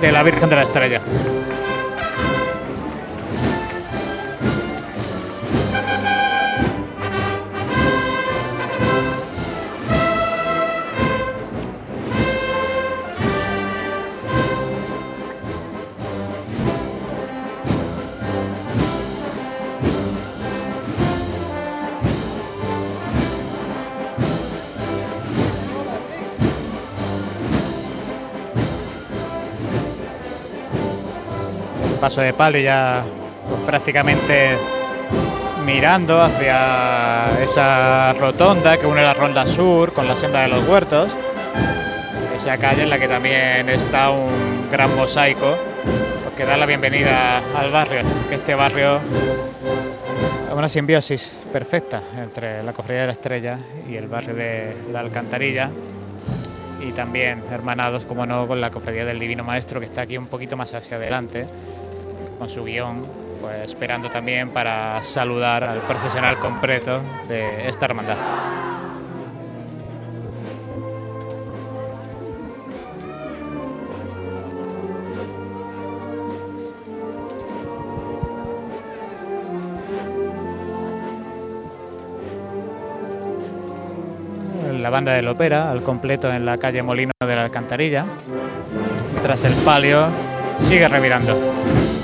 de la Virgen de la Estrella. Paso de palio ya pues, prácticamente mirando hacia esa rotonda que une la ronda sur con la senda de los huertos. Esa calle en la que también está un gran mosaico. Pues, que da la bienvenida al barrio, que este barrio es una simbiosis perfecta entre la Cofradía de la Estrella y el barrio de la Alcantarilla. Y también hermanados, como no, con la Cofradía del Divino Maestro que está aquí un poquito más hacia adelante con su guion, pues esperando también para saludar al profesional completo de esta hermandad. La banda del ópera al completo en la calle Molino de la Alcantarilla. Tras el palio sigue revirando.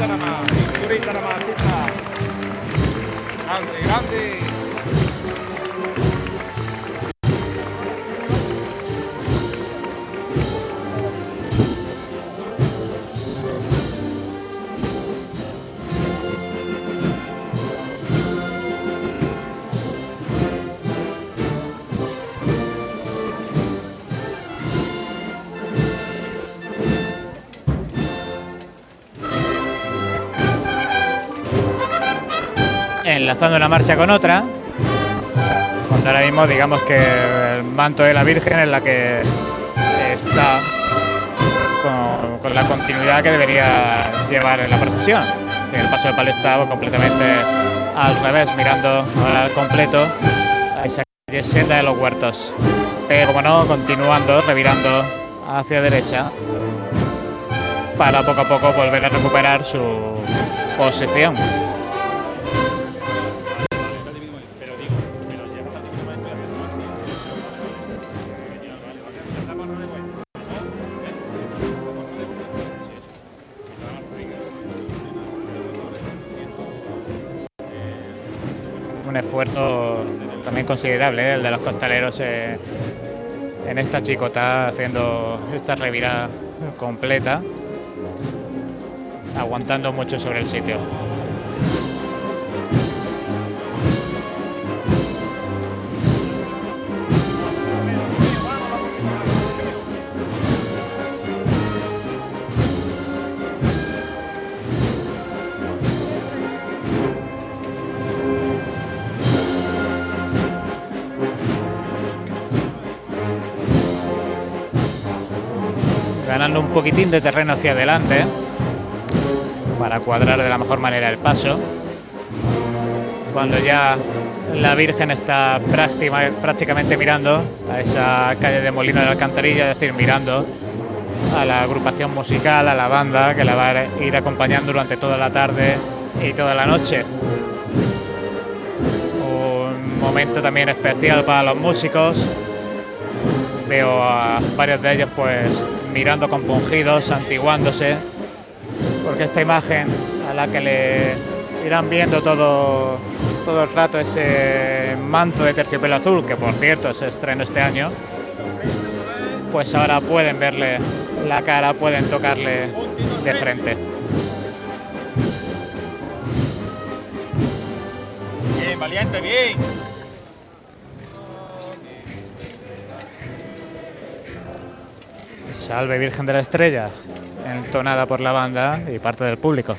Cinturita nada más, cinturita nada más, aquí está. Grande, grande. Enlazando una marcha con otra. Cuando ahora mismo digamos que el manto de la Virgen es la que está con, la continuidad que debería llevar en la procesión. El paso de palio está completamente al revés, mirando ahora al completo a esa senda de los huertos. Pero como no, continuando, revirando hacia derecha para poco a poco volver a recuperar su posición. Considerable ¿eh? el de los costaleros eh, en esta chicota haciendo esta revirada completa aguantando mucho sobre el sitio poquitín de terreno hacia adelante para cuadrar de la mejor manera el paso. Cuando ya la Virgen está práctima- prácticamente mirando a esa calle de Molino de la Alcantarilla, es decir, mirando a la agrupación musical, a la banda que la va a ir acompañando durante toda la tarde y toda la noche. Un momento también especial para los músicos. Veo a varios de ellos pues mirando compungidos, santiguándose, porque esta imagen a la que le irán viendo todo, todo el rato ese manto de terciopelo azul, que por cierto se estrenó este año, pues ahora pueden verle la cara, pueden tocarle de frente. Bien, valiente, bien. Salve Virgen de la Estrella, entonada por la banda y parte del público.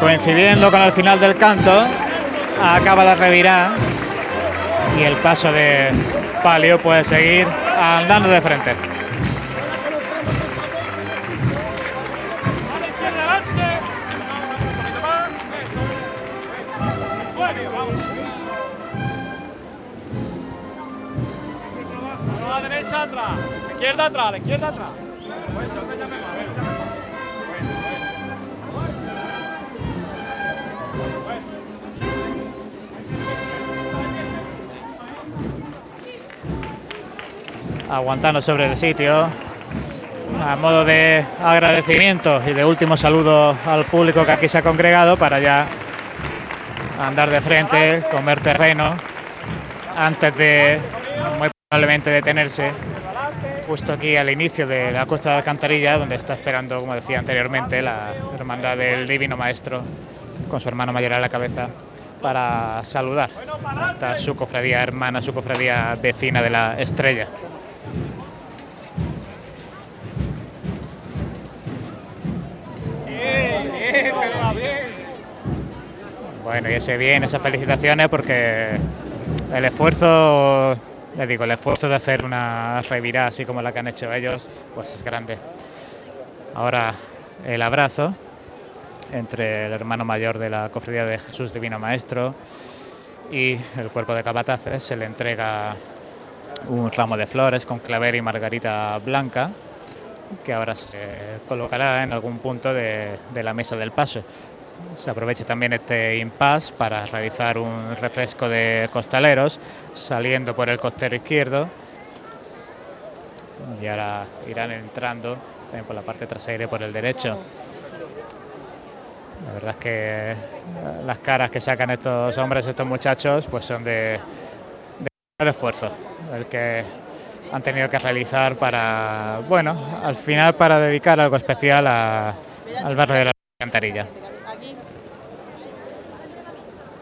Coincidiendo con el final del canto, acaba la revirá y el paso de Palio puede seguir andando de frente. Izquierda atrás, la izquierda atrás. Aguantando sobre el sitio. A modo de agradecimiento y de último saludo al público que aquí se ha congregado para ya andar de frente, comer terreno, antes de muy probablemente detenerse justo aquí al inicio de la Costa de la Alcantarilla, donde está esperando, como decía anteriormente, la hermandad del Divino Maestro con su hermano mayor a la cabeza para saludar a su cofradía hermana, su cofradía vecina de la estrella. Bien, bien, pero va bien. Bueno, y ese bien, esas felicitaciones porque el esfuerzo, les digo, el esfuerzo de hacer una revirada así como la que han hecho ellos, pues es grande. Ahora el abrazo entre el hermano mayor de la cofradía de Jesús Divino Maestro y el cuerpo de capataces se le entrega un ramo de flores con claver y margarita blanca que ahora se colocará en algún punto de, de la mesa del paso. Se aprovecha también este impasse para realizar un refresco de costaleros saliendo por el costero izquierdo y ahora irán entrando también por la parte trasera y por el derecho. La verdad es que eh, las caras que sacan estos hombres, estos muchachos, pues son de, esfuerzo, el que han tenido que realizar para, bueno, al final para dedicar algo especial al barrio de la Alcantarilla.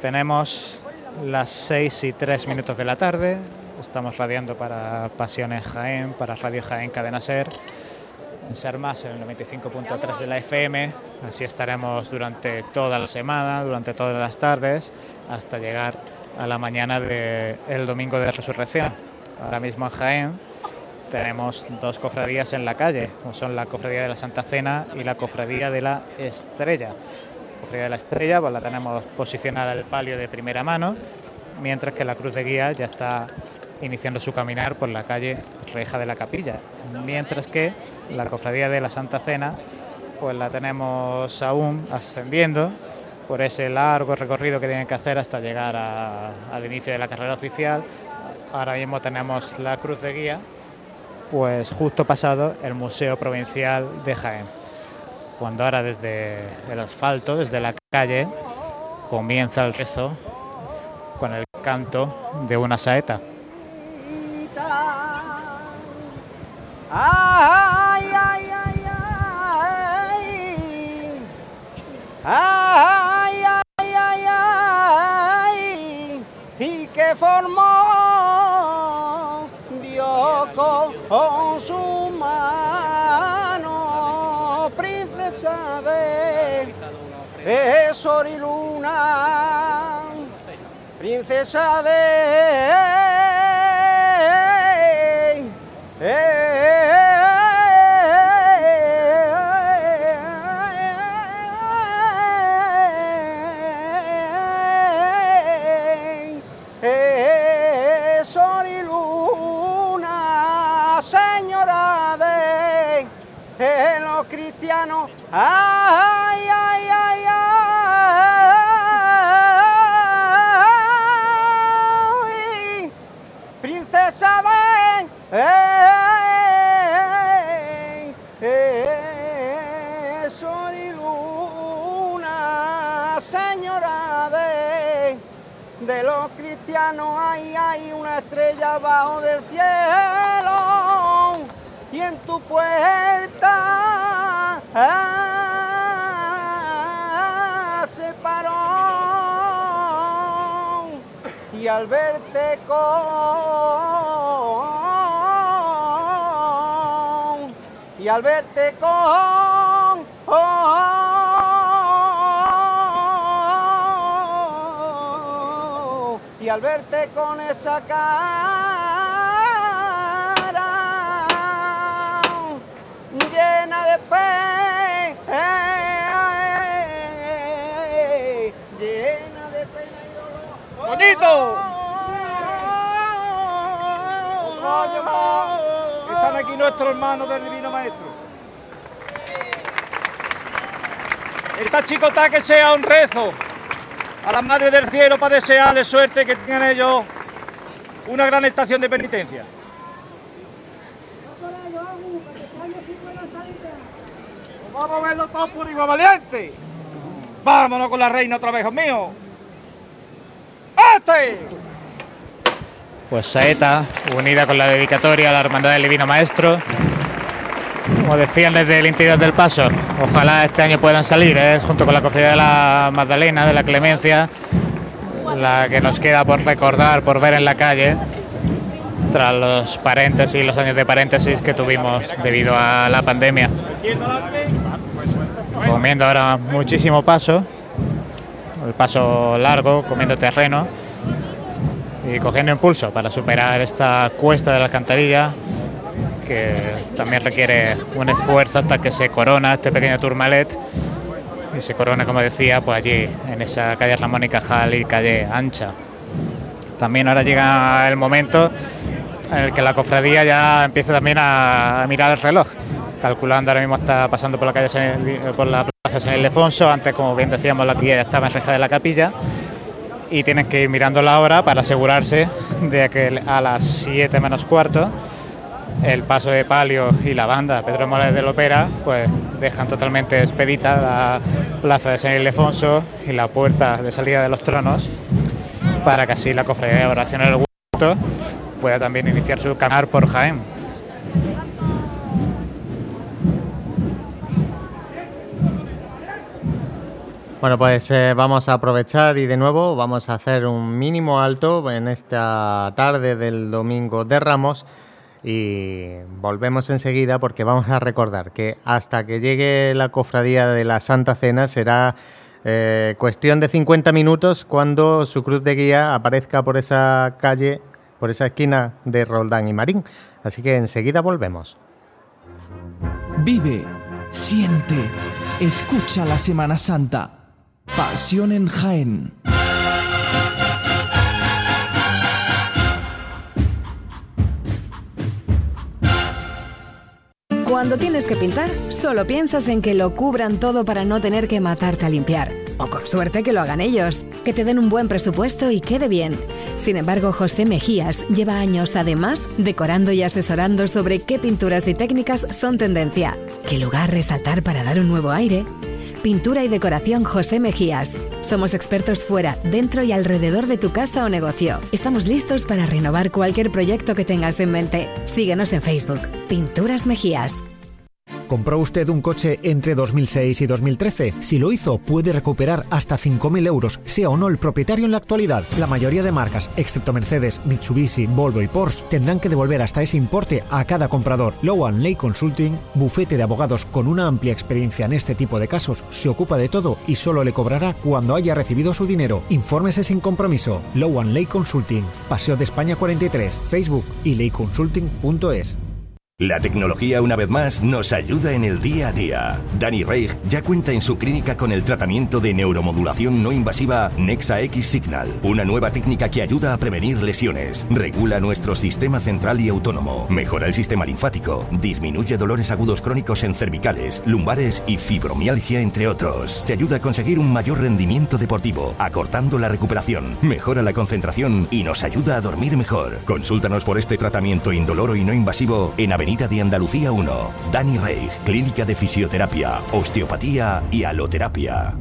Tenemos las 6 y 3 minutos de la tarde, estamos radiando para Pasiones Jaén, para Radio Jaén Cadena Ser, en Ser Más en el 95.3 de la FM, así estaremos durante toda la semana, durante todas las tardes, hasta llegar a la mañana del domingo de Resurrección. Ahora mismo en Jaén tenemos dos cofradías en la calle, como son la Cofradía de la Santa Cena y la Cofradía de la Estrella. Cofradía de la Estrella pues la tenemos posicionada el palio de primera mano, mientras que la Cruz de Guía ya está iniciando su caminar por la calle Reja de la Capilla, mientras que la Cofradía de la Santa Cena pues la tenemos aún ascendiendo por ese largo recorrido que tienen que hacer hasta llegar al inicio de la carrera oficial. Ahora mismo tenemos la Cruz de Guía, pues justo pasado el Museo Provincial de Jaén. Cuando ahora desde el asfalto, desde la calle, comienza el rezo con el canto de una saeta. Ay, ay, ay, ay. Ay, ay, ay. Y que formó sol y luna, princesa de... Eh, eh, eh, sol señora de los cristianos. Ven. Eh, eh, sol y luna, señora de, de los cristianos, hay una estrella abajo del cielo y en tu puerta ah, se paró y al verte con y al verte con y al verte con esa cara llena de fe llena de pena y dolor ¡Bonito! Están aquí nuestros hermanos del Divino Maestro. Esta chicota que sea un rezo a la Madre del Cielo para desearle suerte que tengan ellos una gran estación de penitencia. Vamos a verlo todo por igual valiente. Vámonos con la reina otra vez, míos. ¡Este! Pues Saeta, unida con la dedicatoria a la Hermandad del Divino Maestro. Como decían desde el interior del paso, ojalá este año puedan salir, ¿eh? junto con la cofradía de la Magdalena, de la Clemencia, la que nos queda por recordar, por ver en la calle, tras los paréntesis, los años de paréntesis que tuvimos debido a la pandemia. Comiendo ahora muchísimo paso, el paso largo, comiendo terreno y cogiendo impulso para superar esta cuesta de la alcantarilla que también requiere un esfuerzo hasta que se corona este pequeño turmalet y se corona, como decía, pues allí en esa calle Ramón y Cajal y calle ancha. También ahora llega el momento en el que la cofradía ya empieza también a mirar el reloj, calculando ahora mismo está pasando por la calle por la plaza San Ildefonso, antes como bien decíamos la guía ya estaba en reja de la capilla y tienen que ir mirando la hora para asegurarse de que a las 7 menos cuarto el paso de palio y la banda Pedro Morales del Opera pues dejan totalmente expedita la plaza de San Ildefonso y la puerta de salida de los tronos para que así la cofradía de oración del huerto pueda también iniciar su caminar por Jaén. Bueno, pues eh, vamos a aprovechar y de nuevo vamos a hacer un mínimo alto en esta tarde del domingo de Ramos y volvemos enseguida porque vamos a recordar que hasta que llegue la cofradía de la Santa Cena será eh, cuestión de 50 minutos cuando su cruz de guía aparezca por esa calle, por esa esquina de Roldán y Marín. Así que enseguida volvemos. Vive, siente, escucha la Semana Santa. Pasión en Jaén. Cuando tienes que pintar, solo piensas en que lo cubran todo para no tener que matarte a limpiar. O con suerte que lo hagan ellos, que te den un buen presupuesto y quede bien. Sin embargo, José Mejías lleva años además decorando y asesorando sobre qué pinturas y técnicas son tendencia, qué lugar resaltar para dar un nuevo aire. Pintura y decoración José Mejías. Somos expertos fuera, dentro y alrededor de tu casa o negocio. Estamos listos para renovar cualquier proyecto que tengas en mente. Síguenos en Facebook. Pinturas Mejías. ¿Compró usted un coche entre 2006 y 2013? Si lo hizo, puede recuperar hasta 5.000 euros, sea o no el propietario en la actualidad. La mayoría de marcas, excepto Mercedes, Mitsubishi, Volvo y Porsche, tendrán que devolver hasta ese importe a cada comprador. Lowan Ley Consulting, bufete de abogados con una amplia experiencia en este tipo de casos, se ocupa de todo y solo le cobrará cuando haya recibido su dinero. Infórmese sin compromiso. Lowan Ley Consulting, Paseo de España 43, Facebook y leyconsulting.es. La tecnología, una vez más, nos ayuda en el día a día. Danny Reich ya cuenta en su clínica con el tratamiento de neuromodulación no invasiva Nexa X Signal, una nueva técnica que ayuda a prevenir lesiones, regula nuestro sistema central y autónomo, mejora el sistema linfático, disminuye dolores agudos crónicos en cervicales, lumbares y fibromialgia, entre otros. Te ayuda a conseguir un mayor rendimiento deportivo, acortando la recuperación, mejora la concentración y nos ayuda a dormir mejor. Consúltanos por este tratamiento indoloro y no invasivo en Avenida de Andalucía 1. Dani Reich, Clínica de Fisioterapia, Osteopatía y Aloterapia.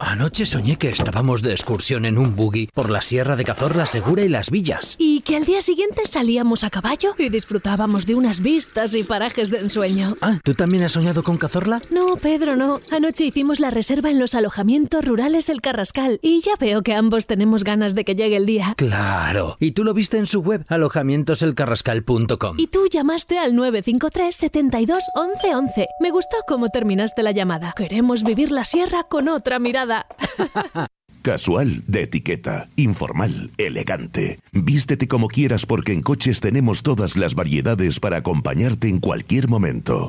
Anoche soñé que estábamos de excursión en un buggy por la Sierra de Cazorla Segura y las Villas. Y que al día siguiente salíamos a caballo y disfrutábamos de unas vistas y parajes de ensueño. Ah, ¿tú también has soñado con Cazorla? No, Pedro, no. Anoche hicimos la reserva en los alojamientos rurales El Carrascal y ya veo que ambos tenemos ganas de que llegue el día. Claro. Y tú lo viste en su web, alojamientoselcarrascal.com. Y tú llamaste al 953 72 11 11. Me gustó cómo terminaste la llamada. Queremos vivir la sierra con otra mirada. that. Casual de etiqueta, informal, elegante. Vístete como quieras porque en coches tenemos todas las variedades para acompañarte en cualquier momento.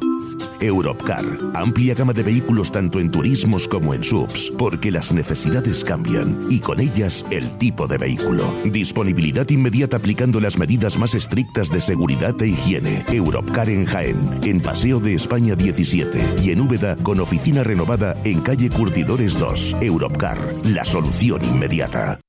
Europcar, amplia gama de vehículos tanto en turismos como en subs, porque las necesidades cambian y con ellas el tipo de vehículo. Disponibilidad inmediata aplicando las medidas más estrictas de seguridad e higiene. Europcar en Jaén, en Paseo de España 17 y en Úbeda con oficina renovada en calle Curtidores 2. Europcar, la solución inmediata.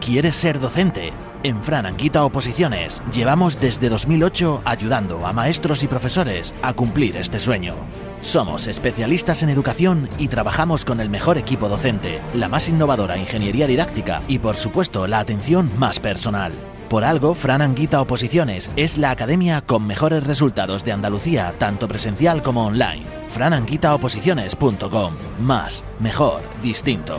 ¿Quieres ser docente? En Fran Anguita Oposiciones llevamos desde 2008 ayudando a maestros y profesores a cumplir este sueño. Somos especialistas en educación y trabajamos con el mejor equipo docente, la más innovadora ingeniería didáctica y por supuesto la atención más personal. Por algo, Fran Anguita Oposiciones es la academia con mejores resultados de Andalucía, tanto presencial como online. frananguitaoposiciones.com. Más, mejor, distinto.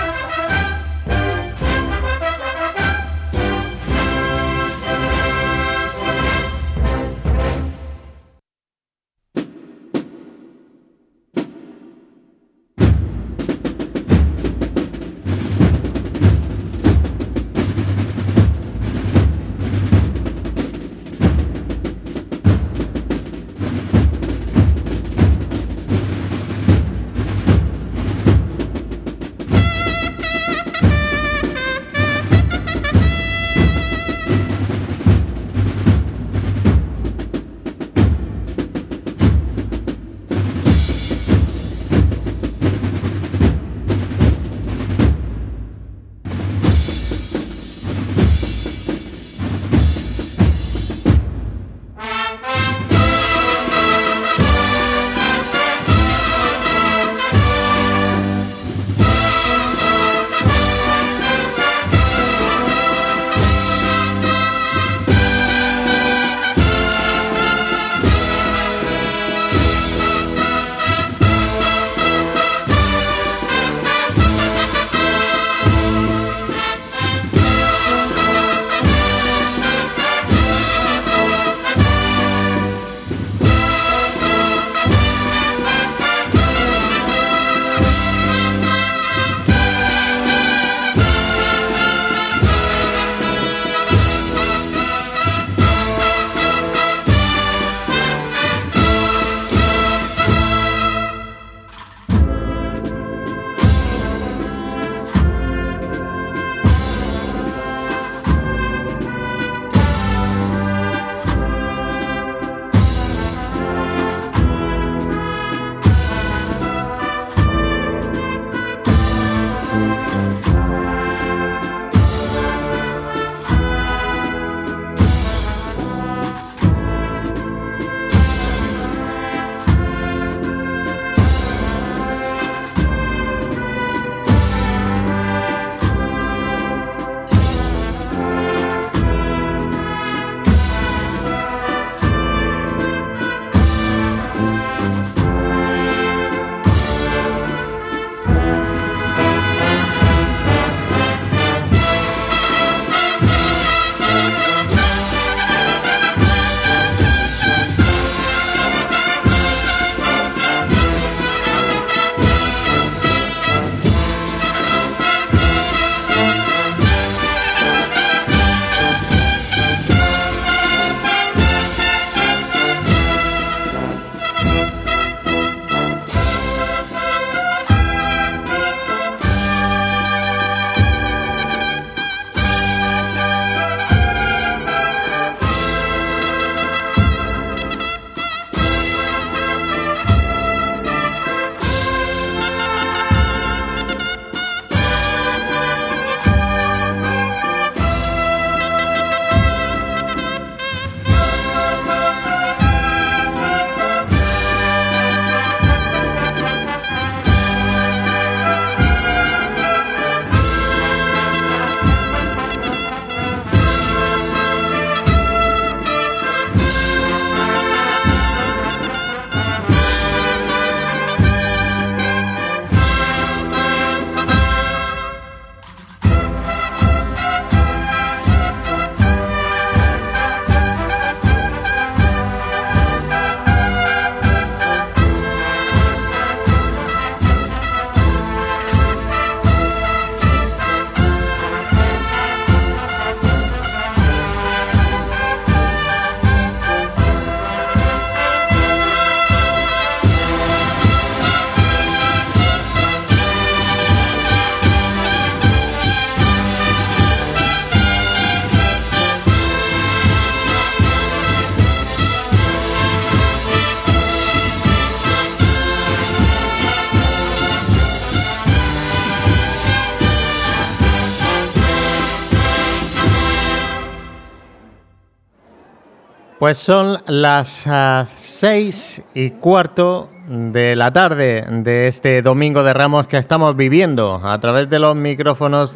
Pues son las uh, seis y cuarto de la tarde de este domingo de Ramos que estamos viviendo a través de los micrófonos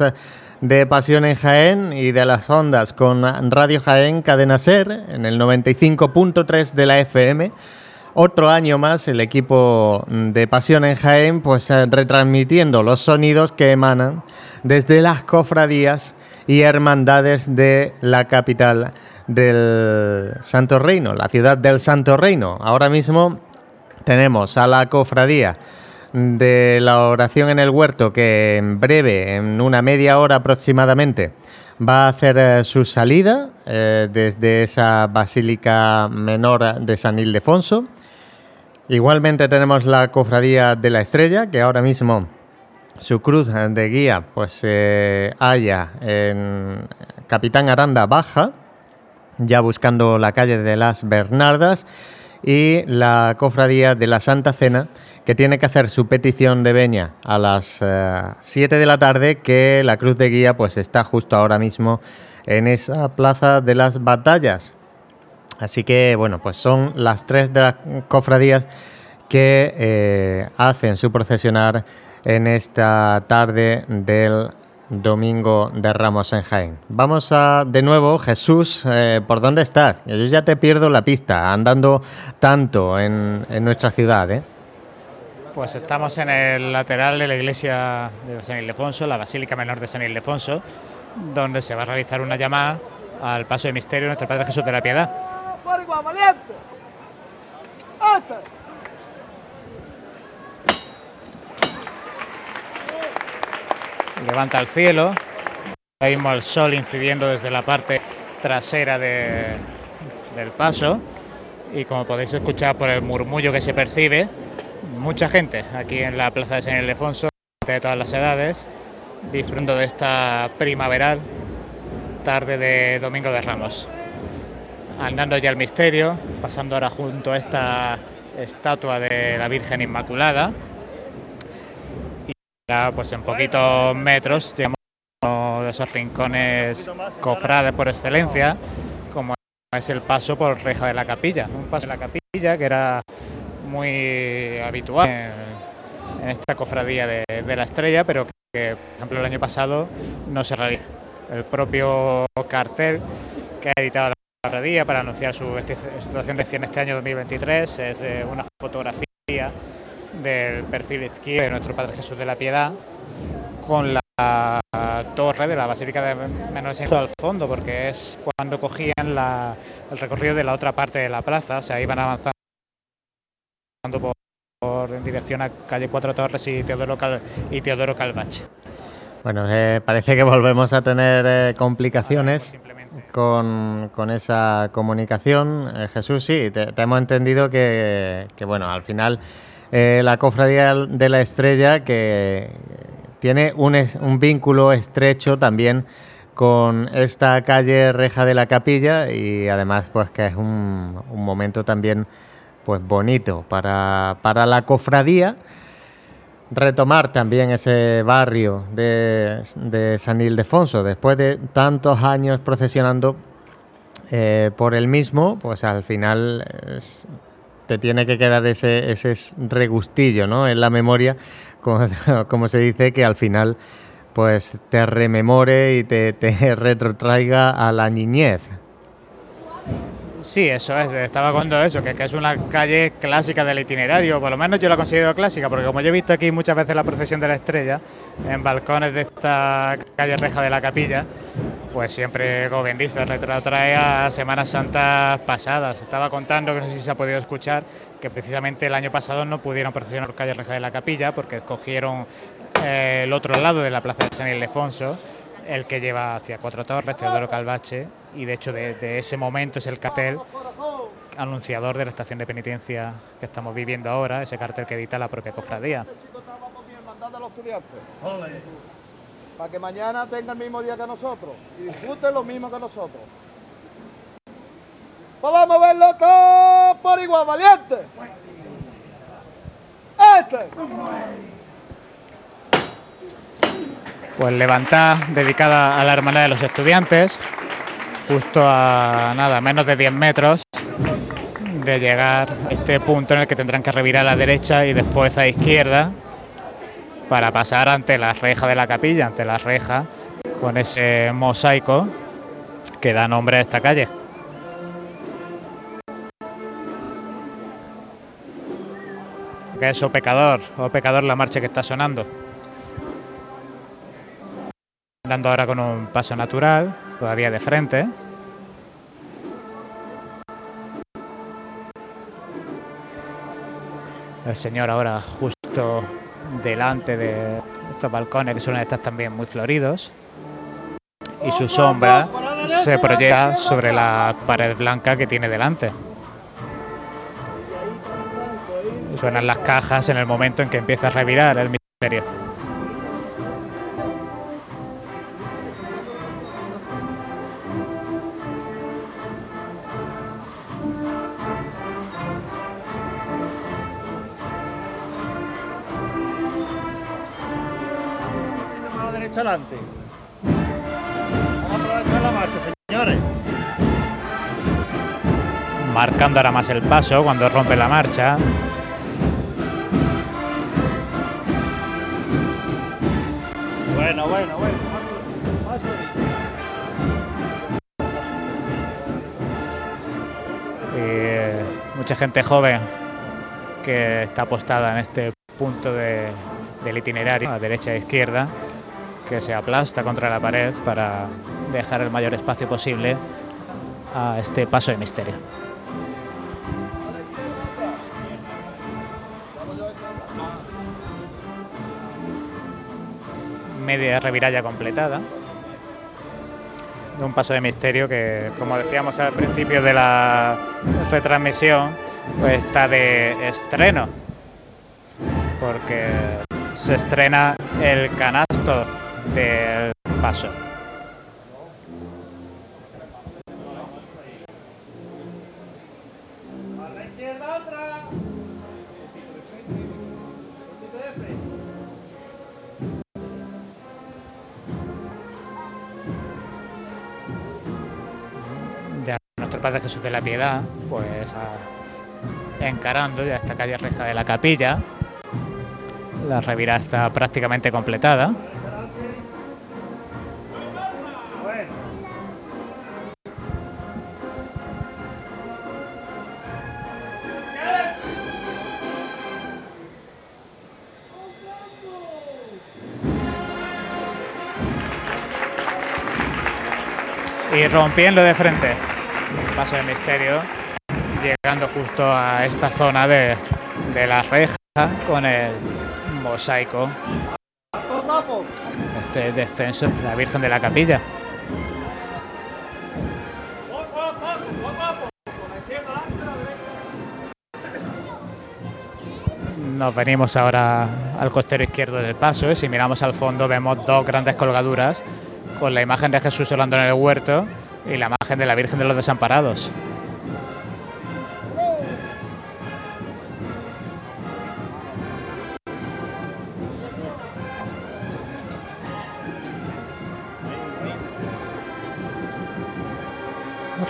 de Pasión en Jaén y de las ondas con Radio Jaén Cadena Ser en el 95.3 de la FM. Otro año más el equipo de Pasión en Jaén pues retransmitiendo los sonidos que emanan desde las cofradías y hermandades de la capital del Santo Reino, la ciudad del Santo Reino. Ahora mismo tenemos a la cofradía de la oración en el huerto que en breve, en una media hora aproximadamente, va a hacer eh, su salida eh, desde esa basílica menor de San Ildefonso. Igualmente tenemos la cofradía de la estrella que ahora mismo su cruz de guía pues se halla en Capitán Aranda Baja ya buscando la calle de las Bernardas, y la cofradía de la Santa Cena, que tiene que hacer su petición de veña a las 7 eh, de la tarde, que la cruz de guía pues está justo ahora mismo en esa plaza de las batallas. Así que bueno, pues son las tres de las cofradías que eh, hacen su procesionar en esta tarde del Domingo de Ramos en Jaén. Vamos a, de nuevo, Jesús, eh, ¿por dónde estás? Yo ya te pierdo la pista, andando tanto en, nuestra ciudad, ¿eh? Pues estamos en el lateral de la iglesia de San Ildefonso, la Basílica Menor de San Ildefonso, donde se va a realizar una llamada al paso de misterio de nuestro Padre Jesús de la Piedad. Levanta el cielo. Ahí el sol incidiendo desde la parte trasera del paso. Y como podéis escuchar por el murmullo que se percibe, mucha gente aquí en la plaza de San Ildefonso, de todas las edades, disfrutando de esta primaveral tarde de Domingo de Ramos. Andando ya el misterio, pasando ahora junto a esta estatua de la Virgen Inmaculada, pues en poquitos metros llegamos de esos rincones cofrades por excelencia, como es el paso por Reja de la Capilla. Un paso de la Capilla que era muy habitual en, esta cofradía de, la Estrella, pero que, por ejemplo, el año pasado no se realizó. El propio cartel que ha editado la cofradía para anunciar su situación de 100 este año 2023 es una fotografía del perfil izquierdo de nuestro Padre Jesús de la Piedad con la torre de la Basílica de Menores al fondo, porque es cuando cogían el recorrido de la otra parte de la plaza, o sea, iban avanzando por, en dirección a calle Cuatro Torres y Teodoro, y Teodoro Calvache. Bueno, eh, parece que volvemos a tener eh, complicaciones con, esa comunicación. Eh, Jesús, sí, te, hemos entendido que, que, bueno, al final eh, la Cofradía de la Estrella, que tiene un, vínculo estrecho también con esta calle Reja de la Capilla y además pues que es un, momento también pues bonito para, para, la cofradía retomar también ese barrio de, de San Ildefonso. Después de tantos años procesionando eh, por el mismo pues al final te tiene que quedar ese, ese regustillo ¿no? en la memoria, como, como, se dice, que al final pues te rememore y te, te retrotraiga a la niñez. Sí, eso es, estaba contando eso, que, es una calle clásica del itinerario, por lo menos yo la considero clásica, porque como yo he visto aquí muchas veces la procesión de la estrella, en balcones de esta calle reja de la capilla, pues siempre, como bien dice, retrotrae a Semanas Santas pasadas. Estaba contando, que no sé si se ha podido escuchar, que precisamente el año pasado no pudieron procesionar calle reja de la capilla, porque escogieron eh, el otro lado de la plaza de San Ildefonso, el que lleva hacia Cuatro Torres, Teodoro Calvache, y de hecho de, ese momento es el cartel anunciador de la estación de penitencia que estamos viviendo ahora, ese cartel que edita la propia cofradía. Para que mañana tengan el mismo día que nosotros y disfruten lo mismo que nosotros. Pues vamos a verlo todo por igual, valiente. Este. pues levantada dedicada a la hermandad de los estudiantes, justo a nada, menos de 10 metros de llegar a este punto en el que tendrán que revirar a la derecha y después a izquierda para pasar ante la reja de la capilla, ante la reja con ese mosaico que da nombre a esta calle. Que es O Pecador, O Pecador la marcha que está sonando. Andando ahora con un paso natural, todavía de frente. El señor ahora justo delante de estos balcones que suelen estar también muy floridos. Y su sombra se proyecta sobre la pared blanca que tiene delante. Suenan las cajas en el momento en que empieza a revirar el misterio. Marcando ahora más el paso cuando rompe la marcha. Bueno, bueno, bueno. Y eh, mucha gente joven que está apostada en este punto de- del itinerario, a derecha e izquierda, que se aplasta contra la pared para dejar el mayor espacio posible a este paso de misterio. Media reviralla completada de un paso de misterio que, como decíamos al principio de la retransmisión, pues está de estreno, porque se estrena el canasto del paso. Nuestro Padre Jesús de la Piedad, pues encarando ya esta calle reja de la capilla. La revirá está prácticamente completada. Y rompiendo de frente. Paso de misterio. Llegando justo a esta zona de, de la reja con el mosaico. Este descenso de la Virgen de la Capilla. Nos venimos ahora al costero izquierdo del paso y si miramos al fondo vemos dos grandes colgaduras con la imagen de Jesús orando en el huerto y la imagen de la Virgen de los Desamparados.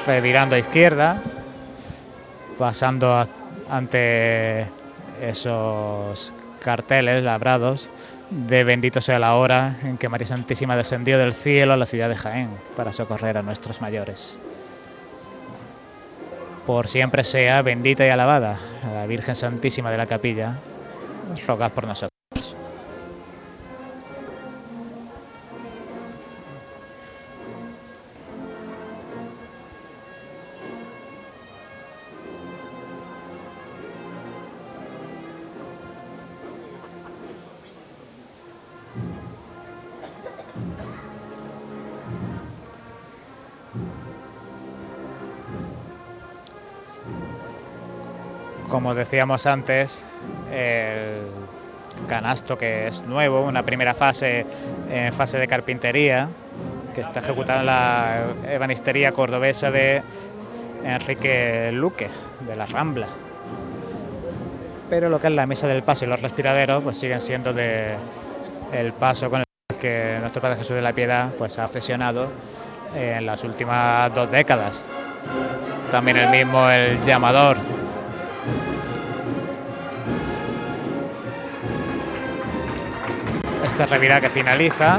Revirando a izquierda, pasando ante esos carteles labrados de bendito sea la hora en que María Santísima descendió del cielo a la ciudad de Jaén para socorrer a nuestros mayores. Por siempre sea bendita y alabada la Virgen Santísima de la Capilla, rogad por nosotros. Decíamos antes, el canasto que es nuevo, una primera fase en fase de carpintería, que está ejecutada en la ebanistería cordobesa de Enrique Luque, de la Rambla. Pero lo que es la mesa del paso y los respiraderos, pues siguen siendo de el paso con el que nuestro Padre Jesús de la Piedad pues, ha obsesionado en las últimas dos décadas. También el mismo el llamador Este revirá que finaliza,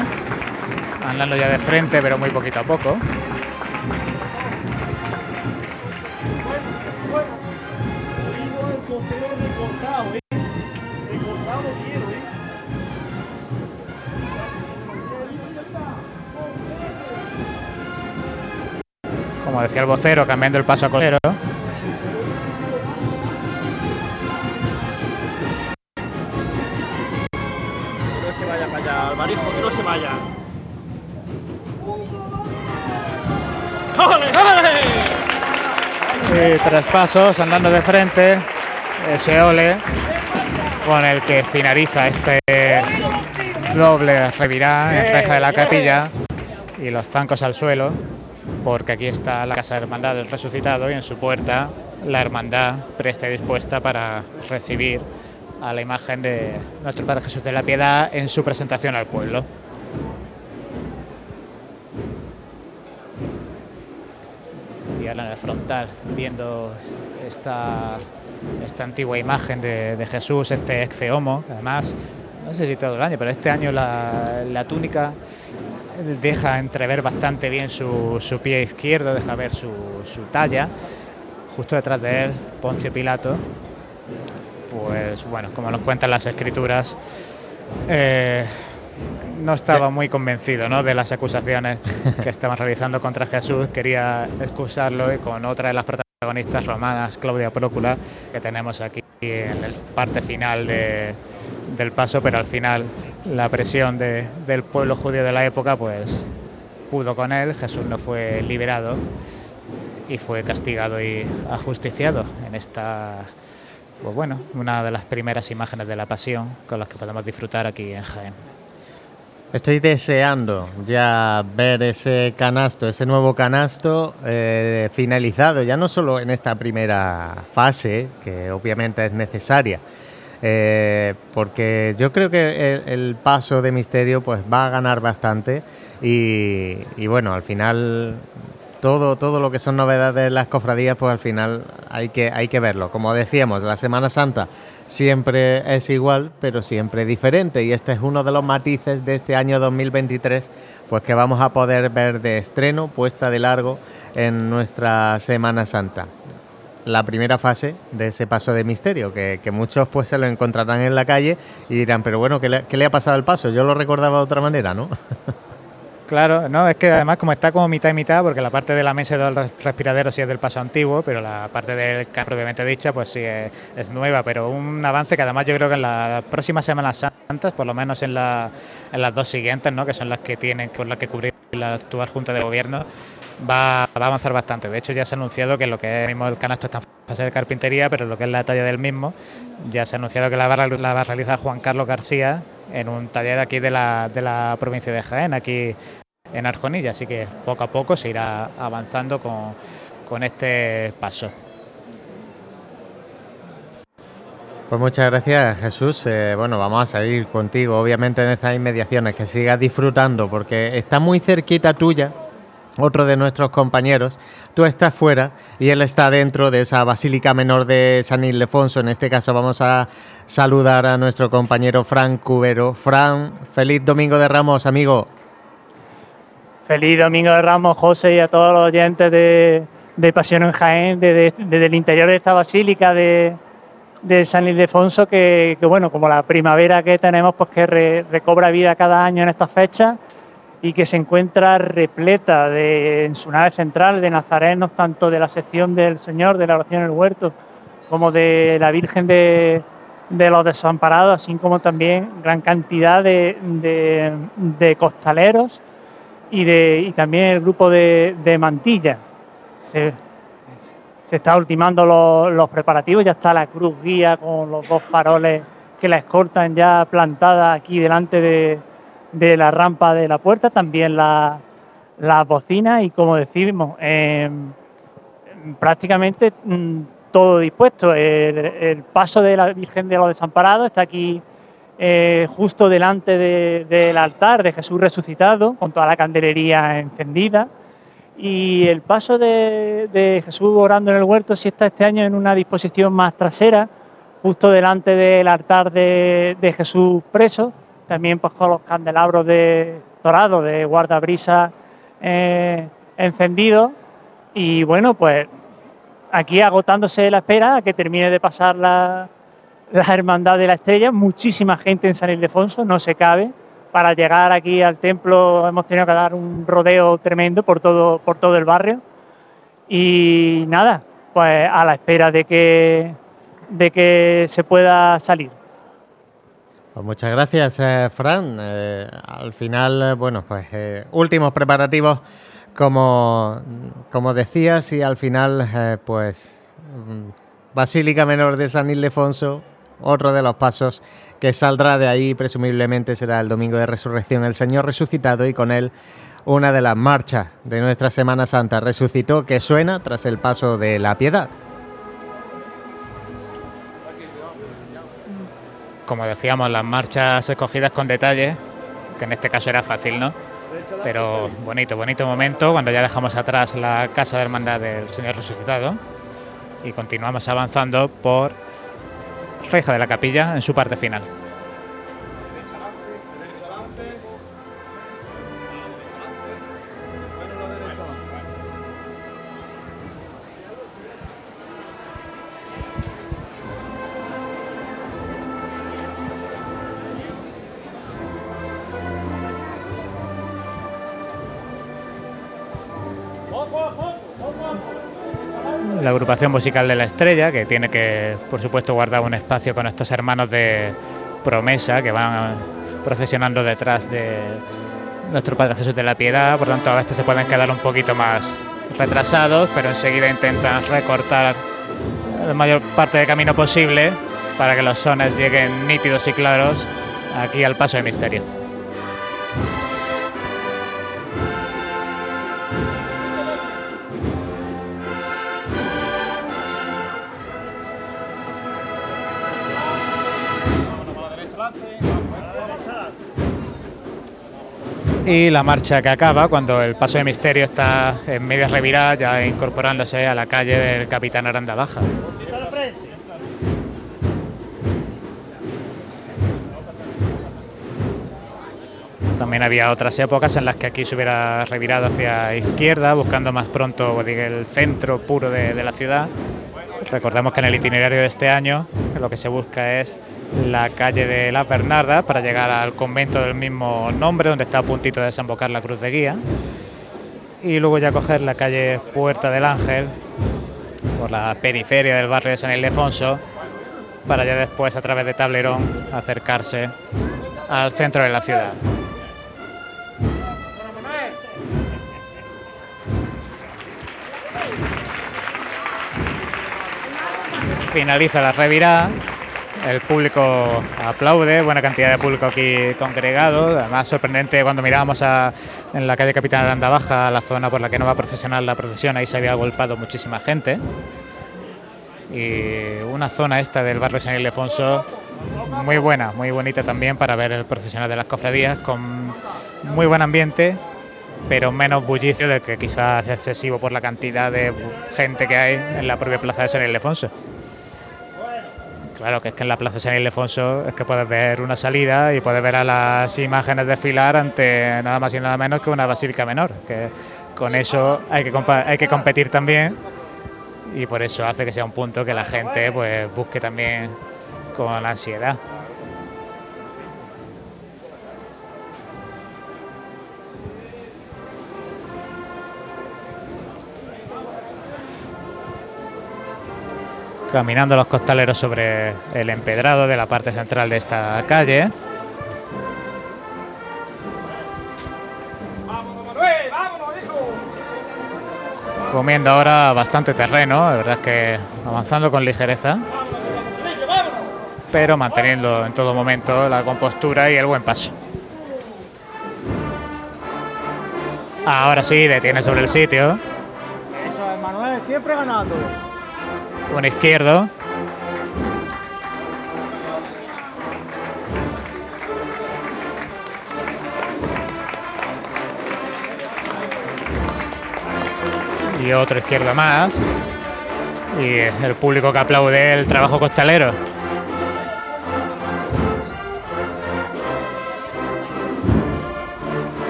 andando ya de frente, pero muy poquito a poco. Como decía el vocero, cambiando el paso a costero. Y tres pasos, andando de frente, ese ole con el que finaliza este doble revirá en reja de la capilla. Y los zancos al suelo, porque aquí está la Casa de Hermandad del Resucitado y en su puerta la hermandad presta y dispuesta para recibir a la imagen de nuestro Padre Jesús de la Piedad en su presentación al pueblo. Ahora en el frontal, viendo esta, esta antigua imagen de, de Jesús, este ex homo, además, no sé si todo el año, pero este año la, la túnica deja entrever bastante bien su, su pie izquierdo, deja ver su, su talla. Justo detrás de él, Poncio Pilato, pues bueno, como nos cuentan las escrituras, eh, no estaba muy convencido ¿no? de las acusaciones que estaban realizando contra Jesús, quería excusarlo y con otra de las protagonistas romanas, Claudia Prócula, que tenemos aquí en la parte final de, del paso, pero al final la presión de- del pueblo judío de la época pues pudo con él, Jesús no fue liberado y fue castigado y ajusticiado en esta, pues bueno, una de las primeras imágenes de la pasión con las que podemos disfrutar aquí en Jaén. Estoy deseando ya ver ese canasto, ese nuevo canasto eh, finalizado, ya no solo en esta primera fase, que obviamente es necesaria, eh, porque yo creo que el, paso de misterio pues va a ganar bastante y, y bueno, al final todo, todo lo que son novedades de las cofradías, pues al final hay que, hay que verlo. Como decíamos, la Semana Santa siempre es igual, pero siempre diferente. Y este es uno de los matices de este año 2023, pues que vamos a poder ver de estreno, puesta de largo en nuestra Semana Santa. La primera fase de ese paso de misterio, que, muchos pues se lo encontrarán en la calle y dirán, pero bueno, ¿qué le, qué le ha pasado al paso? Yo lo recordaba de otra manera, ¿no? Claro, no, es que además como está como mitad y mitad, porque la parte de la mesa del res- respiradero sí es del paso antiguo, pero la parte del can propiamente dicha, pues sí es, nueva, pero un avance que además yo creo que en las próximas Semanas Santas, por lo menos en, la- en las dos siguientes, ¿no? que son las que tienen, con las que cubrir la actual Junta de Gobierno, va, va a avanzar bastante. De hecho, ya se ha anunciado que lo que es mismo el canasto está en fase de carpintería, pero lo que es la talla del mismo, ya se ha anunciado que la va, la va a realizar Juan Carlos García en un taller aquí de la, de la provincia de Jaén, aquí en Arjonilla. Así que poco a poco se irá avanzando con, con este paso. Pues muchas gracias Jesús. Eh, bueno, vamos a salir contigo, obviamente en estas inmediaciones, que sigas disfrutando, porque está muy cerquita tuya, otro de nuestros compañeros. Tú estás fuera y él está dentro de esa Basílica Menor de San Ildefonso. En este caso vamos a saludar a nuestro compañero Fran Cubero. Fran, feliz Domingo de Ramos, amigo. Feliz Domingo de Ramos, José, y a todos los oyentes de, Pasión en Jaén, desde, el interior de esta basílica de, de San Ildefonso, que, que, bueno, como la primavera que tenemos, pues que re- recobra vida cada año en estas fechas y que se encuentra repleta en su nave central de nazarenos, tanto de la sección del Señor, de la oración en el huerto, como de la Virgen de, los desamparados, así como también gran cantidad de, costaleros y, de, y también el grupo de, de Mantilla. Se, se está ultimando los, los preparativos, ya está la cruz guía con los dos faroles que la escortan ya plantada aquí delante de, de la rampa de la puerta, también la- las bocinas y como decimos, em, prácticamente mm, todo dispuesto. El, paso de la Virgen de los Desamparados está aquí eh, justo delante de- del altar de Jesús resucitado, con toda la candelería encendida. Y el paso de, Jesús orando en el huerto sí está este año en una disposición más trasera, justo delante del altar de Jesús preso, también pues con los candelabros de dorados de guardabrisa eh, encendidos y bueno, pues aquí agotándose la espera a que termine de pasar la, la Hermandad de la Estrella, muchísima gente en San Ildefonso, no se cabe. Para llegar aquí al templo hemos tenido que dar un rodeo tremendo por todo, por todo el barrio. Y nada, pues a la espera de que, de que se pueda salir. Pues muchas gracias, eh, Fran. Eh, al final, eh, bueno, pues últimos preparativos, como, como decías, y al final, pues mm, Basílica Menor de San Ildefonso, otro de los pasos que saldrá de ahí, presumiblemente será el domingo de resurrección, el Señor resucitado y con él una de las marchas de nuestra Semana Santa. Resucitó que suena tras el paso de la piedad. Como decíamos, las marchas escogidas con detalle, que en este caso era fácil, ¿no? Pero bonito, bonito momento cuando ya dejamos atrás la casa de hermandad del Señor Resucitado y continuamos avanzando por Reja de la Capilla en su parte final. Agrupación musical de la estrella, que tiene que, por supuesto, guardar un espacio con estos hermanos de promesa que van procesionando detrás de nuestro Padre Jesús de la Piedad, por tanto a veces se pueden quedar un poquito más retrasados, pero enseguida intentan recortar la mayor parte de camino posible para que los sones lleguen nítidos y claros aquí al paso de misterio. Y la marcha que acaba cuando el paso de misterio está en media revirada, ya incorporándose a la calle del Capitán Aranda Baja. También había otras épocas en las que aquí se hubiera revirado hacia izquierda, buscando más pronto el centro puro de, de la ciudad. Recordemos que en el itinerario de este año lo que se busca es la calle de la Bernarda para llegar al convento del mismo nombre, donde está a puntito de desembocar la cruz de guía. Y luego ya coger la calle Puerta del Ángel, por la periferia del barrio de San Ildefonso, para ya después, a través de Tablerón, acercarse al centro de la ciudad. Finaliza la revirada el público aplaude, buena cantidad de público aquí congregado. Además, sorprendente cuando mirábamos en la calle Capitán Aranda Baja, la zona por la que no va a procesionar la procesión, ahí se había agolpado muchísima gente. Y una zona esta del barrio San Ildefonso muy buena, muy bonita también para ver el procesional de las cofradías, con muy buen ambiente, pero menos bullicio del que quizás es excesivo por la cantidad de gente que hay en la propia plaza de San Ildefonso. Claro, que es que en la Plaza San Ildefonso es que puedes ver una salida y puedes ver a las imágenes desfilar ante nada más y nada menos que una basílica menor, que con eso hay que, hay que competir también y por eso hace que sea un punto que la gente pues busque también con ansiedad. Caminando los costaleros sobre el empedrado de la parte central de esta calle. Comiendo ahora bastante terreno, la verdad es que avanzando con ligereza, pero manteniendo en todo momento la compostura y el buen paso. Ahora sí, detiene sobre el sitio. Eso es Manuel, siempre ganando con izquierdo. Y otro izquierdo más. Y el público que aplaude el trabajo costalero.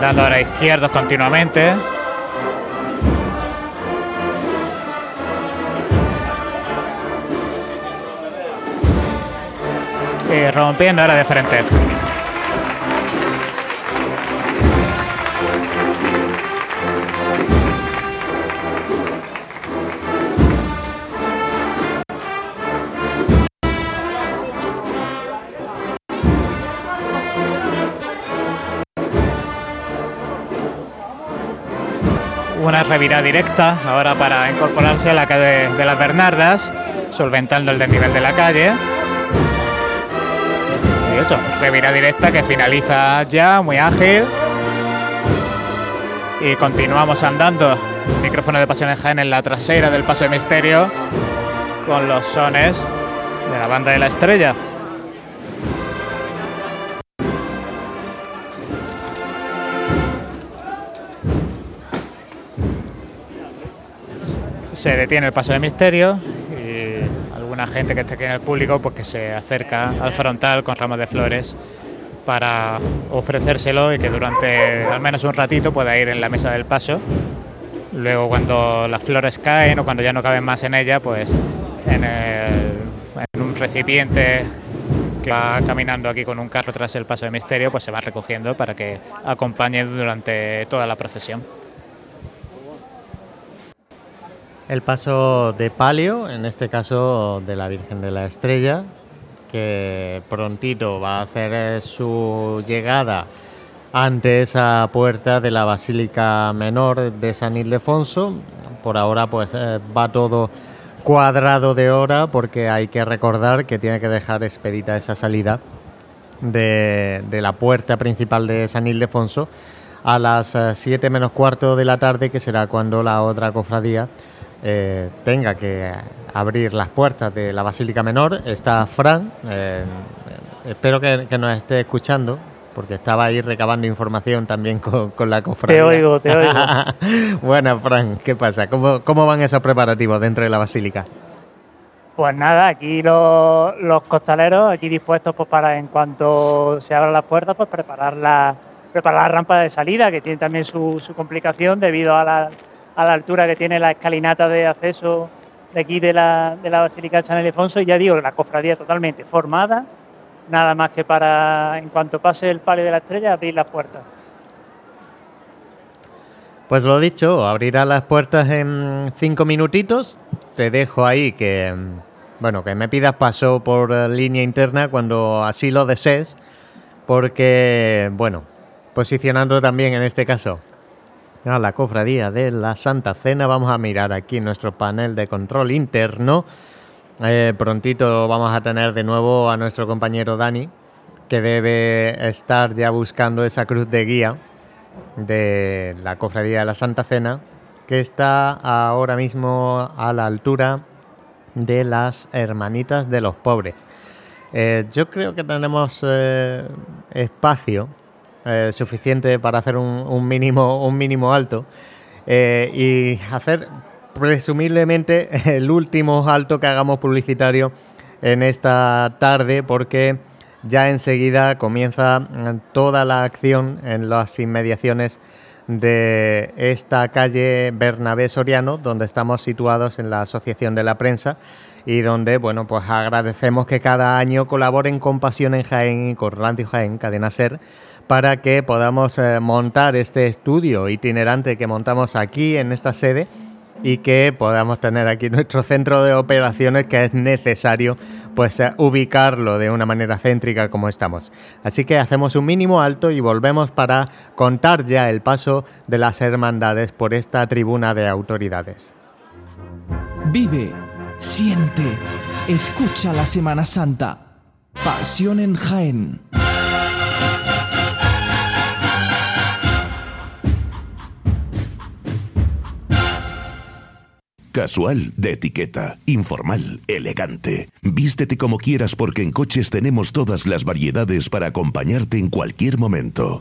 Andando ahora izquierdos continuamente. Y rompiendo ahora de frente. Revirada directa ahora para incorporarse a la calle de las Bernardas, solventando el desnivel de la calle. Y eso, revirada directa que finaliza ya, muy ágil. Y continuamos andando. Micrófono de Pasiones Jaén en la trasera del Paso de Misterio con los sones de la banda de la estrella. Se detiene el paso de misterio y alguna gente que esté aquí en el público pues que se acerca al frontal con ramos de flores para ofrecérselo y que durante al menos un ratito pueda ir en la mesa del paso. Luego cuando las flores caen o cuando ya no caben más en ella, pues en, en un recipiente que va caminando aquí con un carro tras el paso de misterio, pues se va recogiendo para que acompañe durante toda la procesión. El paso de palio, en este caso de la Virgen de la Estrella, que prontito va a hacer eh, su llegada ante esa puerta de la Basílica Menor de San Ildefonso. Por ahora pues eh, va todo cuadrado de hora porque hay que recordar que tiene que dejar expedita esa salida de, de la puerta principal de San Ildefonso a las 7 eh, menos cuarto de la tarde, que será cuando la otra cofradía eh, tenga que abrir las puertas de la Basílica Menor. Está Fran, eh, espero que, nos esté escuchando, porque estaba ahí recabando información también con, la cofradía. Te oigo, te oigo. bueno, Fran, ¿qué pasa? ¿Cómo, ¿Cómo, van esos preparativos dentro de la Basílica? Pues nada, aquí los, costaleros, aquí dispuestos pues, para en cuanto se abran las puertas, pues preparar la, preparar la rampa de salida, que tiene también su, su complicación debido a la a la altura que tiene la escalinata de acceso de aquí de la, de la Basílica de San Ildefonso y ya digo, la cofradía totalmente formada, nada más que para, en cuanto pase el palio de la estrella, abrir las puertas. Pues lo dicho, abrirá las puertas en cinco minutitos. Te dejo ahí que, bueno, que me pidas paso por línea interna cuando así lo desees, porque, bueno, posicionando también en este caso a la cofradía de la Santa Cena. Vamos a mirar aquí nuestro panel de control interno. Eh, prontito vamos a tener de nuevo a nuestro compañero Dani, que debe estar ya buscando esa cruz de guía de la cofradía de la Santa Cena, que está ahora mismo a la altura de las hermanitas de los pobres. Eh, yo creo que tenemos eh, espacio eh, suficiente para hacer un, mínimo, un mínimo alto eh, y hacer presumiblemente el último alto que hagamos publicitario en esta tarde porque ya enseguida comienza toda la acción en las inmediaciones de esta calle Bernabé Soriano, donde estamos situados en la Asociación de la Prensa y donde, bueno, pues agradecemos que cada año colaboren con Pasión en Jaén y con Jaén, Cadena Ser, para que podamos eh, montar este estudio itinerante que montamos aquí en esta sede y que podamos tener aquí nuestro centro de operaciones que es necesario pues eh, ubicarlo de una manera céntrica como estamos. Así que hacemos un mínimo alto y volvemos para contar ya el paso de las hermandades por esta tribuna de autoridades. Vive, siente, escucha la Semana Santa. Pasión en Jaén. Casual de etiqueta, informal, elegante. Vístete como quieras porque en coches tenemos todas las variedades para acompañarte en cualquier momento.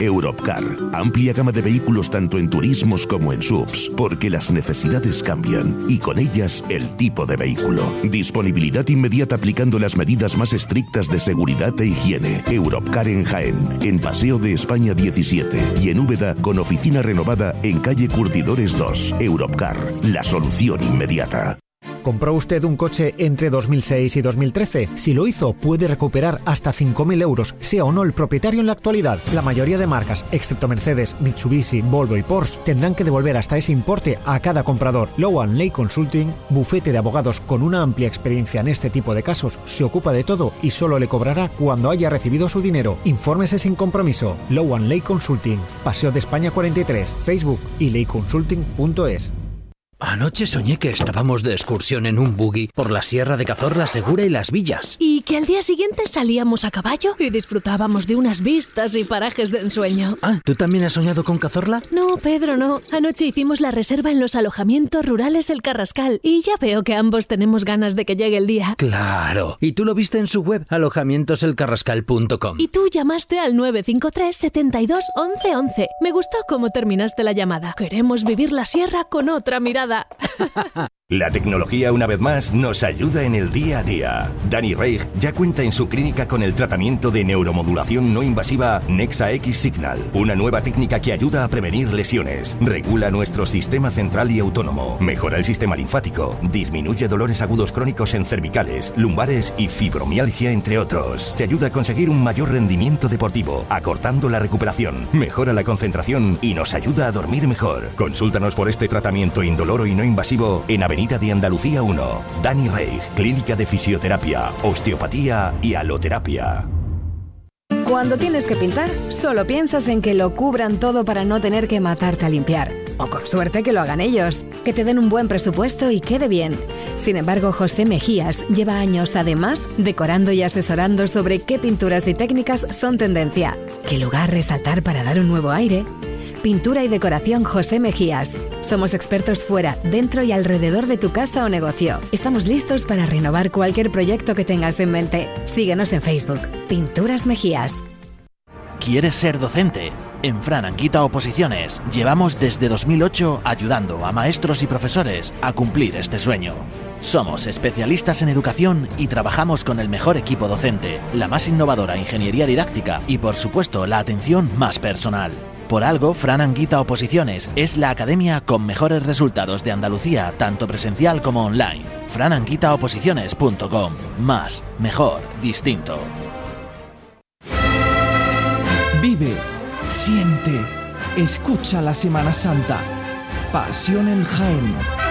Europcar, amplia gama de vehículos tanto en turismos como en subs, porque las necesidades cambian y con ellas el tipo de vehículo. Disponibilidad inmediata aplicando las medidas más estrictas de seguridad e higiene. Europcar en Jaén, en Paseo de España 17 y en Úbeda con oficina renovada en calle Curtidores 2. Europcar, la solución inmediata. ¿Compró usted un coche entre 2006 y 2013? Si lo hizo, puede recuperar hasta 5.000 euros, sea o no el propietario en la actualidad. La mayoría de marcas, excepto Mercedes, Mitsubishi, Volvo y Porsche, tendrán que devolver hasta ese importe a cada comprador. Lowan Ley Consulting, bufete de abogados con una amplia experiencia en este tipo de casos, se ocupa de todo y solo le cobrará cuando haya recibido su dinero. Infórmese sin compromiso. Lowan Ley Consulting, Paseo de España 43, Facebook y leyconsulting.es. Anoche soñé que estábamos de excursión en un buggy por la Sierra de Cazorla Segura y las Villas. Y que al día siguiente salíamos a caballo y disfrutábamos de unas vistas y parajes de ensueño. Ah, ¿tú también has soñado con Cazorla? No, Pedro, no. Anoche hicimos la reserva en los alojamientos rurales El Carrascal y ya veo que ambos tenemos ganas de que llegue el día. Claro. Y tú lo viste en su web, alojamientoselcarrascal.com. Y tú llamaste al 953 72 11 11. Me gustó cómo terminaste la llamada. Queremos vivir la sierra con otra mirada. that. La tecnología, una vez más, nos ayuda en el día a día. Danny Reich ya cuenta en su clínica con el tratamiento de neuromodulación no invasiva Nexa X Signal, una nueva técnica que ayuda a prevenir lesiones, regula nuestro sistema central y autónomo, mejora el sistema linfático, disminuye dolores agudos crónicos en cervicales, lumbares y fibromialgia, entre otros. Te ayuda a conseguir un mayor rendimiento deportivo, acortando la recuperación, mejora la concentración y nos ayuda a dormir mejor. Consúltanos por este tratamiento indoloro y no invasivo en Avenida de Andalucía 1. Dani Reich, Clínica de Fisioterapia, Osteopatía y Aloterapia. Cuando tienes que pintar, solo piensas en que lo cubran todo para no tener que matarte a limpiar. O con suerte que lo hagan ellos, que te den un buen presupuesto y quede bien. Sin embargo, José Mejías lleva años además decorando y asesorando sobre qué pinturas y técnicas son tendencia, qué lugar resaltar para dar un nuevo aire. Pintura y decoración José Mejías. Somos expertos fuera, dentro y alrededor de tu casa o negocio. Estamos listos para renovar cualquier proyecto que tengas en mente. Síguenos en Facebook. Pinturas Mejías. ¿Quieres ser docente? En Fran Anguita Oposiciones llevamos desde 2008 ayudando a maestros y profesores a cumplir este sueño. Somos especialistas en educación y trabajamos con el mejor equipo docente, la más innovadora ingeniería didáctica y por supuesto la atención más personal. Por algo, Fran Anguita Oposiciones es la academia con mejores resultados de Andalucía, tanto presencial como online. frananguitaoposiciones.com. Más, mejor, distinto. Vive, siente, escucha la Semana Santa. Pasión en Jaén.